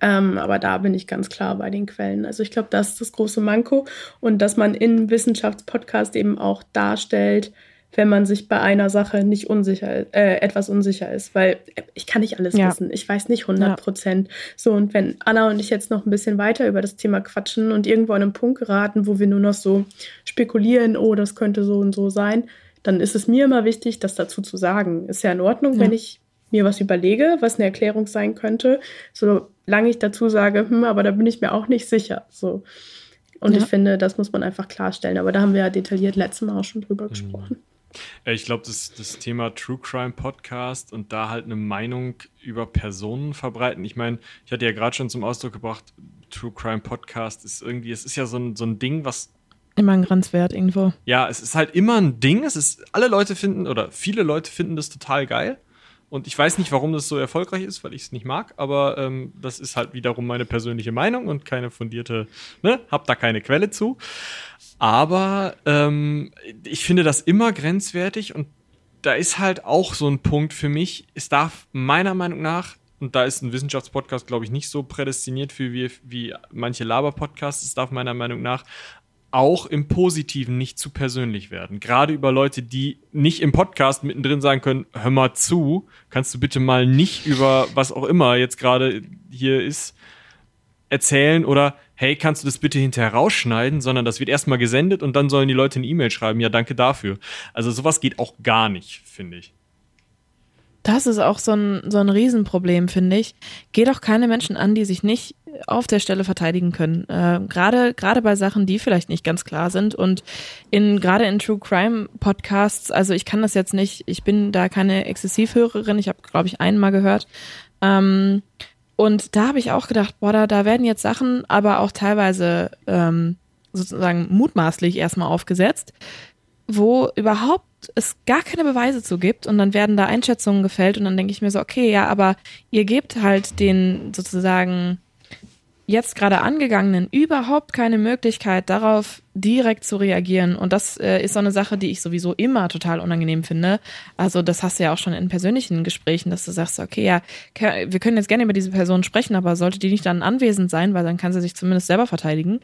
Ähm, aber da bin ich ganz klar bei den Quellen. Also ich glaube, das ist das große Manko und dass man in Wissenschaftspodcast eben auch darstellt, wenn man sich bei einer Sache nicht unsicher, äh, etwas unsicher ist, weil ich kann nicht alles ja. wissen. Ich weiß nicht 100 Prozent. Ja. So, und wenn Anna und ich jetzt noch ein bisschen weiter über das Thema quatschen und irgendwo an einen Punkt geraten, wo wir nur noch so spekulieren, oh, das könnte so und so sein, dann ist es mir immer wichtig, das dazu zu sagen. Ist ja in Ordnung, ja. wenn ich mir was überlege, was eine Erklärung sein könnte, solange ich dazu sage, hm, aber da bin ich mir auch nicht sicher. So. Und ja. ich finde, das muss man einfach klarstellen. Aber da haben wir ja detailliert letztes Mal auch schon drüber mhm. gesprochen. Ich glaube, das, das Thema True Crime Podcast und da halt eine Meinung über Personen verbreiten. Ich meine, ich hatte ja gerade schon zum Ausdruck gebracht, True Crime Podcast ist irgendwie, es ist ja so ein, so ein Ding, was Immer ein Grenzwert irgendwo. Ja, es ist halt immer ein Ding. Es ist, alle Leute finden oder viele Leute finden das total geil. Und ich weiß nicht, warum das so erfolgreich ist, weil ich es nicht mag, aber ähm, das ist halt wiederum meine persönliche Meinung und keine fundierte, ne, hab da keine Quelle zu. Aber ähm, ich finde das immer grenzwertig und da ist halt auch so ein Punkt für mich. Es darf meiner Meinung nach, und da ist ein Wissenschaftspodcast, glaube ich, nicht so prädestiniert für wie, wie manche Laber-Podcasts, es darf meiner Meinung nach auch im Positiven nicht zu persönlich werden. Gerade über Leute, die nicht im Podcast mittendrin sagen können, hör mal zu, kannst du bitte mal nicht über was auch immer jetzt gerade hier ist, erzählen oder hey, kannst du das bitte hinterher rausschneiden, sondern das wird erstmal gesendet und dann sollen die Leute eine E-Mail schreiben, ja, danke dafür. Also sowas geht auch gar nicht, finde ich. Das ist auch so ein, so ein Riesenproblem, finde ich. Geht auch keine Menschen an, die sich nicht auf der Stelle verteidigen können. Äh, gerade gerade bei Sachen, die vielleicht nicht ganz klar sind. Und in gerade in True Crime Podcasts, also ich kann das jetzt nicht, ich bin da keine Exzessivhörerin, ich habe, glaube ich, einmal gehört. Ähm, und da habe ich auch gedacht, boah, da, da werden jetzt Sachen, aber auch teilweise ähm, sozusagen mutmaßlich erstmal aufgesetzt, wo überhaupt es gar keine Beweise zu gibt und dann werden da Einschätzungen gefällt und dann denke ich mir so, okay, ja, aber ihr gebt halt den sozusagen jetzt gerade angegangenen überhaupt keine Möglichkeit darauf direkt zu reagieren. Und das äh, ist so eine Sache, die ich sowieso immer total unangenehm finde. Also das hast du ja auch schon in persönlichen Gesprächen, dass du sagst, okay, ja, wir können jetzt gerne über diese Person sprechen, aber sollte die nicht dann anwesend sein, weil dann kann sie sich zumindest selber verteidigen.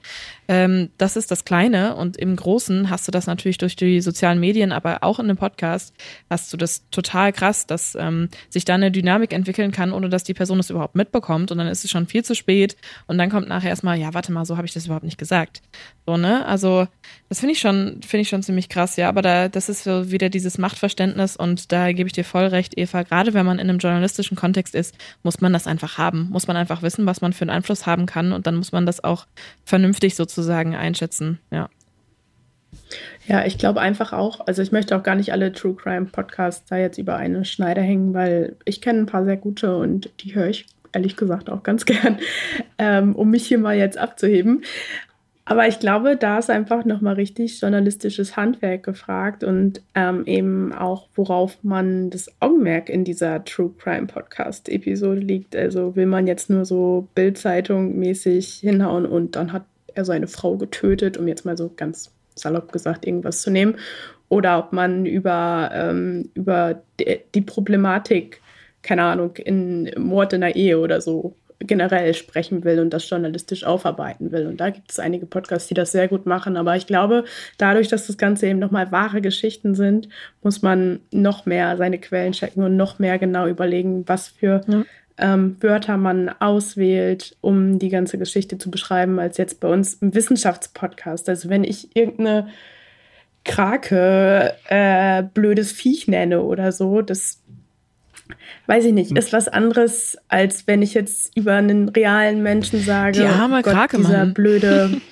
Ähm, das ist das Kleine. Und im Großen hast du das natürlich durch die sozialen Medien, aber auch in einem Podcast hast du das total krass, dass ähm, sich da eine Dynamik entwickeln kann, ohne dass die Person es überhaupt mitbekommt. Und dann ist es schon viel zu spät. Und dann kommt nachher erstmal, ja, warte mal, so habe ich das überhaupt nicht gesagt. So, ne? Also, das finde ich schon, finde ich schon ziemlich krass, ja. Aber da, das ist so wieder dieses Machtverständnis und da gebe ich dir voll recht, Eva. Gerade wenn man in einem journalistischen Kontext ist, muss man das einfach haben. Muss man einfach wissen, was man für einen Einfluss haben kann und dann muss man das auch vernünftig sozusagen einschätzen, ja. Ja, ich glaube einfach auch, also ich möchte auch gar nicht alle True Crime Podcasts da jetzt über eine Schneider hängen, weil ich kenne ein paar sehr gute und die höre ich ehrlich gesagt auch ganz gern, ähm, um mich hier mal jetzt abzuheben. Aber ich glaube, da ist einfach nochmal richtig journalistisches Handwerk gefragt und ähm, eben auch, worauf man das Augenmerk in dieser True Crime Podcast Episode liegt. Also will man jetzt nur so Bildzeitung mäßig hinhauen und dann hat er seine Frau getötet, um jetzt mal so ganz salopp gesagt irgendwas zu nehmen. Oder ob man über, ähm, über die Problematik, keine Ahnung, in Mord in der Ehe oder so generell sprechen will und das journalistisch aufarbeiten will. Und da gibt es einige Podcasts, die das sehr gut machen. Aber ich glaube, dadurch, dass das Ganze eben nochmal wahre Geschichten sind, muss man noch mehr seine Quellen checken und noch mehr genau überlegen, was für ja. ähm, Wörter man auswählt, um die ganze Geschichte zu beschreiben, als jetzt bei uns im Wissenschaftspodcast. Also wenn ich irgendeine Krake äh, blödes Viech nenne oder so, das weiß ich nicht, hm. ist was anderes, als wenn ich jetzt über einen realen Menschen sage, die arme Gott, Krake, dieser Mann. blöde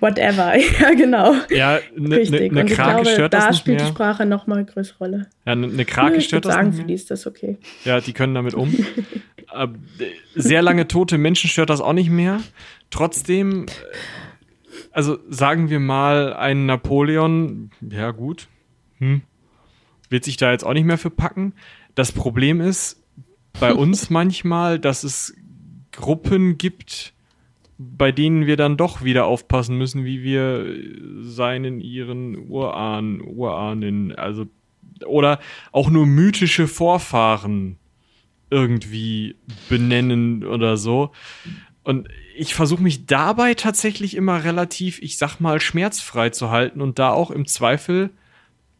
whatever. ja, genau. Ja, ne, Richtig. Ne, ne Krake glaube, stört da das nicht spielt mehr. die Sprache noch mal eine größere Rolle. Ja, eine ne Krake ich stört das sagen, nicht für mehr. die ist das okay. Ja, die können damit um. Äh, Sehr lange tote Menschen stört das auch nicht mehr. Trotzdem, äh, also sagen wir mal, ein Napoleon, ja gut, hm, wird sich da jetzt auch nicht mehr für packen. Das Problem ist bei uns manchmal, dass es Gruppen gibt, bei denen wir dann doch wieder aufpassen müssen, wie wir seinen, ihren Urahn, Urahnen, also oder auch nur mythische Vorfahren irgendwie benennen oder so. Und ich versuche mich dabei tatsächlich immer relativ, ich sag mal, schmerzfrei zu halten und da auch im Zweifel,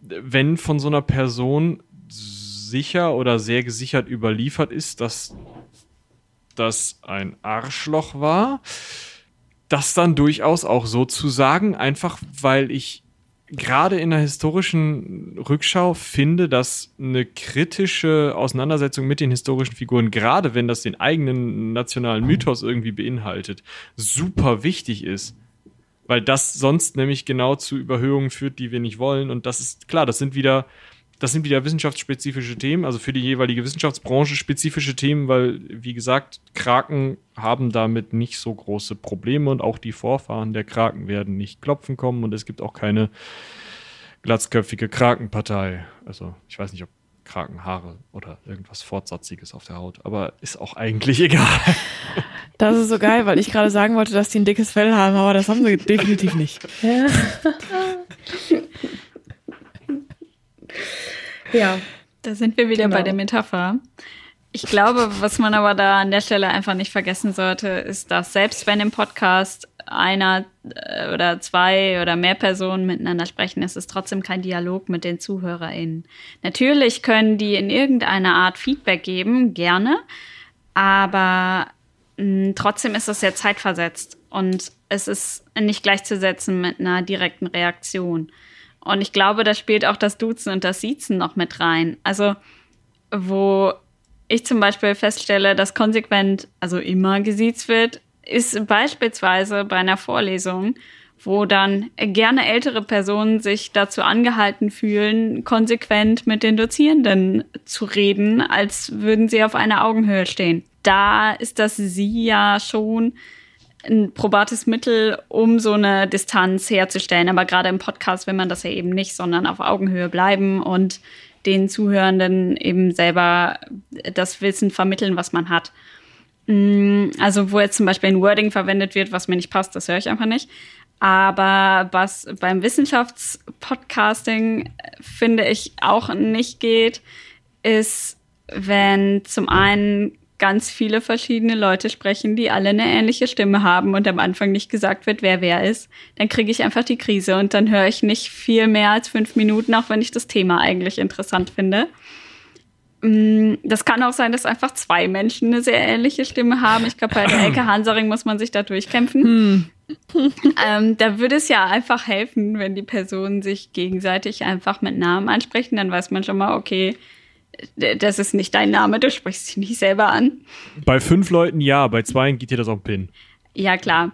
wenn von so einer Person sicher oder sehr gesichert überliefert ist, dass das ein Arschloch war, das dann durchaus auch so zu sagen, einfach weil ich gerade in der historischen Rückschau finde, dass eine kritische Auseinandersetzung mit den historischen Figuren, gerade wenn das den eigenen nationalen Mythos irgendwie beinhaltet, super wichtig ist. Weil das sonst nämlich genau zu Überhöhungen führt, die wir nicht wollen. Und das ist klar, das sind wieder, das sind wieder wissenschaftsspezifische Themen, also für die jeweilige Wissenschaftsbranche spezifische Themen, weil, wie gesagt, Kraken haben damit nicht so große Probleme und auch die Vorfahren der Kraken werden nicht klopfen kommen und es gibt auch keine glatzköpfige Krakenpartei. Also, ich weiß nicht, ob Krakenhaare oder irgendwas Fortsatziges auf der Haut, aber ist auch eigentlich egal. Das ist so geil, weil ich gerade sagen wollte, dass die ein dickes Fell haben, aber das haben sie definitiv nicht. Ja. ja. Da sind wir wieder Genau. bei der Metapher. Ich glaube, was man aber da an der Stelle einfach nicht vergessen sollte, ist, dass selbst wenn im Podcast einer äh, oder zwei oder mehr Personen miteinander sprechen, ist es trotzdem kein Dialog mit den ZuhörerInnen. Natürlich können die in irgendeiner Art Feedback geben, gerne, aber mh, hm, trotzdem ist es ja zeitversetzt und es ist nicht gleichzusetzen mit einer direkten Reaktion. Und ich glaube, da spielt auch das Duzen und das Siezen noch mit rein. Also, wo ich zum Beispiel feststelle, dass konsequent, also immer gesiezt wird, ist beispielsweise bei einer Vorlesung, wo dann gerne ältere Personen sich dazu angehalten fühlen, konsequent mit den Dozierenden zu reden, als würden sie auf einer Augenhöhe stehen. Da ist das Sie ja schon ein probates Mittel, um so eine Distanz herzustellen. Aber gerade im Podcast will man das ja eben nicht, sondern auf Augenhöhe bleiben und den Zuhörenden eben selber das Wissen vermitteln, was man hat. Mm, also wo jetzt zum Beispiel ein Wording verwendet wird, was mir nicht passt, das höre ich einfach nicht. Aber was beim Wissenschaftspodcasting, finde ich, auch nicht geht, ist, wenn zum einen ganz viele verschiedene Leute sprechen, die alle eine ähnliche Stimme haben und am Anfang nicht gesagt wird, wer wer ist, dann kriege ich einfach die Krise und dann höre ich nicht viel mehr als fünf Minuten, auch wenn ich das Thema eigentlich interessant finde. Mm, das kann auch sein, dass einfach zwei Menschen eine sehr ähnliche Stimme haben. Ich glaube, bei der Elke Hansaring muss man sich da durchkämpfen. Hm. ähm, da würde es ja einfach helfen, wenn die Personen sich gegenseitig einfach mit Namen ansprechen. Dann weiß man schon mal, okay, das ist nicht dein Name, du sprichst dich nicht selber an. Bei fünf Leuten ja, bei zwei geht dir das auch Pin. Ja, klar.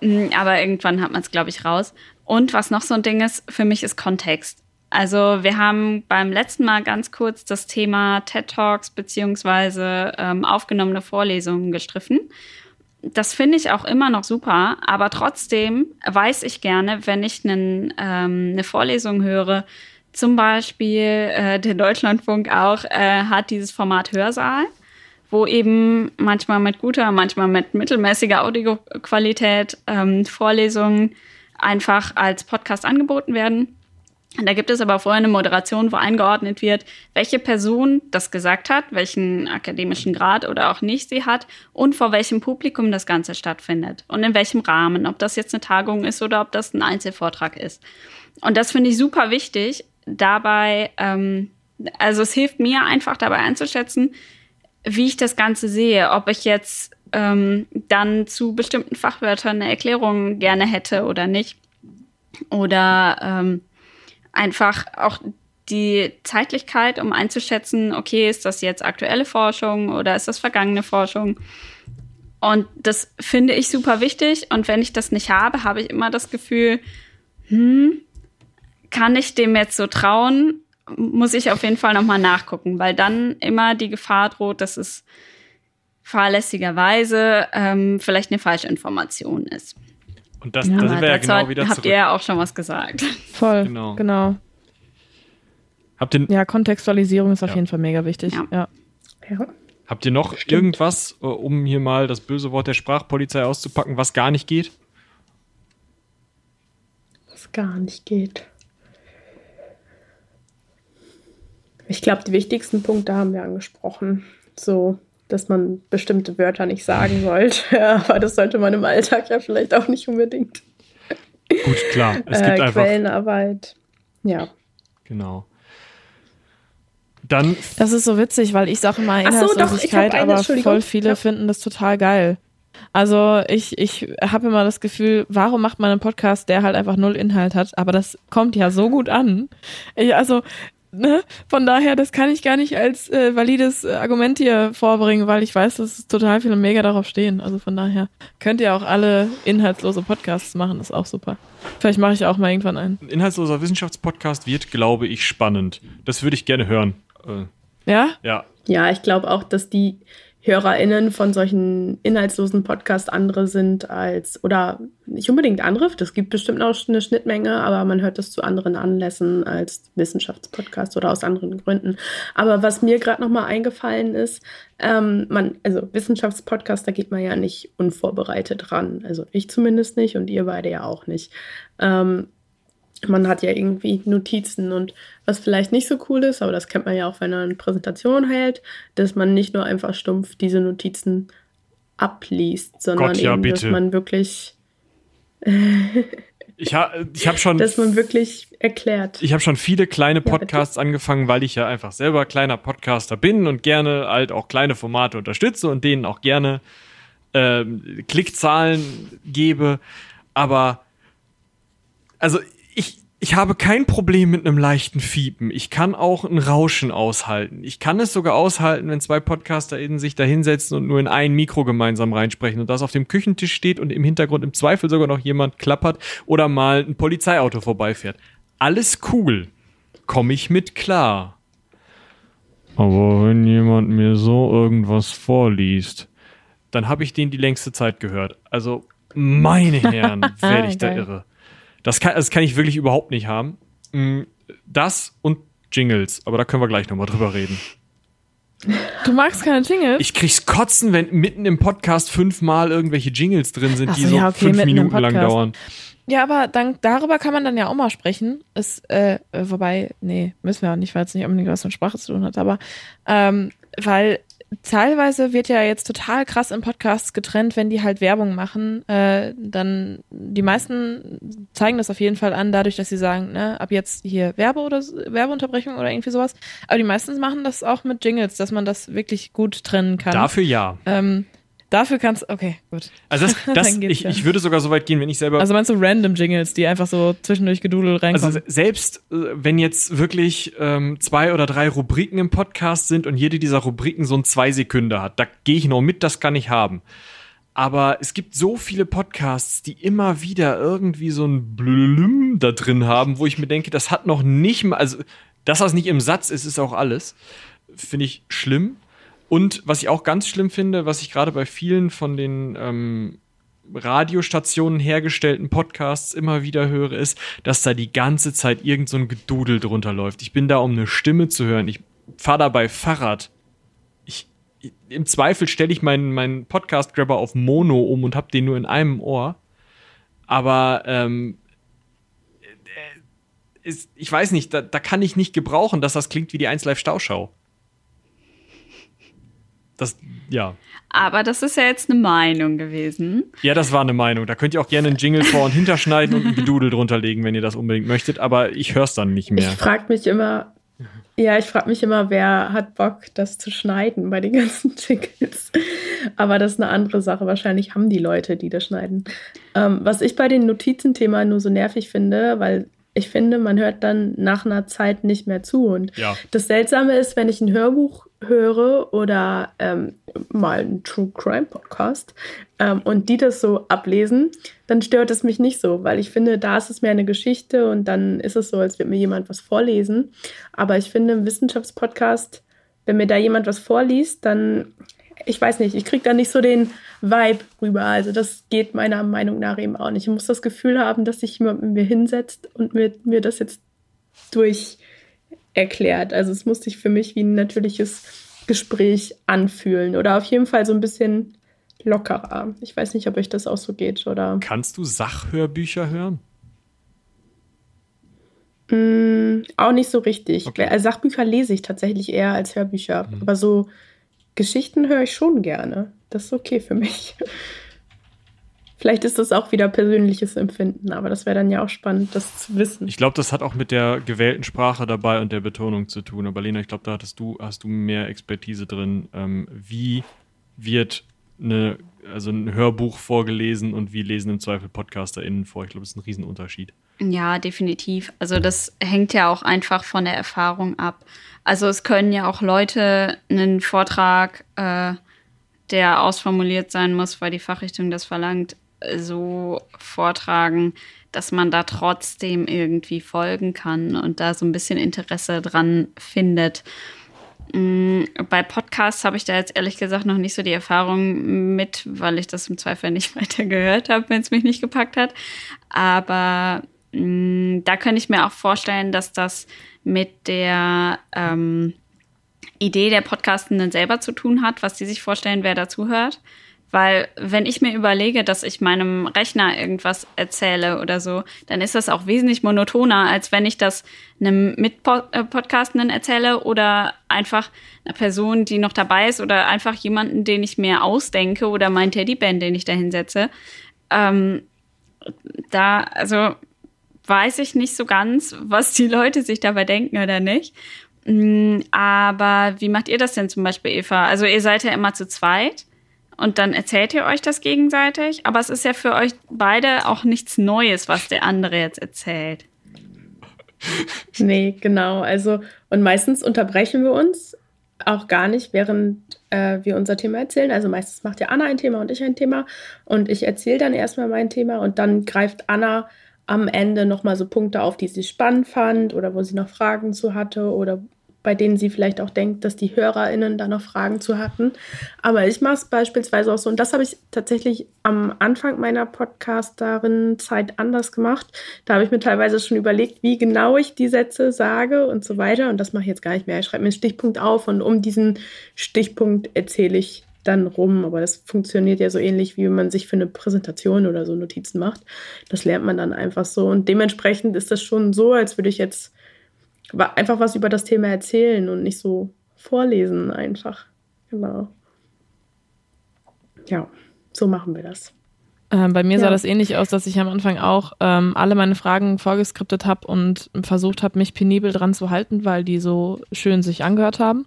Mm, aber irgendwann hat man es, glaube ich, raus. Und was noch so ein Ding ist, für mich ist Kontext. Also wir haben beim letzten Mal ganz kurz das Thema TED Talks beziehungsweise ähm, aufgenommene Vorlesungen gestriffen. Das finde ich auch immer noch super, aber trotzdem weiß ich gerne, wenn ich einen, ähm, eine Vorlesung höre, zum Beispiel äh, der Deutschlandfunk auch äh, hat dieses Format Hörsaal, wo eben manchmal mit guter, manchmal mit mittelmäßiger Audioqualität ähm, Vorlesungen einfach als Podcast angeboten werden. Da gibt es aber vorher eine Moderation, wo eingeordnet wird, welche Person das gesagt hat, welchen akademischen Grad oder auch nicht sie hat und vor welchem Publikum das Ganze stattfindet und in welchem Rahmen, ob das jetzt eine Tagung ist oder ob das ein Einzelvortrag ist. Und das finde ich super wichtig, dabei, ähm, also es hilft mir einfach dabei einzuschätzen, wie ich das Ganze sehe, ob ich jetzt ähm, dann zu bestimmten Fachwörtern eine Erklärung gerne hätte oder nicht. Oder ähm, einfach auch die Zeitlichkeit, um einzuschätzen, okay, ist das jetzt aktuelle Forschung oder ist das vergangene Forschung? Und das finde ich super wichtig. Und wenn ich das nicht habe, habe ich immer das Gefühl, hm, kann ich dem jetzt so trauen? Muss ich auf jeden Fall nochmal nachgucken, weil dann immer die Gefahr droht, dass es fahrlässigerweise ähm, vielleicht eine falsche Information ist. Und das, ja, da sind wir ja genau wieder habt zurück. ihr ja auch schon was gesagt. Voll, genau. genau. Habt ihr, ja, Kontextualisierung ist auf ja. jeden Fall mega wichtig. Ja. ja. Habt ihr noch Stimmt. irgendwas, äh, um hier mal das böse Wort der Sprachpolizei auszupacken, was gar nicht geht? Was gar nicht geht. Ich glaube, die wichtigsten Punkte haben wir angesprochen. So, dass man bestimmte Wörter nicht sagen sollte. Aber das sollte man im Alltag ja vielleicht auch nicht unbedingt. Gut, klar. Es gibt äh, einfach. Quellenarbeit. Ja. Genau. Dann. Das ist so witzig, weil ich sage immer Inhaltslosigkeit, so, aber voll viele ja. finden das total geil. Also ich, ich habe immer das Gefühl, warum macht man einen Podcast, der halt einfach null Inhalt hat? Aber das kommt ja so gut an. Ich, also Ne? Von daher, das kann ich gar nicht als äh, valides äh, Argument hier vorbringen, weil ich weiß, dass total viele mega darauf stehen. Also von daher könnt ihr auch alle inhaltslose Podcasts machen, das ist auch super. Vielleicht mache ich auch mal irgendwann einen. Ein inhaltsloser Wissenschaftspodcast wird, glaube ich, spannend. Das würde ich gerne hören. Äh, ja? Ja. Ja, ich glaube auch, dass die HörerInnen von solchen inhaltslosen Podcasts andere sind als, oder nicht unbedingt andere, das gibt bestimmt auch eine Schnittmenge, aber man hört das zu anderen Anlässen als Wissenschaftspodcast oder aus anderen Gründen. Aber was mir gerade nochmal eingefallen ist, ähm, man, also Wissenschaftspodcast, da geht man ja nicht unvorbereitet ran. Also ich zumindest nicht und ihr beide ja auch nicht. Ähm, man hat ja irgendwie Notizen und was vielleicht nicht so cool ist, aber das kennt man ja auch, wenn man eine Präsentation hält, dass man nicht nur einfach stumpf diese Notizen abliest, sondern Gott, ja, eben, dass bitte. man wirklich, Ich, ha, ich habe schon dass man wirklich erklärt. Ich habe schon viele kleine. Podcasts angefangen, weil ich ja einfach selber kleiner Podcaster bin und gerne halt auch kleine Formate unterstütze und denen auch gerne ähm, Klickzahlen gebe. Aber also ich, ich habe kein Problem mit einem leichten Fiepen. Ich kann auch ein Rauschen aushalten. Ich kann es sogar aushalten, wenn zwei PodcasterInnen sich da hinsetzen und nur in ein Mikro gemeinsam reinsprechen und das auf dem Küchentisch steht und im Hintergrund im Zweifel sogar noch jemand klappert oder mal ein Polizeiauto vorbeifährt. Alles cool. Komme ich mit klar. Aber wenn jemand mir so irgendwas vorliest, dann habe ich den die längste Zeit gehört. Also, meine Herren, werde ich da irre. Das kann, das kann ich wirklich überhaupt nicht haben. Mm, Das und Jingles, aber da können wir gleich nochmal drüber reden. Du magst keine Jingles? Ich krieg's kotzen, wenn mitten im Podcast fünfmal irgendwelche Jingles drin sind, Ach die so, so ja, okay, fünf Minuten lang dauern. Ja, aber dann, darüber kann man dann ja auch mal sprechen. Ist, äh, äh, wobei, nee, müssen wir auch nicht, weil es nicht unbedingt was mit Sprache zu tun hat, aber ähm, weil teilweise wird ja jetzt total krass in Podcasts getrennt, wenn die halt Werbung machen. Äh, dann die meisten zeigen das auf jeden Fall an, dadurch, dass sie sagen, ne, ab jetzt hier Werbe oder Werbeunterbrechung oder irgendwie sowas. Aber die meisten machen das auch mit Jingles, dass man das wirklich gut trennen kann. Dafür ja. ähm, dafür kannst okay, gut. Also das, das ich, ich würde sogar so weit gehen, wenn ich selber Also meinst du random Jingles, die einfach so zwischendurch gedudelt reinkommen? Also se- selbst äh, wenn jetzt wirklich ähm, zwei oder drei Rubriken im Podcast sind und jede dieser Rubriken so ein zwei Sekunden hat, da gehe ich noch mit, das kann ich haben. Aber es gibt so viele Podcasts, die immer wieder irgendwie so ein Blüm da drin haben, wo ich mir denke, das hat noch nicht mal, also dass das nicht im Satz ist, ist auch alles. Finde ich schlimm. Und was ich auch ganz schlimm finde, was ich gerade bei vielen von den ähm, Radiostationen hergestellten Podcasts immer wieder höre, ist, dass da die ganze Zeit irgend so ein Gedudel drunter läuft. Ich bin da, um eine Stimme zu hören. Ich fahre dabei Fahrrad. Ich, Im Zweifel stelle ich meinen, meinen Podcast-Grabber auf Mono um und habe den nur in einem Ohr. Aber ähm, äh, ist, ich weiß nicht, da, da kann ich nicht gebrauchen, dass das klingt wie die 1 Live Stauschau. Das, ja. Aber das ist ja jetzt eine Meinung gewesen. Ja, das war eine Meinung. Da könnt ihr auch gerne einen Jingle vor- und hinterschneiden und ein Gedudel drunter legen, wenn ihr das unbedingt möchtet. Aber ich höre es dann nicht mehr. Ich frage mich immer, ja, ich frage mich immer, wer hat Bock, das zu schneiden bei den ganzen Jingles. Aber das ist eine andere Sache. Wahrscheinlich haben die Leute, die das schneiden. Ähm, was ich bei den Notizenthema nur so nervig finde, weil ich finde, man hört dann nach einer Zeit nicht mehr zu. Und Ja. das Seltsame ist, wenn ich ein Hörbuch höre oder ähm, mal einen True Crime Podcast ähm, und die das so ablesen, dann stört es mich nicht so, weil ich finde, da ist es mehr eine Geschichte und dann ist es so, als würde mir jemand was vorlesen. Aber ich finde, im Wissenschaftspodcast, wenn mir da jemand was vorliest, dann, ich weiß nicht, ich kriege da nicht so den Vibe rüber. Also das geht meiner Meinung nach eben auch nicht. Ich muss das Gefühl haben, dass sich jemand mit mir hinsetzt und mir, mir das jetzt durch erklärt. Also es muss sich für mich wie ein natürliches Gespräch anfühlen oder auf jeden Fall so ein bisschen lockerer. Ich weiß nicht, ob euch das auch so geht oder. Kannst du Sachhörbücher hören? Mm, auch nicht so richtig. Okay. Also Sachbücher lese ich tatsächlich eher als Hörbücher. Aber so Geschichten höre ich schon gerne. Das ist okay für mich. Vielleicht ist das auch wieder persönliches Empfinden, aber das wäre dann ja auch spannend, das zu wissen. Ich glaube, das hat auch mit der gewählten Sprache dabei und der Betonung zu tun. Aber Lena, ich glaube, da hattest du, hast du mehr Expertise drin. Ähm, wie wird eine, also ein Hörbuch vorgelesen und wie lesen im Zweifel PodcasterInnen vor? Ich glaube, das ist ein Riesenunterschied. Ja, definitiv. Also das hängt ja auch einfach von der Erfahrung ab. Also es können ja auch Leute einen Vortrag, äh, der ausformuliert sein muss, weil die Fachrichtung das verlangt, so vortragen, dass man da trotzdem irgendwie folgen kann und da so ein bisschen Interesse dran findet. Mm, Bei Podcasts habe ich da jetzt ehrlich gesagt noch nicht so die Erfahrung mit, weil ich das im Zweifel nicht weiter gehört habe, wenn es mich nicht gepackt hat. Aber mh, da könnte ich mir auch vorstellen, dass das mit der ähm, Idee der Podcastenden selber zu tun hat, was die sich vorstellen, wer dazu hört. Weil wenn ich mir überlege, dass ich meinem Rechner irgendwas erzähle oder so, dann ist das auch wesentlich monotoner, als wenn ich das einem Mitpodcastenden erzähle oder einfach einer Person, die noch dabei ist oder einfach jemanden, den ich mir ausdenke oder mein Teddyband, den ich da hinsetze. Ähm, da, also weiß ich nicht so ganz, was die Leute sich dabei denken oder nicht. Mm, aber wie macht ihr das denn zum Beispiel, Eva? Also ihr seid ja immer zu zweit und dann erzählt ihr euch das gegenseitig, aber es ist ja für euch beide auch nichts Neues, was der andere jetzt erzählt. Nee, genau. Also, und meistens unterbrechen wir uns auch gar nicht, während äh, wir unser Thema erzählen. Also meistens macht ja Anna ein Thema und ich ein Thema und ich erzähle dann erstmal mein Thema und dann greift Anna am Ende nochmal so Punkte auf, die sie spannend fand oder wo sie noch Fragen zu hatte oder bei denen sie vielleicht auch denkt, dass die HörerInnen da noch Fragen zu hatten. Aber ich mache es beispielsweise auch so, und das habe ich tatsächlich am Anfang meiner Podcasterin-Zeit anders gemacht. Da habe ich mir teilweise schon überlegt, wie genau ich die Sätze sage und so weiter. Und das mache ich jetzt gar nicht mehr. Ich schreibe mir einen Stichpunkt auf und um diesen Stichpunkt erzähle ich dann rum. Aber das funktioniert ja so ähnlich, wie wenn man sich für eine Präsentation oder so Notizen macht. Das lernt man dann einfach so. Und dementsprechend ist das schon so, als würde ich jetzt einfach was über das Thema erzählen und nicht so vorlesen einfach. Genau. Ja, so machen wir das. Ähm, bei mir ja. sah das ähnlich aus, dass ich am Anfang auch ähm, alle meine Fragen vorgeskriptet habe und versucht habe, mich penibel dran zu halten, weil die so schön sich angehört haben.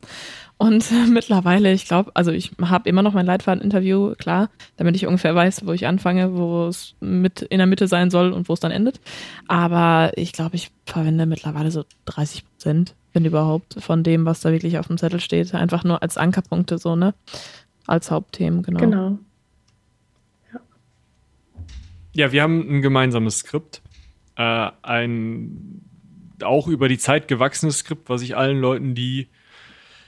Und mittlerweile, ich glaube, also ich habe immer noch mein Leitfaden-Interview, klar, damit ich ungefähr weiß, wo ich anfange, wo es mit in der Mitte sein soll und wo es dann endet. Aber ich glaube, ich verwende mittlerweile so 30 Prozent, wenn überhaupt, von dem, was da wirklich auf dem Zettel steht. Einfach nur als Ankerpunkte, so, ne? Als Hauptthemen, genau. Genau. Ja, ja wir haben ein gemeinsames Skript. Äh, ein auch über die Zeit gewachsenes Skript, was ich allen Leuten, die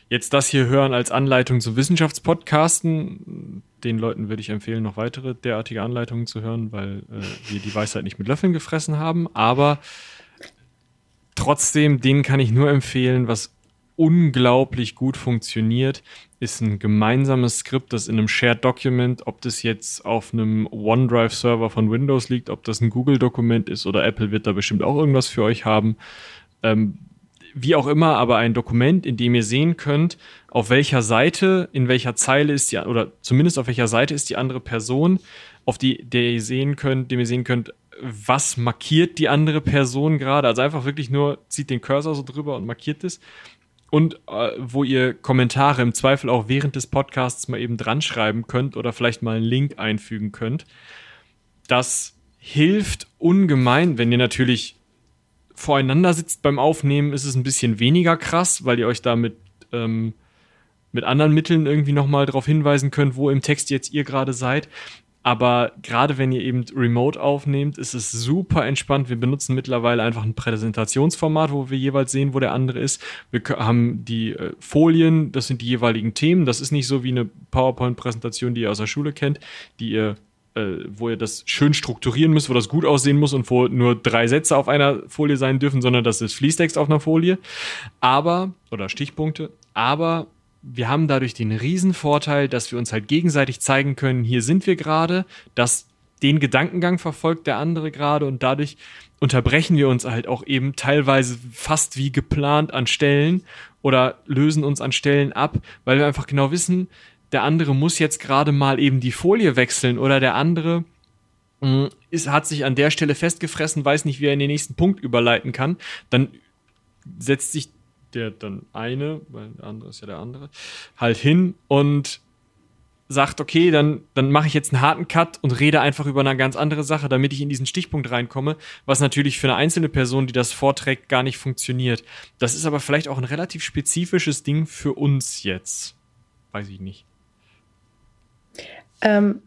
jetzt das hier hören als Anleitung zum Wissenschaftspodcasten. Den Leuten würde ich empfehlen, noch weitere derartige Anleitungen zu hören, weil äh, wir die Weisheit nicht mit Löffeln gefressen haben. Aber trotzdem, denen kann ich nur empfehlen, was unglaublich gut funktioniert, ist ein gemeinsames Skript, das in einem Shared Document, ob das jetzt auf einem OneDrive-Server von Windows liegt, ob das ein Google-Dokument ist oder Apple wird da bestimmt auch irgendwas für euch haben. Ähm, wie auch immer, aber ein Dokument, in dem ihr sehen könnt, auf welcher Seite, in welcher Zeile ist die, oder zumindest auf welcher Seite ist die andere Person, auf die, der ihr sehen könnt, dem ihr sehen könnt, was markiert die andere Person gerade. Also einfach wirklich nur zieht den Cursor so drüber und markiert es. Und äh, wo ihr Kommentare im Zweifel auch während des Podcasts mal eben dran schreiben könnt oder vielleicht mal einen Link einfügen könnt. Das hilft ungemein, wenn ihr natürlich voreinander sitzt beim Aufnehmen, ist es ein bisschen weniger krass, weil ihr euch da mit, ähm, mit anderen Mitteln irgendwie nochmal darauf hinweisen könnt, wo im Text jetzt ihr gerade seid. Aber gerade wenn ihr eben remote aufnehmt, ist es super entspannt. Wir benutzen mittlerweile einfach ein Präsentationsformat, wo wir jeweils sehen, wo der andere ist. Wir haben die äh, Folien, das sind die jeweiligen Themen. Das ist nicht so wie eine PowerPoint-Präsentation, die ihr aus der Schule kennt, die ihr äh, wo ihr das schön strukturieren müsst, wo das gut aussehen muss und wo nur drei Sätze auf einer Folie sein dürfen, sondern das ist Fließtext auf einer Folie. Aber, oder Stichpunkte, aber wir haben dadurch den riesen Vorteil, dass wir uns halt gegenseitig zeigen können, hier sind wir gerade, dass den Gedankengang verfolgt der andere gerade und dadurch unterbrechen wir uns halt auch eben teilweise fast wie geplant an Stellen oder lösen uns an Stellen ab, weil wir einfach genau wissen, der andere muss jetzt gerade mal eben die Folie wechseln oder der andere mh, mm, ist, hat sich an der Stelle festgefressen, weiß nicht, wie er in den nächsten Punkt überleiten kann, dann setzt sich der dann eine, weil der andere ist ja der andere, halt hin und sagt, okay, dann, dann mache ich jetzt einen harten Cut und rede einfach über eine ganz andere Sache, damit ich in diesen Stichpunkt reinkomme, was natürlich für eine einzelne Person, die das vorträgt, gar nicht funktioniert. Das ist aber vielleicht auch ein relativ spezifisches Ding für uns jetzt. Weiß ich nicht. Ähm,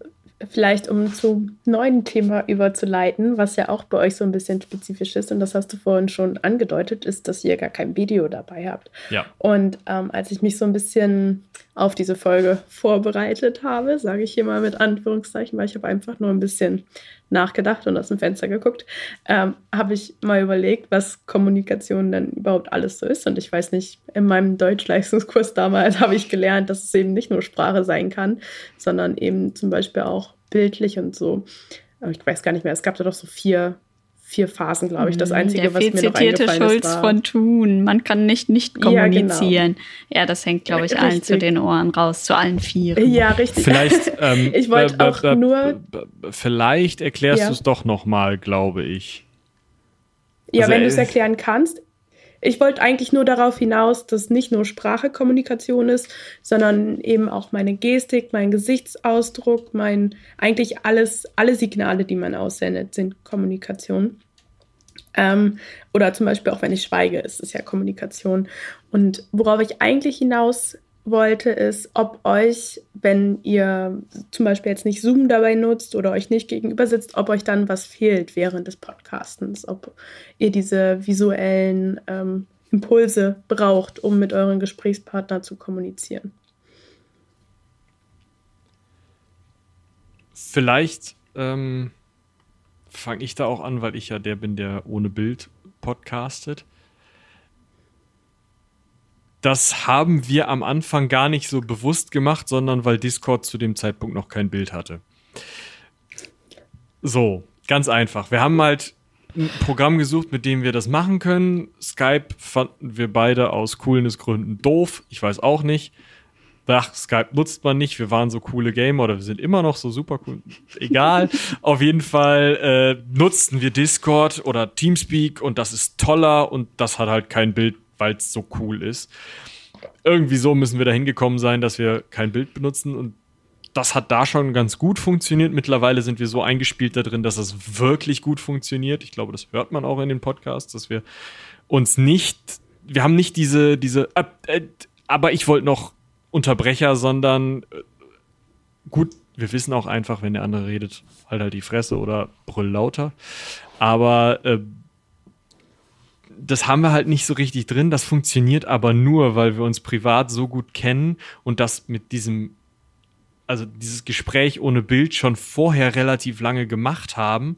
vielleicht um zum neuen Thema überzuleiten, was ja auch bei euch so ein bisschen spezifisch ist, und das hast du vorhin schon angedeutet, ist, dass ihr gar kein Video dabei habt. Ja. Und ähm, als ich mich so ein bisschen auf diese Folge vorbereitet habe, sage ich hier mal mit Anführungszeichen, weil ich habe einfach nur ein bisschen nachgedacht und aus dem Fenster geguckt, ähm, habe ich mal überlegt, was Kommunikation denn überhaupt alles so ist. Und ich weiß nicht, in meinem Deutschleistungskurs damals habe ich gelernt, dass es eben nicht nur Sprache sein kann, sondern eben zum Beispiel auch bildlich und so. Ich weiß gar nicht mehr, es gab da doch so vier vier Phasen, glaube ich. Das mhm, Einzige, Der was mir noch eingefallen Schulz ist, war, von Thun. Man kann nicht nicht kommunizieren. Ja, genau. ja das hängt, glaube ich, ja, allen zu den Ohren raus, zu allen vier. Ja, richtig. Vielleicht, ähm, ich wollte auch nur. Vielleicht erklärst ja. du es doch noch mal, glaube ich. Ja, also, wenn du es erklären kannst. Ich wollte eigentlich nur darauf hinaus, dass nicht nur Sprache Kommunikation ist, sondern eben auch meine Gestik, mein Gesichtsausdruck, mein eigentlich alles, alle Signale, die man aussendet, sind Kommunikation. Ähm, oder zum Beispiel auch wenn ich schweige, ist es ja Kommunikation. Und worauf ich eigentlich hinaus wollte, ist, ob euch, wenn ihr zum Beispiel jetzt nicht Zoom dabei nutzt oder euch nicht gegenüber sitzt, ob euch dann was fehlt während des Podcastens, ob ihr diese visuellen ähm, Impulse braucht, um mit euren Gesprächspartner zu kommunizieren. Vielleicht ähm, fange ich da auch an, weil ich ja der bin, der ohne Bild podcastet das haben wir am Anfang gar nicht so bewusst gemacht, sondern weil Discord zu dem Zeitpunkt noch kein Bild hatte. So, ganz einfach. Wir haben halt ein Programm gesucht, mit dem wir das machen können. Skype fanden wir beide aus Coolness-Gründen doof. Ich weiß auch nicht. Ach, Skype nutzt man nicht. Wir waren so coole Gamer oder wir sind immer noch so super cool. Egal. Auf jeden Fall äh, nutzten wir Discord oder Teamspeak und das ist toller und das hat halt kein Bild weil es so cool ist. Irgendwie so müssen wir da hingekommen sein, dass wir kein Bild benutzen und das hat da schon ganz gut funktioniert. Mittlerweile sind wir so eingespielt da drin, dass es wirklich gut funktioniert. Ich glaube, das hört man auch in den Podcasts, dass wir uns nicht, wir haben nicht diese, diese, äh, äh, aber ich wollte noch Unterbrecher, sondern äh, gut, wir wissen auch einfach, wenn der andere redet, halt halt die Fresse oder brüll lauter. Aber äh, das haben wir halt nicht so richtig drin. Das funktioniert aber nur, weil wir uns privat so gut kennen und das mit diesem, also dieses Gespräch ohne Bild schon vorher relativ lange gemacht haben,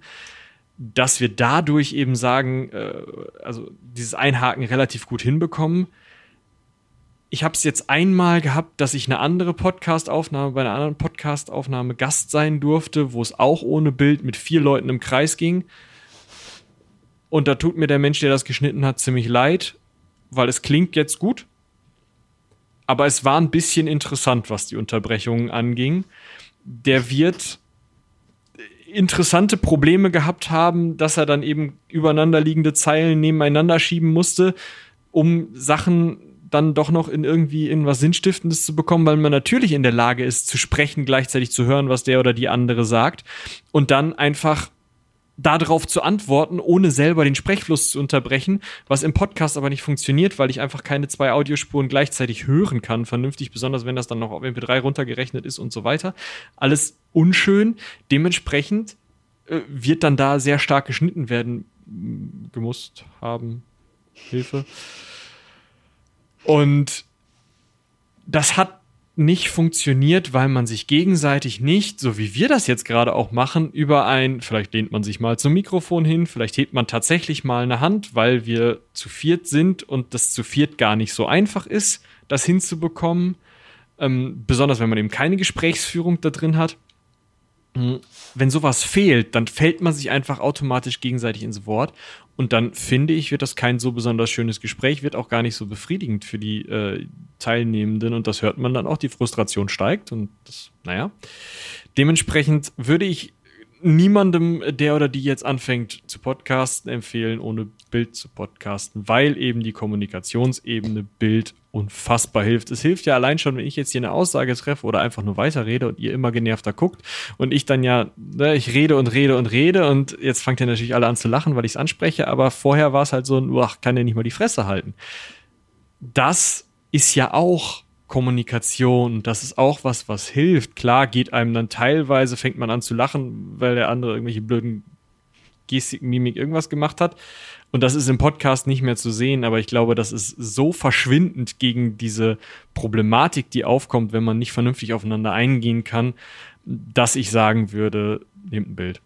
dass wir dadurch eben sagen, äh, also dieses Einhaken relativ gut hinbekommen. Ich habe es jetzt einmal gehabt, dass ich eine andere Podcast-Aufnahme bei einer anderen Podcast-Aufnahme Gast sein durfte, wo es auch ohne Bild mit vier Leuten im Kreis ging. Und da tut mir der Mensch, der das geschnitten hat, ziemlich leid, weil es klingt jetzt gut. Aber es war ein bisschen interessant, was die Unterbrechungen anging. Der wird interessante Probleme gehabt haben, dass er dann eben übereinanderliegende Zeilen nebeneinander schieben musste, um Sachen dann doch noch in irgendwie in was Sinnstiftendes zu bekommen, weil man natürlich in der Lage ist, zu sprechen, gleichzeitig zu hören, was der oder die andere sagt und dann einfach darauf zu antworten, ohne selber den Sprechfluss zu unterbrechen, was im Podcast aber nicht funktioniert, weil ich einfach keine zwei Audiospuren gleichzeitig hören kann, vernünftig, besonders wenn das dann noch auf MP3 runtergerechnet ist und so weiter. Alles unschön. Dementsprechend äh, wird dann da sehr stark geschnitten werden gemusst haben. Hilfe. Und das hat nicht funktioniert, weil man sich gegenseitig nicht, so wie wir das jetzt gerade auch machen, über ein, vielleicht lehnt man sich mal zum Mikrofon hin, vielleicht hebt man tatsächlich mal eine Hand, weil wir zu viert sind und das zu viert gar nicht so einfach ist, das hinzubekommen. Ähm, besonders wenn man eben keine Gesprächsführung da drin hat. Hm, wenn sowas fehlt, dann fällt man sich einfach automatisch gegenseitig ins Wort. Und dann finde ich, wird das kein so besonders schönes Gespräch, wird auch gar nicht so befriedigend für die äh, Teilnehmenden. Und das hört man dann auch, die Frustration steigt. Und das, naja. Dementsprechend würde ich niemandem, der oder die jetzt anfängt zu podcasten, empfehlen, ohne Bild zu podcasten, weil eben die Kommunikationsebene Bild unfassbar hilft. Es hilft ja allein schon, wenn ich jetzt hier eine Aussage treffe oder einfach nur weiterrede und ihr immer genervter guckt und ich dann ja, ne, ich rede und rede und rede und jetzt fangt ihr natürlich alle an zu lachen, weil ich es anspreche, aber vorher war es halt so ein, ach, kann ja nicht mal die Fresse halten. Das ist ja auch Kommunikation, das ist auch was, was hilft. Klar geht einem dann teilweise, fängt man an zu lachen, weil der andere irgendwelche blöden Gestik, Mimik, irgendwas gemacht hat. Und das ist im Podcast nicht mehr zu sehen, aber ich glaube, das ist so verschwindend gegen diese Problematik, die aufkommt, wenn man nicht vernünftig aufeinander eingehen kann, dass ich sagen würde, nehmt ein Bild.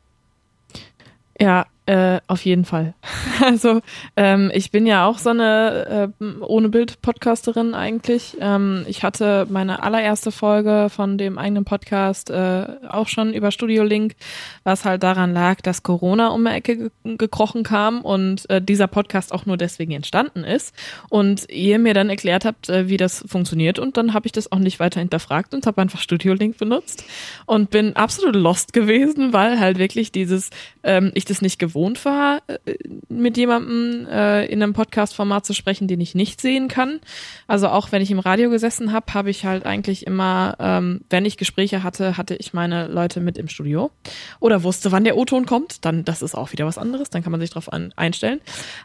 Ja, äh, auf jeden Fall. Also ähm, ich bin ja auch so eine äh, ohne Bild Podcasterin eigentlich. Ähm, ich hatte meine allererste Folge von dem eigenen Podcast äh, auch schon über Studio Link, was halt daran lag, dass Corona um die Ecke ge gekrochen kam und äh, dieser Podcast auch nur deswegen entstanden ist. Und ihr mir dann erklärt habt, äh, wie das funktioniert und dann habe ich das auch nicht weiter hinterfragt und habe einfach Studio Link benutzt und bin absolut lost gewesen, weil halt wirklich dieses ähm, ich das nicht gewohnt war, äh, mit jemandem äh, in einem Podcast-Format zu sprechen, den ich nicht sehen kann. Also auch wenn ich im Radio gesessen habe, habe ich halt eigentlich immer, ähm, wenn ich Gespräche hatte, hatte ich meine Leute mit im Studio oder wusste, wann der O-Ton kommt. Dann, das ist auch wieder was anderes. Dann kann man sich darauf einstellen.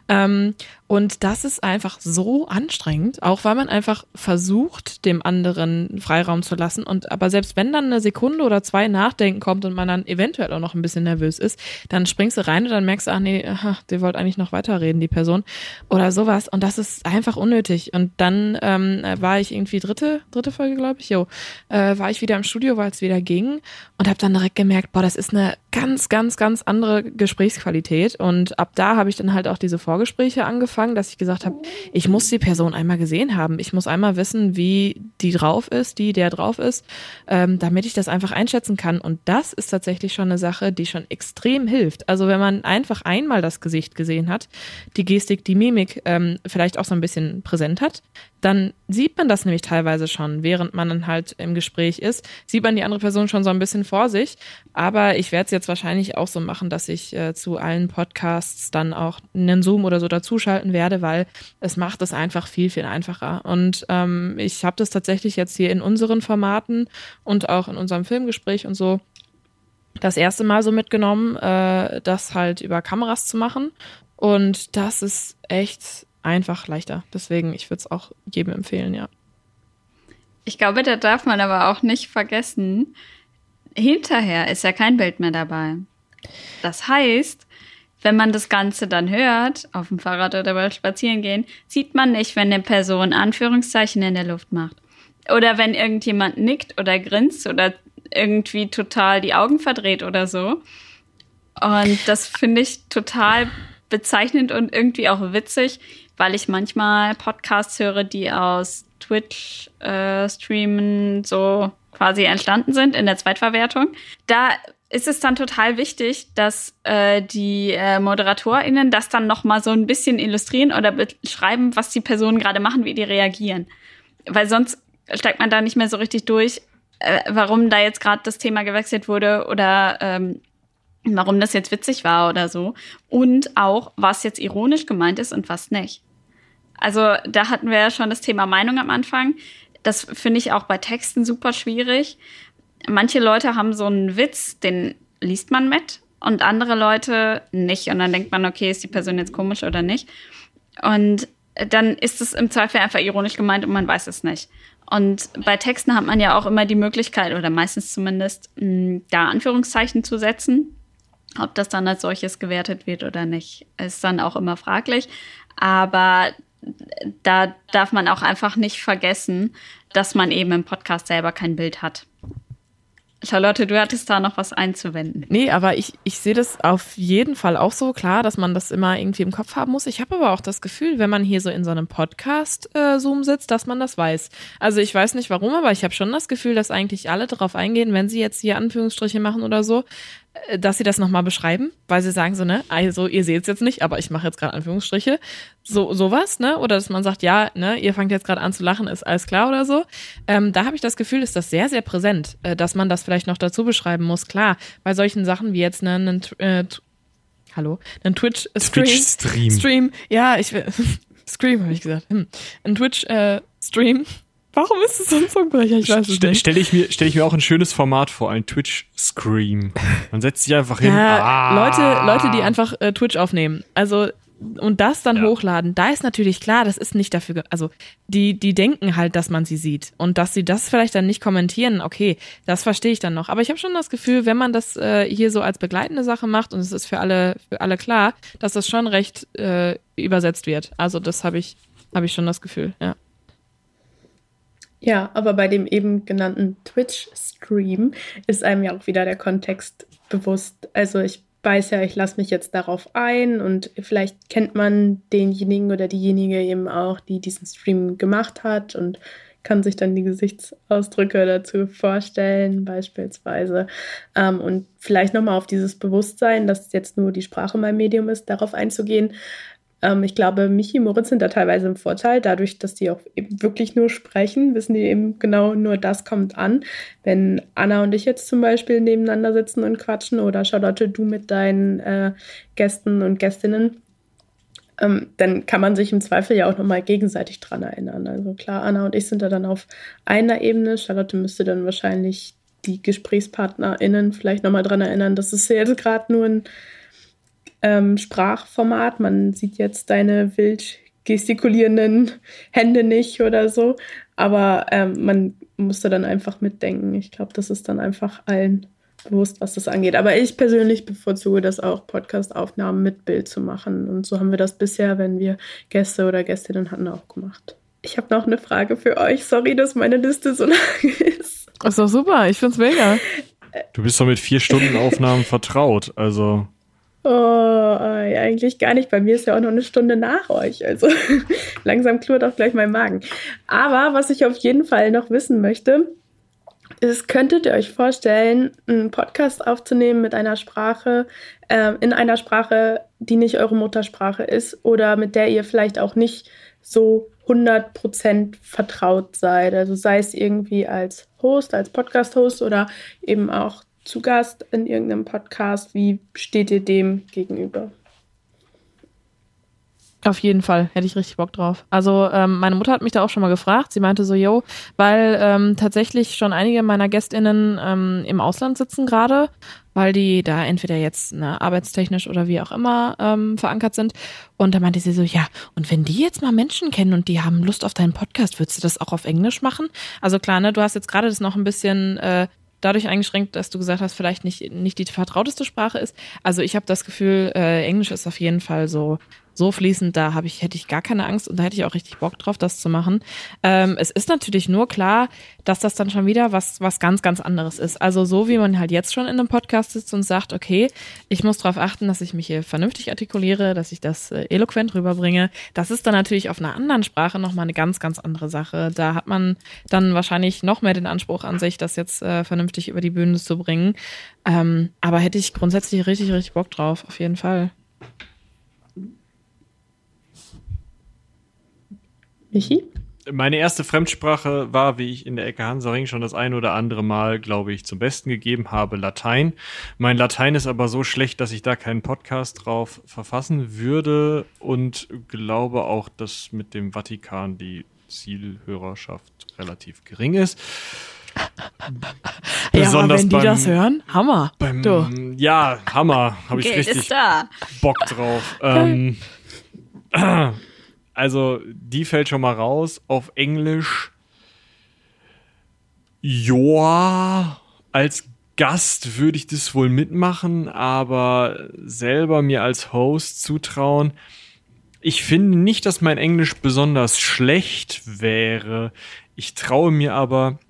Ähm, und das ist einfach so anstrengend, auch weil man einfach versucht, dem anderen Freiraum zu lassen. Und aber selbst wenn dann eine Sekunde oder zwei Nachdenken kommt und man dann eventuell auch noch ein bisschen nervös ist, dann springst du rein und dann merkst du, ach nee, aha, die wollte eigentlich noch weiterreden, die Person. Oder sowas. Und das ist einfach unnötig. Und dann ähm, war ich irgendwie dritte, dritte Folge, glaube ich, jo, äh, war ich wieder im Studio, weil es wieder ging und habe dann direkt gemerkt, boah, das ist eine ganz, ganz, ganz andere Gesprächsqualität. Und ab da habe ich dann halt auch diese Vorgespräche angefangen, dass ich gesagt habe, ich muss die Person einmal gesehen haben. Ich muss einmal wissen, wie die drauf ist, die, der drauf ist, ähm, damit ich das einfach einschätzen kann. Und das ist tatsächlich schon eine Sache, die schon extrem hilft. Also wenn man einfach einmal das Gesicht gesehen hat, die Gestik, die Mimik ähm, vielleicht auch so ein bisschen präsent hat, dann sieht man das nämlich teilweise schon, während man dann halt im Gespräch ist, sieht man die andere Person schon so ein bisschen vor sich. Aber ich werde es jetzt wahrscheinlich auch so machen, dass ich äh, zu allen Podcasts dann auch einen Zoom oder so dazuschalten werde, weil es macht es einfach viel, viel einfacher. Und ähm, ich habe das tatsächlich jetzt hier in unseren Formaten und auch in unserem Filmgespräch und so das erste Mal so mitgenommen, äh, das halt über Kameras zu machen. Und das ist echt einfach leichter. Deswegen, ich würde es auch jedem empfehlen, ja. Ich glaube, da darf man aber auch nicht vergessen, hinterher ist ja kein Bild mehr dabei. Das heißt, wenn man das Ganze dann hört, auf dem Fahrrad oder beim Spazierengehen, sieht man nicht, wenn eine Person Anführungszeichen in der Luft macht. Oder wenn irgendjemand nickt oder grinst oder irgendwie total die Augen verdreht oder so. Und das finde ich total bezeichnend und irgendwie auch witzig, weil ich manchmal Podcasts höre, die aus Twitch äh, so quasi entstanden sind in der Zweitverwertung. Da ist es dann total wichtig, dass äh, die äh, ModeratorInnen das dann noch mal so ein bisschen illustrieren oder beschreiben, was die Personen gerade machen, wie die reagieren. Weil sonst steigt man da nicht mehr so richtig durch, äh, warum da jetzt gerade das Thema gewechselt wurde oder ähm, warum das jetzt witzig war oder so. Und auch, was jetzt ironisch gemeint ist und was nicht. Also da hatten wir ja schon das Thema Meinung am Anfang. Das finde ich auch bei Texten super schwierig. Manche Leute haben so einen Witz, den liest man mit und andere Leute nicht. Und dann denkt man, okay, ist die Person jetzt komisch oder nicht? Und dann ist es im Zweifel einfach ironisch gemeint und man weiß es nicht. Und bei Texten hat man ja auch immer die Möglichkeit, oder meistens zumindest, da Anführungszeichen zu setzen. Ob das dann als solches gewertet wird oder nicht, ist dann auch immer fraglich. Aber da darf man auch einfach nicht vergessen, dass man eben im Podcast selber kein Bild hat. Charlotte, du hattest da noch was einzuwenden. Nee, aber ich, ich sehe das auf jeden Fall auch so klar, dass man das immer irgendwie im Kopf haben muss. Ich habe aber auch das Gefühl, wenn man hier so in so einem Podcast-Zoom äh, sitzt, dass man das weiß. Also ich weiß nicht warum, aber ich habe schon das Gefühl, dass eigentlich alle darauf eingehen, wenn sie jetzt hier Anführungsstriche machen oder so, dass sie das nochmal beschreiben, weil sie sagen so, ne, also ihr seht es jetzt nicht, aber ich mache jetzt gerade Anführungsstriche, so sowas, ne, oder dass man sagt, ja, ne, ihr fangt jetzt gerade an zu lachen, ist alles klar oder so. Ähm, da habe ich das Gefühl, ist das sehr, sehr präsent, äh, dass man das vielleicht noch dazu beschreiben muss. Klar, bei solchen Sachen wie jetzt ne, einen, äh, hallo, einen Twitch-Stream, Twitch Stream. Stream, ja, ich will, Stream habe ich gesagt, hm. ein Twitch-Stream äh, Warum ist es so ein Zungenbrecher? Ich weiß es nicht. Stelle ich, mir, stell ich mir auch ein schönes Format vor, ein Twitch-Scream. Man setzt sich einfach hin. Ja, ah. Leute, Leute, die einfach äh, Twitch aufnehmen. Also und das dann ja. hochladen, da ist natürlich klar, das ist nicht dafür, also die, die denken halt, dass man sie sieht und dass sie das vielleicht dann nicht kommentieren, okay, das verstehe ich dann noch. Aber ich habe schon das Gefühl, wenn man das äh, hier so als begleitende Sache macht und es ist für alle, für alle klar, dass das schon recht äh, übersetzt wird. Also das habe ich, habe ich schon das Gefühl, ja. Ja, aber bei dem eben genannten Twitch-Stream ist einem ja auch wieder der Kontext bewusst. Also ich weiß ja, ich lasse mich jetzt darauf ein und vielleicht kennt man denjenigen oder diejenige eben auch, die diesen Stream gemacht hat und kann sich dann die Gesichtsausdrücke dazu vorstellen, beispielsweise. Ähm, und vielleicht nochmal auf dieses Bewusstsein, dass jetzt nur die Sprache mein Medium ist, darauf einzugehen. Ähm, ich glaube, Michi und Moritz sind da teilweise im Vorteil. Dadurch, dass die auch eben wirklich nur sprechen, wissen die eben genau, nur das kommt an. Wenn Anna und ich jetzt zum Beispiel nebeneinander sitzen und quatschen oder Charlotte, du mit deinen äh, Gästen und Gästinnen, ähm, dann kann man sich im Zweifel ja auch nochmal gegenseitig dran erinnern. Also klar, Anna und ich sind da dann auf einer Ebene. Charlotte müsste dann wahrscheinlich die GesprächspartnerInnen vielleicht nochmal dran erinnern, dass es jetzt gerade nur ein ähm, Sprachformat. Man sieht jetzt deine wild gestikulierenden Hände nicht oder so. Aber ähm, man musste dann einfach mitdenken. Ich glaube, das ist dann einfach allen bewusst, was das angeht. Aber ich persönlich bevorzuge das auch, Podcast-Aufnahmen mit Bild zu machen. Und so haben wir das bisher, wenn wir Gäste oder Gästinnen hatten, auch gemacht. Ich habe noch eine Frage für euch. Sorry, dass meine Liste so lang ist. ist doch super. Ich finde es mega. Du bist doch mit vier Stunden Aufnahmen vertraut. Also. Oh, eigentlich gar nicht. Bei mir ist ja auch noch eine Stunde nach euch. Also langsam klurt auch gleich mein Magen. Aber was ich auf jeden Fall noch wissen möchte, ist, könntet ihr euch vorstellen, einen Podcast aufzunehmen mit einer Sprache, äh, in einer Sprache, die nicht eure Muttersprache ist oder mit der ihr vielleicht auch nicht so 100% vertraut seid. Also sei es irgendwie als Host, als Podcast-Host oder eben auch zu Gast in irgendeinem Podcast. Wie steht ihr dem gegenüber? Auf jeden Fall, hätte ich richtig Bock drauf. Also ähm, meine Mutter hat mich da auch schon mal gefragt. Sie meinte so, yo, weil ähm, tatsächlich schon einige meiner GästInnen ähm, im Ausland sitzen gerade, weil die da entweder jetzt ne, arbeitstechnisch oder wie auch immer ähm, verankert sind. Und da meinte sie so, ja, und wenn die jetzt mal Menschen kennen und die haben Lust auf deinen Podcast, würdest du das auch auf Englisch machen? Also klar, ne, du hast jetzt gerade das noch ein bisschen äh, dadurch eingeschränkt, dass du gesagt hast, vielleicht nicht, nicht die vertrauteste Sprache ist. Also ich habe das Gefühl, äh, Englisch ist auf jeden Fall so so fließend, da habe ich, hätte ich gar keine Angst und da hätte ich auch richtig Bock drauf, das zu machen. Ähm, es ist natürlich nur klar, dass das dann schon wieder was, was ganz, ganz anderes ist. Also so wie man halt jetzt schon in einem Podcast sitzt und sagt, okay, ich muss darauf achten, dass ich mich hier vernünftig artikuliere, dass ich das äh, eloquent rüberbringe. Das ist dann natürlich auf einer anderen Sprache nochmal eine ganz, ganz andere Sache. Da hat man dann wahrscheinlich noch mehr den Anspruch an sich, das jetzt äh, vernünftig über die Bühne zu bringen. Ähm, aber hätte ich grundsätzlich richtig, richtig Bock drauf, auf jeden Fall. Michi? Meine erste Fremdsprache war, wie ich in der Ecke Hansaring schon das ein oder andere Mal, glaube ich, zum Besten gegeben habe, Latein. Mein Latein ist aber so schlecht, dass ich da keinen Podcast drauf verfassen würde und glaube auch, dass mit dem Vatikan die Zielhörerschaft relativ gering ist. Besonders ja, wenn die beim, das hören, Hammer. Beim, ja, Hammer. Habe ich Geld richtig Bock drauf. Ähm, Also, die fällt schon mal raus. Auf Englisch. Joa, als Gast würde ich das wohl mitmachen, aber selber mir als Host zutrauen. Ich finde nicht, dass mein Englisch besonders schlecht wäre. Ich traue mir aber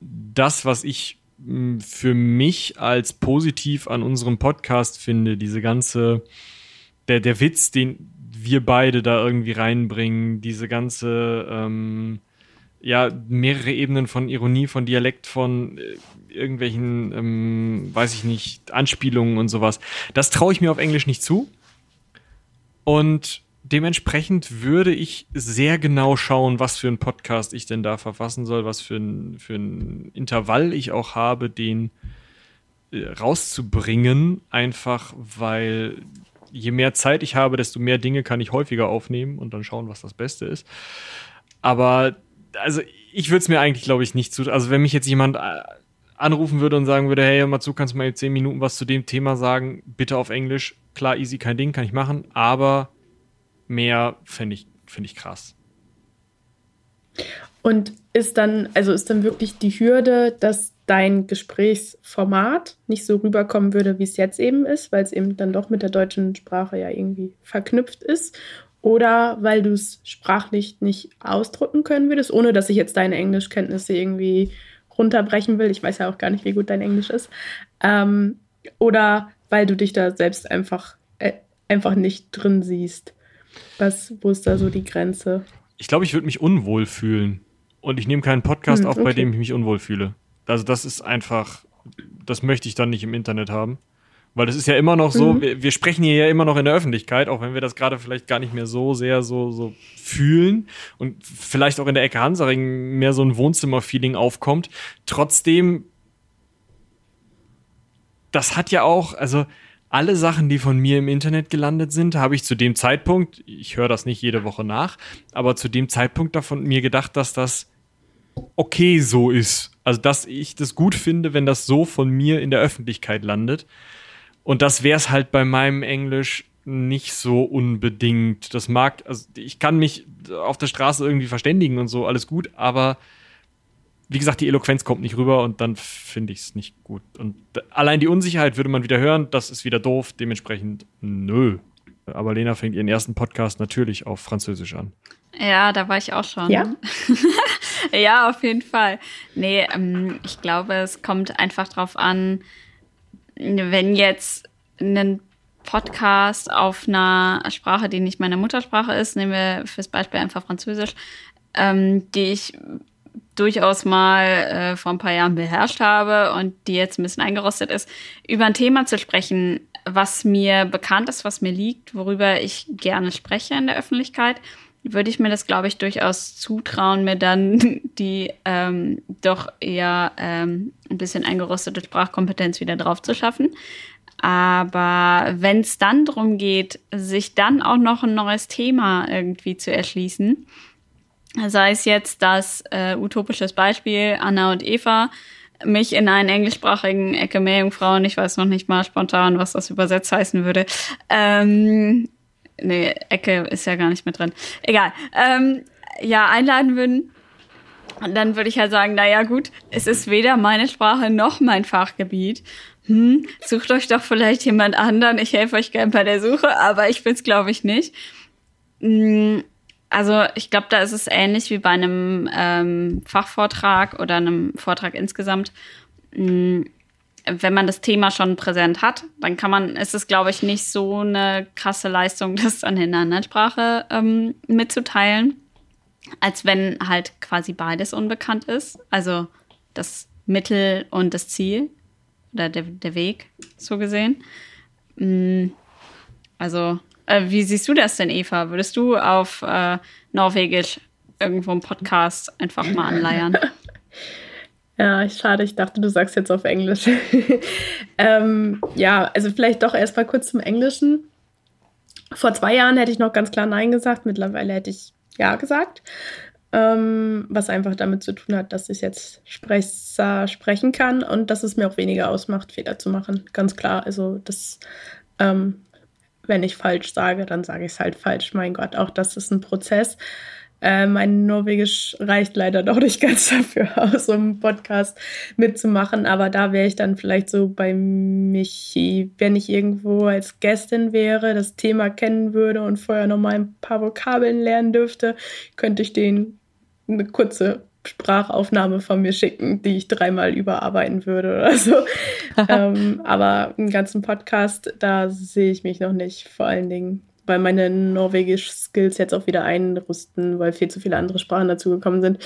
das, was ich hm, für mich als positiv an unserem Podcast finde, diese ganze, der, der Witz, den, wir beide da irgendwie reinbringen, diese ganze, ähm, ja, mehrere Ebenen von Ironie, von Dialekt, von äh, irgendwelchen, ähm, weiß ich nicht, Anspielungen und sowas. Das traue ich mir auf Englisch nicht zu. Und dementsprechend würde ich sehr genau schauen, was für ein Podcast ich denn da verfassen soll, was für ein, für ein Intervall ich auch habe, den äh, rauszubringen, einfach weil je mehr Zeit ich habe, desto mehr Dinge kann ich häufiger aufnehmen und dann schauen, was das Beste ist. Aber also ich würde es mir eigentlich, glaube ich, nicht zu. Also wenn mich jetzt jemand äh, anrufen würde und sagen würde, hey, mal zu, kannst du mal in zehn Minuten was zu dem Thema sagen, bitte auf Englisch. Klar, easy, kein Ding, kann ich machen, aber mehr finde ich, find ich krass. Und ist dann, also ist dann wirklich die Hürde, dass dein Gesprächsformat nicht so rüberkommen würde, wie es jetzt eben ist, weil es eben dann doch mit der deutschen Sprache ja irgendwie verknüpft ist? Oder weil du es sprachlich nicht ausdrücken können würdest, ohne dass ich jetzt deine Englischkenntnisse irgendwie runterbrechen will. Ich weiß ja auch gar nicht, wie gut dein Englisch ist. Ähm, oder weil du dich da selbst einfach, äh, einfach nicht drin siehst. Was, wo ist da so die Grenze? Ich glaube, ich würde mich unwohl fühlen. Und ich nehme keinen Podcast hm, auf, bei dem ich mich unwohl fühle. Also das ist einfach, das möchte ich dann nicht im Internet haben. Weil das ist ja immer noch so, mhm. wir, wir, sprechen hier ja immer noch in der Öffentlichkeit, auch wenn wir das gerade vielleicht gar nicht mehr so sehr so, so fühlen und vielleicht auch in der Ecke Hansaring mehr so ein Wohnzimmer-Feeling aufkommt. Trotzdem, das hat ja auch, also alle Sachen, die von mir im Internet gelandet sind, habe ich zu dem Zeitpunkt, ich höre das nicht jede Woche nach, aber zu dem Zeitpunkt davon mir gedacht, dass das okay so ist. Also, dass ich das gut finde, wenn das so von mir in der Öffentlichkeit landet. Und das wäre es halt bei meinem Englisch nicht so unbedingt. Das mag, also ich kann mich auf der Straße irgendwie verständigen und so, alles gut, aber wie gesagt, die Eloquenz kommt nicht rüber und dann finde ich es nicht gut. Und allein die Unsicherheit würde man wieder hören, das ist wieder doof, dementsprechend nö. Aber Lena fängt ihren ersten Podcast natürlich auf Französisch an. Ja, da war ich auch schon. Ja, ja auf jeden Fall. Nee, ähm, ich glaube, es kommt einfach drauf an, wenn jetzt ein Podcast auf einer Sprache, die nicht meine Muttersprache ist, nehmen wir fürs Beispiel einfach Französisch, ähm, die ich durchaus mal äh, vor ein paar Jahren beherrscht habe und die jetzt ein bisschen eingerostet ist, über ein Thema zu sprechen, was mir bekannt ist, was mir liegt, worüber ich gerne spreche in der Öffentlichkeit, würde ich mir das, glaube ich, durchaus zutrauen, mir dann die ähm, doch eher ähm, ein bisschen eingerostete Sprachkompetenz wieder drauf zu schaffen. Aber wenn es dann darum geht, sich dann auch noch ein neues Thema irgendwie zu erschließen, sei es jetzt das äh, utopisches Beispiel Anna und Eva, mich in einen englischsprachigen Ecke Meerjungfrauen, ich weiß noch nicht mal spontan, was das übersetzt heißen würde, ähm, nee, Ecke ist ja gar nicht mit drin. Egal. Ähm, ja, einladen würden. Und dann würde ich halt sagen, naja gut, es ist weder meine Sprache noch mein Fachgebiet. Hm, sucht euch doch vielleicht jemand anderen. Ich helfe euch gern bei der Suche, aber ich bin's glaube ich nicht. Hm, also ich glaube, da ist es ähnlich wie bei einem ähm, Fachvortrag oder einem Vortrag insgesamt. Hm, wenn man das Thema schon präsent hat, dann kann man, ist es, glaube ich, nicht so eine krasse Leistung, das dann in einer anderen Sprache ähm, mitzuteilen, als wenn halt quasi beides unbekannt ist. Also das Mittel und das Ziel oder der, der Weg, so gesehen. Mm, also, äh, wie siehst du das denn, Eva? Würdest du auf äh, Norwegisch irgendwo einen Podcast einfach mal anleiern? Ja, schade, ich dachte, du sagst jetzt auf Englisch. ähm, ja, also vielleicht doch erst mal kurz zum Englischen. Vor zwei Jahren hätte ich noch ganz klar Nein gesagt, mittlerweile hätte ich Ja gesagt. Ähm, was einfach damit zu tun hat, dass ich jetzt Sprecher sprechen kann und dass es mir auch weniger ausmacht, Fehler zu machen. Ganz klar. Also, das, ähm, wenn ich falsch sage, dann sage ich es halt falsch. Mein Gott, auch das ist ein Prozess. Äh, mein Norwegisch reicht leider doch nicht ganz dafür aus, um einen Podcast mitzumachen. Aber da wäre ich dann vielleicht so bei Michi, wenn ich irgendwo als Gästin wäre, das Thema kennen würde und vorher noch mal ein paar Vokabeln lernen dürfte, könnte ich denen eine kurze Sprachaufnahme von mir schicken, die ich dreimal überarbeiten würde oder so. ähm, aber einen ganzen Podcast, da sehe ich mich noch nicht. Vor allen Dingen weil meine Norwegisch-Skills jetzt auch wieder einrüsten, weil viel zu viele andere Sprachen dazugekommen sind.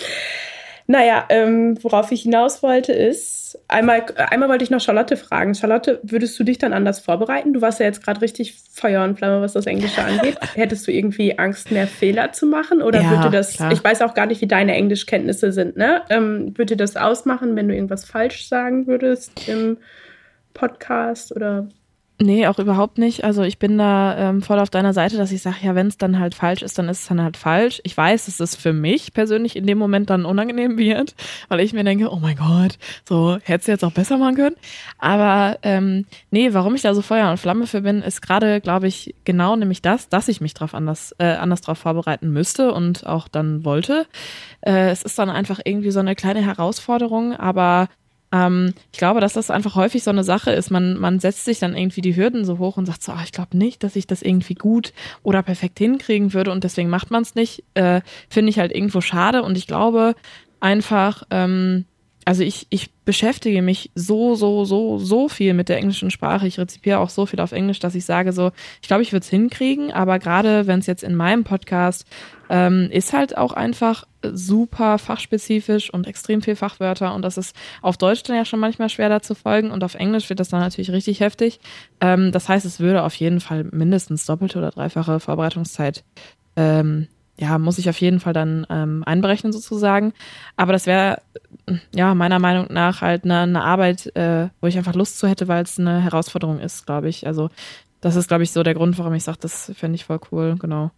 Naja, ähm, worauf ich hinaus wollte, ist, einmal, einmal wollte ich noch Charlotte fragen. Charlotte, würdest du dich dann anders vorbereiten? Du warst ja jetzt gerade richtig Feuer und Flamme, was das Englische angeht. Hättest du irgendwie Angst, mehr Fehler zu machen? Oder ja, würde das, klar. ich weiß auch gar nicht, wie deine Englischkenntnisse sind, ne? Ähm, würde das ausmachen, wenn du irgendwas falsch sagen würdest im Podcast oder Nee, auch überhaupt nicht. Also ich bin da ähm, voll auf deiner Seite, dass ich sage, ja, wenn es dann halt falsch ist, dann ist es dann halt falsch. Ich weiß, dass es für mich persönlich in dem Moment dann unangenehm wird, weil ich mir denke, oh mein Gott, so hättest du jetzt auch besser machen können. Aber ähm, nee, warum ich da so Feuer und Flamme für bin, ist gerade, glaube ich, genau nämlich das, dass ich mich darauf anders, äh, anders drauf vorbereiten müsste und auch dann wollte. Äh, es ist dann einfach irgendwie so eine kleine Herausforderung, aber ähm, ich glaube, dass das einfach häufig so eine Sache ist. Man, man setzt sich dann irgendwie die Hürden so hoch und sagt so, ach, ich glaube nicht, dass ich das irgendwie gut oder perfekt hinkriegen würde und deswegen macht man es nicht. Äh, Finde ich halt irgendwo schade und ich glaube einfach, ähm, also ich, ich beschäftige mich so, so, so, so viel mit der englischen Sprache. Ich rezipiere auch so viel auf Englisch, dass ich sage so, ich glaube, ich würde es hinkriegen, aber gerade wenn es jetzt in meinem Podcast ähm, ist halt auch einfach super fachspezifisch und extrem viel Fachwörter und das ist auf Deutsch dann ja schon manchmal schwer da zu folgen und auf Englisch wird das dann natürlich richtig heftig. Ähm, das heißt, es würde auf jeden Fall mindestens doppelte oder dreifache Vorbereitungszeit ähm, ja, muss ich auf jeden Fall dann ähm, einberechnen sozusagen. Aber das wäre ja meiner Meinung nach halt eine, eine Arbeit, äh, wo ich einfach Lust zu hätte, weil es eine Herausforderung ist, glaube ich. Also das ist, glaube ich, so der Grund, warum ich sage, das fände ich voll cool, genau.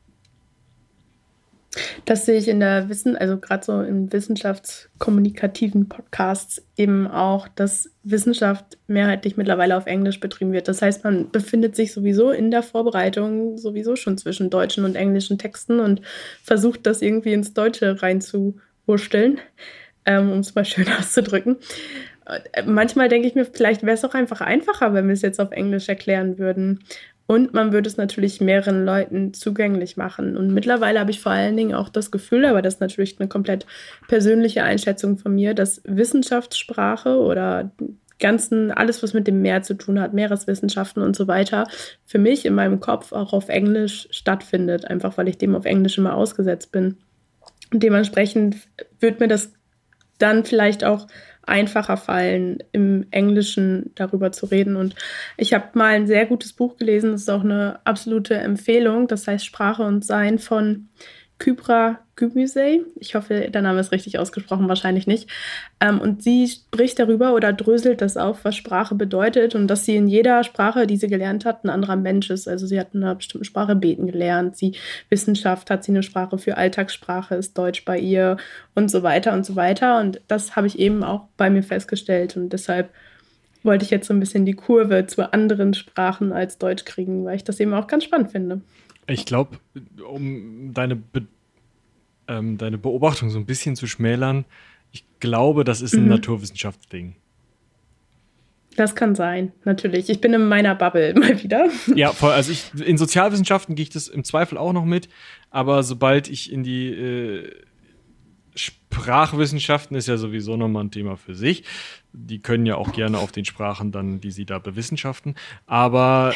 Das sehe ich in der Wissen, also gerade so in wissenschaftskommunikativen Podcasts eben auch, dass Wissenschaft mehrheitlich mittlerweile auf Englisch betrieben wird. Das heißt, man befindet sich sowieso in der Vorbereitung sowieso schon zwischen deutschen und englischen Texten und versucht das irgendwie ins Deutsche reinzuwursteln, ähm, um es mal schön auszudrücken. Äh, manchmal denke ich mir, vielleicht wäre es auch einfach einfacher, wenn wir es jetzt auf Englisch erklären würden. Und man würde es natürlich mehreren Leuten zugänglich machen. Und mittlerweile habe ich vor allen Dingen auch das Gefühl, aber das ist natürlich eine komplett persönliche Einschätzung von mir, dass Wissenschaftssprache oder ganzen, alles, was mit dem Meer zu tun hat, Meereswissenschaften und so weiter, für mich in meinem Kopf auch auf Englisch stattfindet, einfach weil ich dem auf Englisch immer ausgesetzt bin. Und dementsprechend wird mir das dann vielleicht auch einfacher fallen, im Englischen darüber zu reden. Und ich habe mal ein sehr gutes Buch gelesen, das ist auch eine absolute Empfehlung, das heißt Sprache und Sein von Kybra Gümüsey. Ich hoffe, der Name ist richtig ausgesprochen, wahrscheinlich nicht. Ähm, und sie spricht darüber oder dröselt das auf, was Sprache bedeutet und dass sie in jeder Sprache, die sie gelernt hat, ein anderer Mensch ist. Also sie hat in einer bestimmten Sprache beten gelernt. Sie Wissenschaft hat sie eine Sprache für Alltagssprache, ist Deutsch bei ihr und so weiter und so weiter. Und das habe ich eben auch bei mir festgestellt und deshalb wollte ich jetzt so ein bisschen die Kurve zu anderen Sprachen als Deutsch kriegen, weil ich das eben auch ganz spannend finde. Ich glaube, um deine, Be ähm, deine Beobachtung so ein bisschen zu schmälern, ich glaube, das ist ein mhm. Naturwissenschaftsding. Das kann sein, natürlich. Ich bin in meiner Bubble mal wieder. Ja, voll. Also ich, in Sozialwissenschaften gehe ich das im Zweifel auch noch mit, aber sobald ich in die äh, Sprachwissenschaften ist ja sowieso nochmal ein Thema für sich. Die können ja auch gerne auf den Sprachen dann, die sie da bewissenschaften. Aber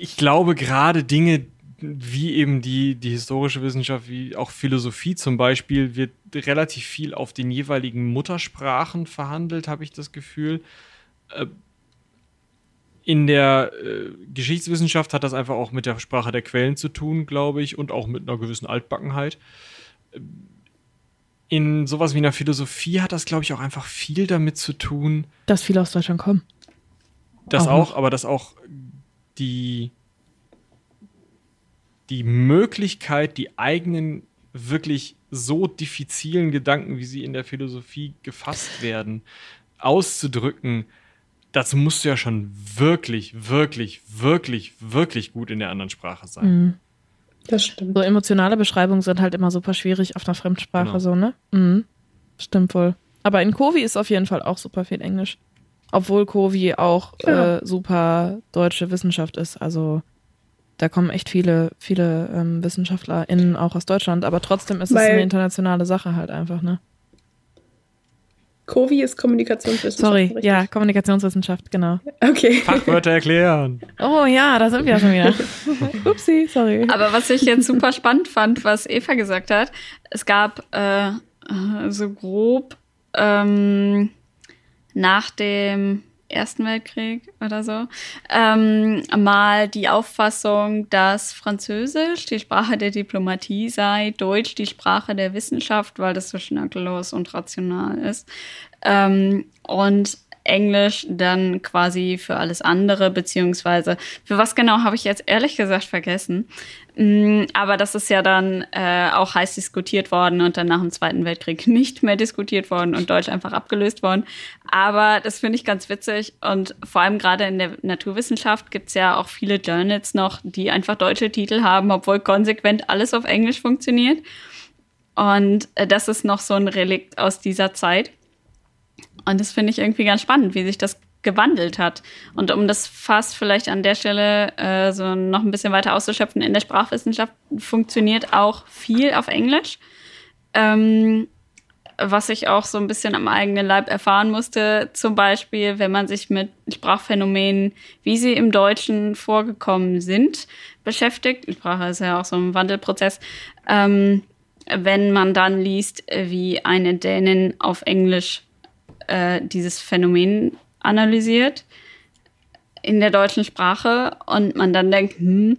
ich glaube, gerade Dinge wie eben die, die historische Wissenschaft, wie auch Philosophie zum Beispiel, wird relativ viel auf den jeweiligen Muttersprachen verhandelt, habe ich das Gefühl. Äh, in der äh, Geschichtswissenschaft hat das einfach auch mit der Sprache der Quellen zu tun, glaube ich, und auch mit einer gewissen Altbackenheit. Äh, in sowas wie einer Philosophie hat das, glaube ich, auch einfach viel damit zu tun. Dass viele aus Deutschland kommen. Das auch, auch aber dass auch die, die Möglichkeit, die eigenen wirklich so diffizilen Gedanken, wie sie in der Philosophie gefasst werden, auszudrücken, das musst du ja schon wirklich, wirklich, wirklich, wirklich gut in der anderen Sprache sein. Mhm. Das stimmt. So emotionale Beschreibungen sind halt immer super schwierig auf einer Fremdsprache, genau. so, ne? Mhm. Stimmt wohl. Aber in Kovi ist auf jeden Fall auch super viel Englisch. Obwohl Kovi auch ja. äh, super deutsche Wissenschaft ist. Also da kommen echt viele, viele ähm, WissenschaftlerInnen auch aus Deutschland, aber trotzdem ist Weil es eine internationale Sache halt einfach, ne? Kovi ist Kommunikationswissenschaft. Sorry, richtig? ja, Kommunikationswissenschaft, genau. Okay. Fachwörter erklären. Oh ja, da sind wir ja schon wieder. Upsi, sorry. Aber was ich jetzt super spannend fand, was Eva gesagt hat, es gab äh, so grob ähm, nach dem Ersten Weltkrieg oder so, ähm, mal die Auffassung, dass Französisch die Sprache der Diplomatie sei, Deutsch die Sprache der Wissenschaft, weil das so schnörkellos und rational ist. Ähm, und Englisch dann quasi für alles andere, beziehungsweise für was genau habe ich jetzt ehrlich gesagt vergessen. Mm, aber das ist ja dann äh, auch heiß diskutiert worden und dann nach dem Zweiten Weltkrieg nicht mehr diskutiert worden und Deutsch einfach abgelöst worden. Aber das finde ich ganz witzig und vor allem gerade in der Naturwissenschaft gibt es ja auch viele Journals noch, die einfach deutsche Titel haben, obwohl konsequent alles auf Englisch funktioniert. Und äh, das ist noch so ein Relikt aus dieser Zeit. Und das finde ich irgendwie ganz spannend, wie sich das gewandelt hat. Und um das fast vielleicht an der Stelle äh, so noch ein bisschen weiter auszuschöpfen, in der Sprachwissenschaft funktioniert auch viel auf Englisch. Ähm, was ich auch so ein bisschen am eigenen Leib erfahren musste, zum Beispiel, wenn man sich mit Sprachphänomenen, wie sie im Deutschen vorgekommen sind, beschäftigt. Sprache ist ja auch so ein Wandelprozess. Ähm, wenn man dann liest, wie eine Dänin auf Englisch äh, dieses Phänomen analysiert in der deutschen Sprache und man dann denkt, hm,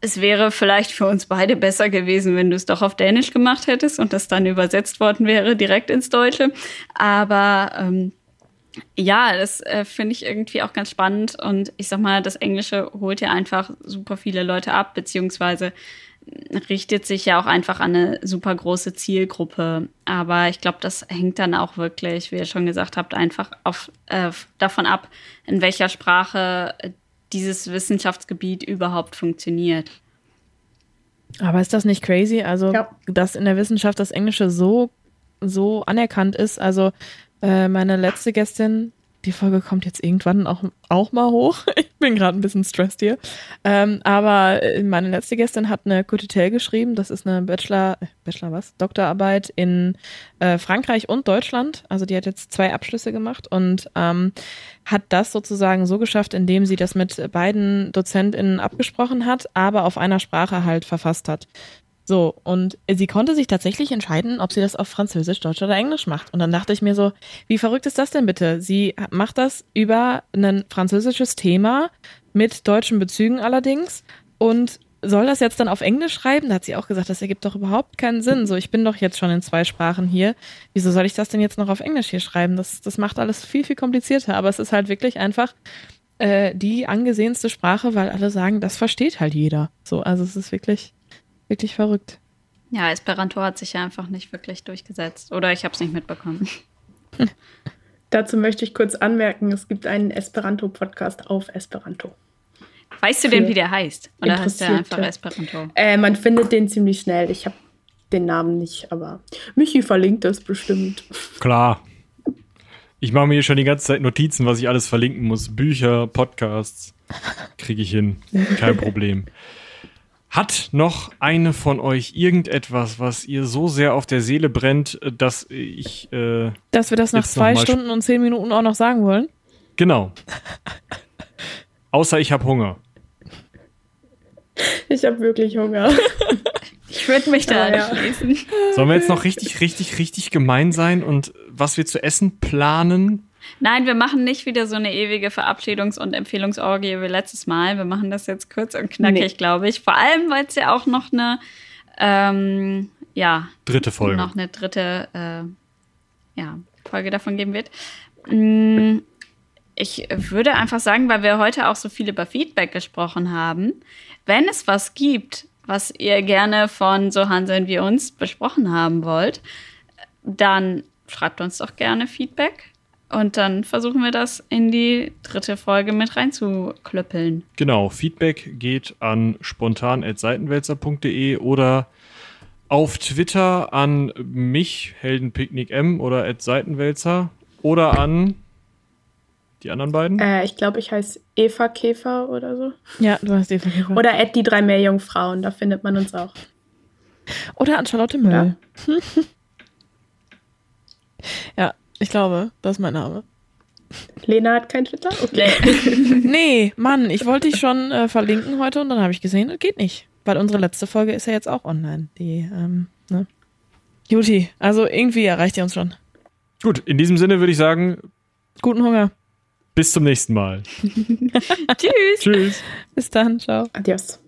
es wäre vielleicht für uns beide besser gewesen, wenn du es doch auf Dänisch gemacht hättest und das dann übersetzt worden wäre direkt ins Deutsche. Aber ähm, ja, das äh, finde ich irgendwie auch ganz spannend und ich sag mal, das Englische holt ja einfach super viele Leute ab, beziehungsweise richtet sich ja auch einfach an eine super große Zielgruppe. Aber ich glaube, das hängt dann auch wirklich, wie ihr schon gesagt habt, einfach auf, äh, davon ab, in welcher Sprache dieses Wissenschaftsgebiet überhaupt funktioniert. Aber ist das nicht crazy? Also, ja. dass in der Wissenschaft das Englische so, so anerkannt ist. Also, äh, meine letzte Gästin, die Folge kommt jetzt irgendwann auch, auch mal hoch. Ich bin gerade ein bisschen stressed hier. Ähm, aber äh, meine letzte Gästin hat eine Cotitel geschrieben. Das ist eine Bachelor, äh, Bachelor was? Doktorarbeit in äh, Frankreich und Deutschland. Also die hat jetzt zwei Abschlüsse gemacht und ähm, hat das sozusagen so geschafft, indem sie das mit beiden DozentInnen abgesprochen hat, aber auf einer Sprache halt verfasst hat. So, und sie konnte sich tatsächlich entscheiden, ob sie das auf Französisch, Deutsch oder Englisch macht. Und dann dachte ich mir so, wie verrückt ist das denn bitte? Sie macht das über ein französisches Thema mit deutschen Bezügen allerdings und soll das jetzt dann auf Englisch schreiben? Da hat sie auch gesagt, das ergibt doch überhaupt keinen Sinn. So, ich bin doch jetzt schon in zwei Sprachen hier. Wieso soll ich das denn jetzt noch auf Englisch hier schreiben? Das, das macht alles viel, viel komplizierter. Aber es ist halt wirklich einfach äh, die angesehenste Sprache, weil alle sagen, das versteht halt jeder. So, also es ist wirklich Wirklich verrückt. Ja, Esperanto hat sich ja einfach nicht wirklich durchgesetzt. Oder ich habe es nicht mitbekommen. Dazu möchte ich kurz anmerken, es gibt einen Esperanto-Podcast auf Esperanto. Weißt du denn, wie der heißt? Oder heißt der einfach Esperanto? Äh, man findet den ziemlich schnell. Ich habe den Namen nicht, aber Michi verlinkt das bestimmt. Klar. Ich mache mir hier schon die ganze Zeit Notizen, was ich alles verlinken muss. Bücher, Podcasts. Kriege ich hin. Kein Problem. Hat noch eine von euch irgendetwas, was ihr so sehr auf der Seele brennt, dass ich. Äh, dass wir das nach zwei Stunden und zehn Minuten auch noch sagen wollen? Genau. Außer ich habe Hunger. Ich habe wirklich Hunger. Ich würde mich da ja, anschließen. Sollen wir jetzt noch richtig, richtig, richtig gemein sein und was wir zu essen planen? Nein, wir machen nicht wieder so eine ewige Verabschiedungs- und Empfehlungsorgie wie letztes Mal. Wir machen das jetzt kurz und knackig, nee. glaube ich. Vor allem, weil es ja auch noch eine, ähm, ja, dritte Folge. Noch eine dritte, äh, ja, Folge davon geben wird. Mm, ich würde einfach sagen, weil wir heute auch so viel über Feedback gesprochen haben, wenn es was gibt, was ihr gerne von so Hanseln wie uns besprochen haben wollt, dann schreibt uns doch gerne Feedback und dann versuchen wir das in die dritte Folge mit reinzuklöppeln. Genau, Feedback geht an spontan.seitenwälzer.de oder auf Twitter an mich, Heldenpicknick M oder Seitenwälzer oder an die anderen beiden? Äh, ich glaube, ich heiße Eva Käfer oder so. Ja, du heißt Eva Käfer. Oder Ed die drei Meerjungfrauen, da findet man uns auch. Oder an Charlotte Müll. Ja. ja, ich glaube, das ist mein Name. Lena hat kein Twitter? Okay. nee, Mann, ich wollte dich schon äh, verlinken heute und dann habe ich gesehen, das geht nicht. Weil unsere letzte Folge ist ja jetzt auch online. Die, ähm, ne? Juti, also irgendwie erreicht ihr uns schon. Gut, in diesem Sinne würde ich sagen. Guten Hunger. Bis zum nächsten Mal. Tschüss. Tschüss. Bis dann. Ciao. Adios.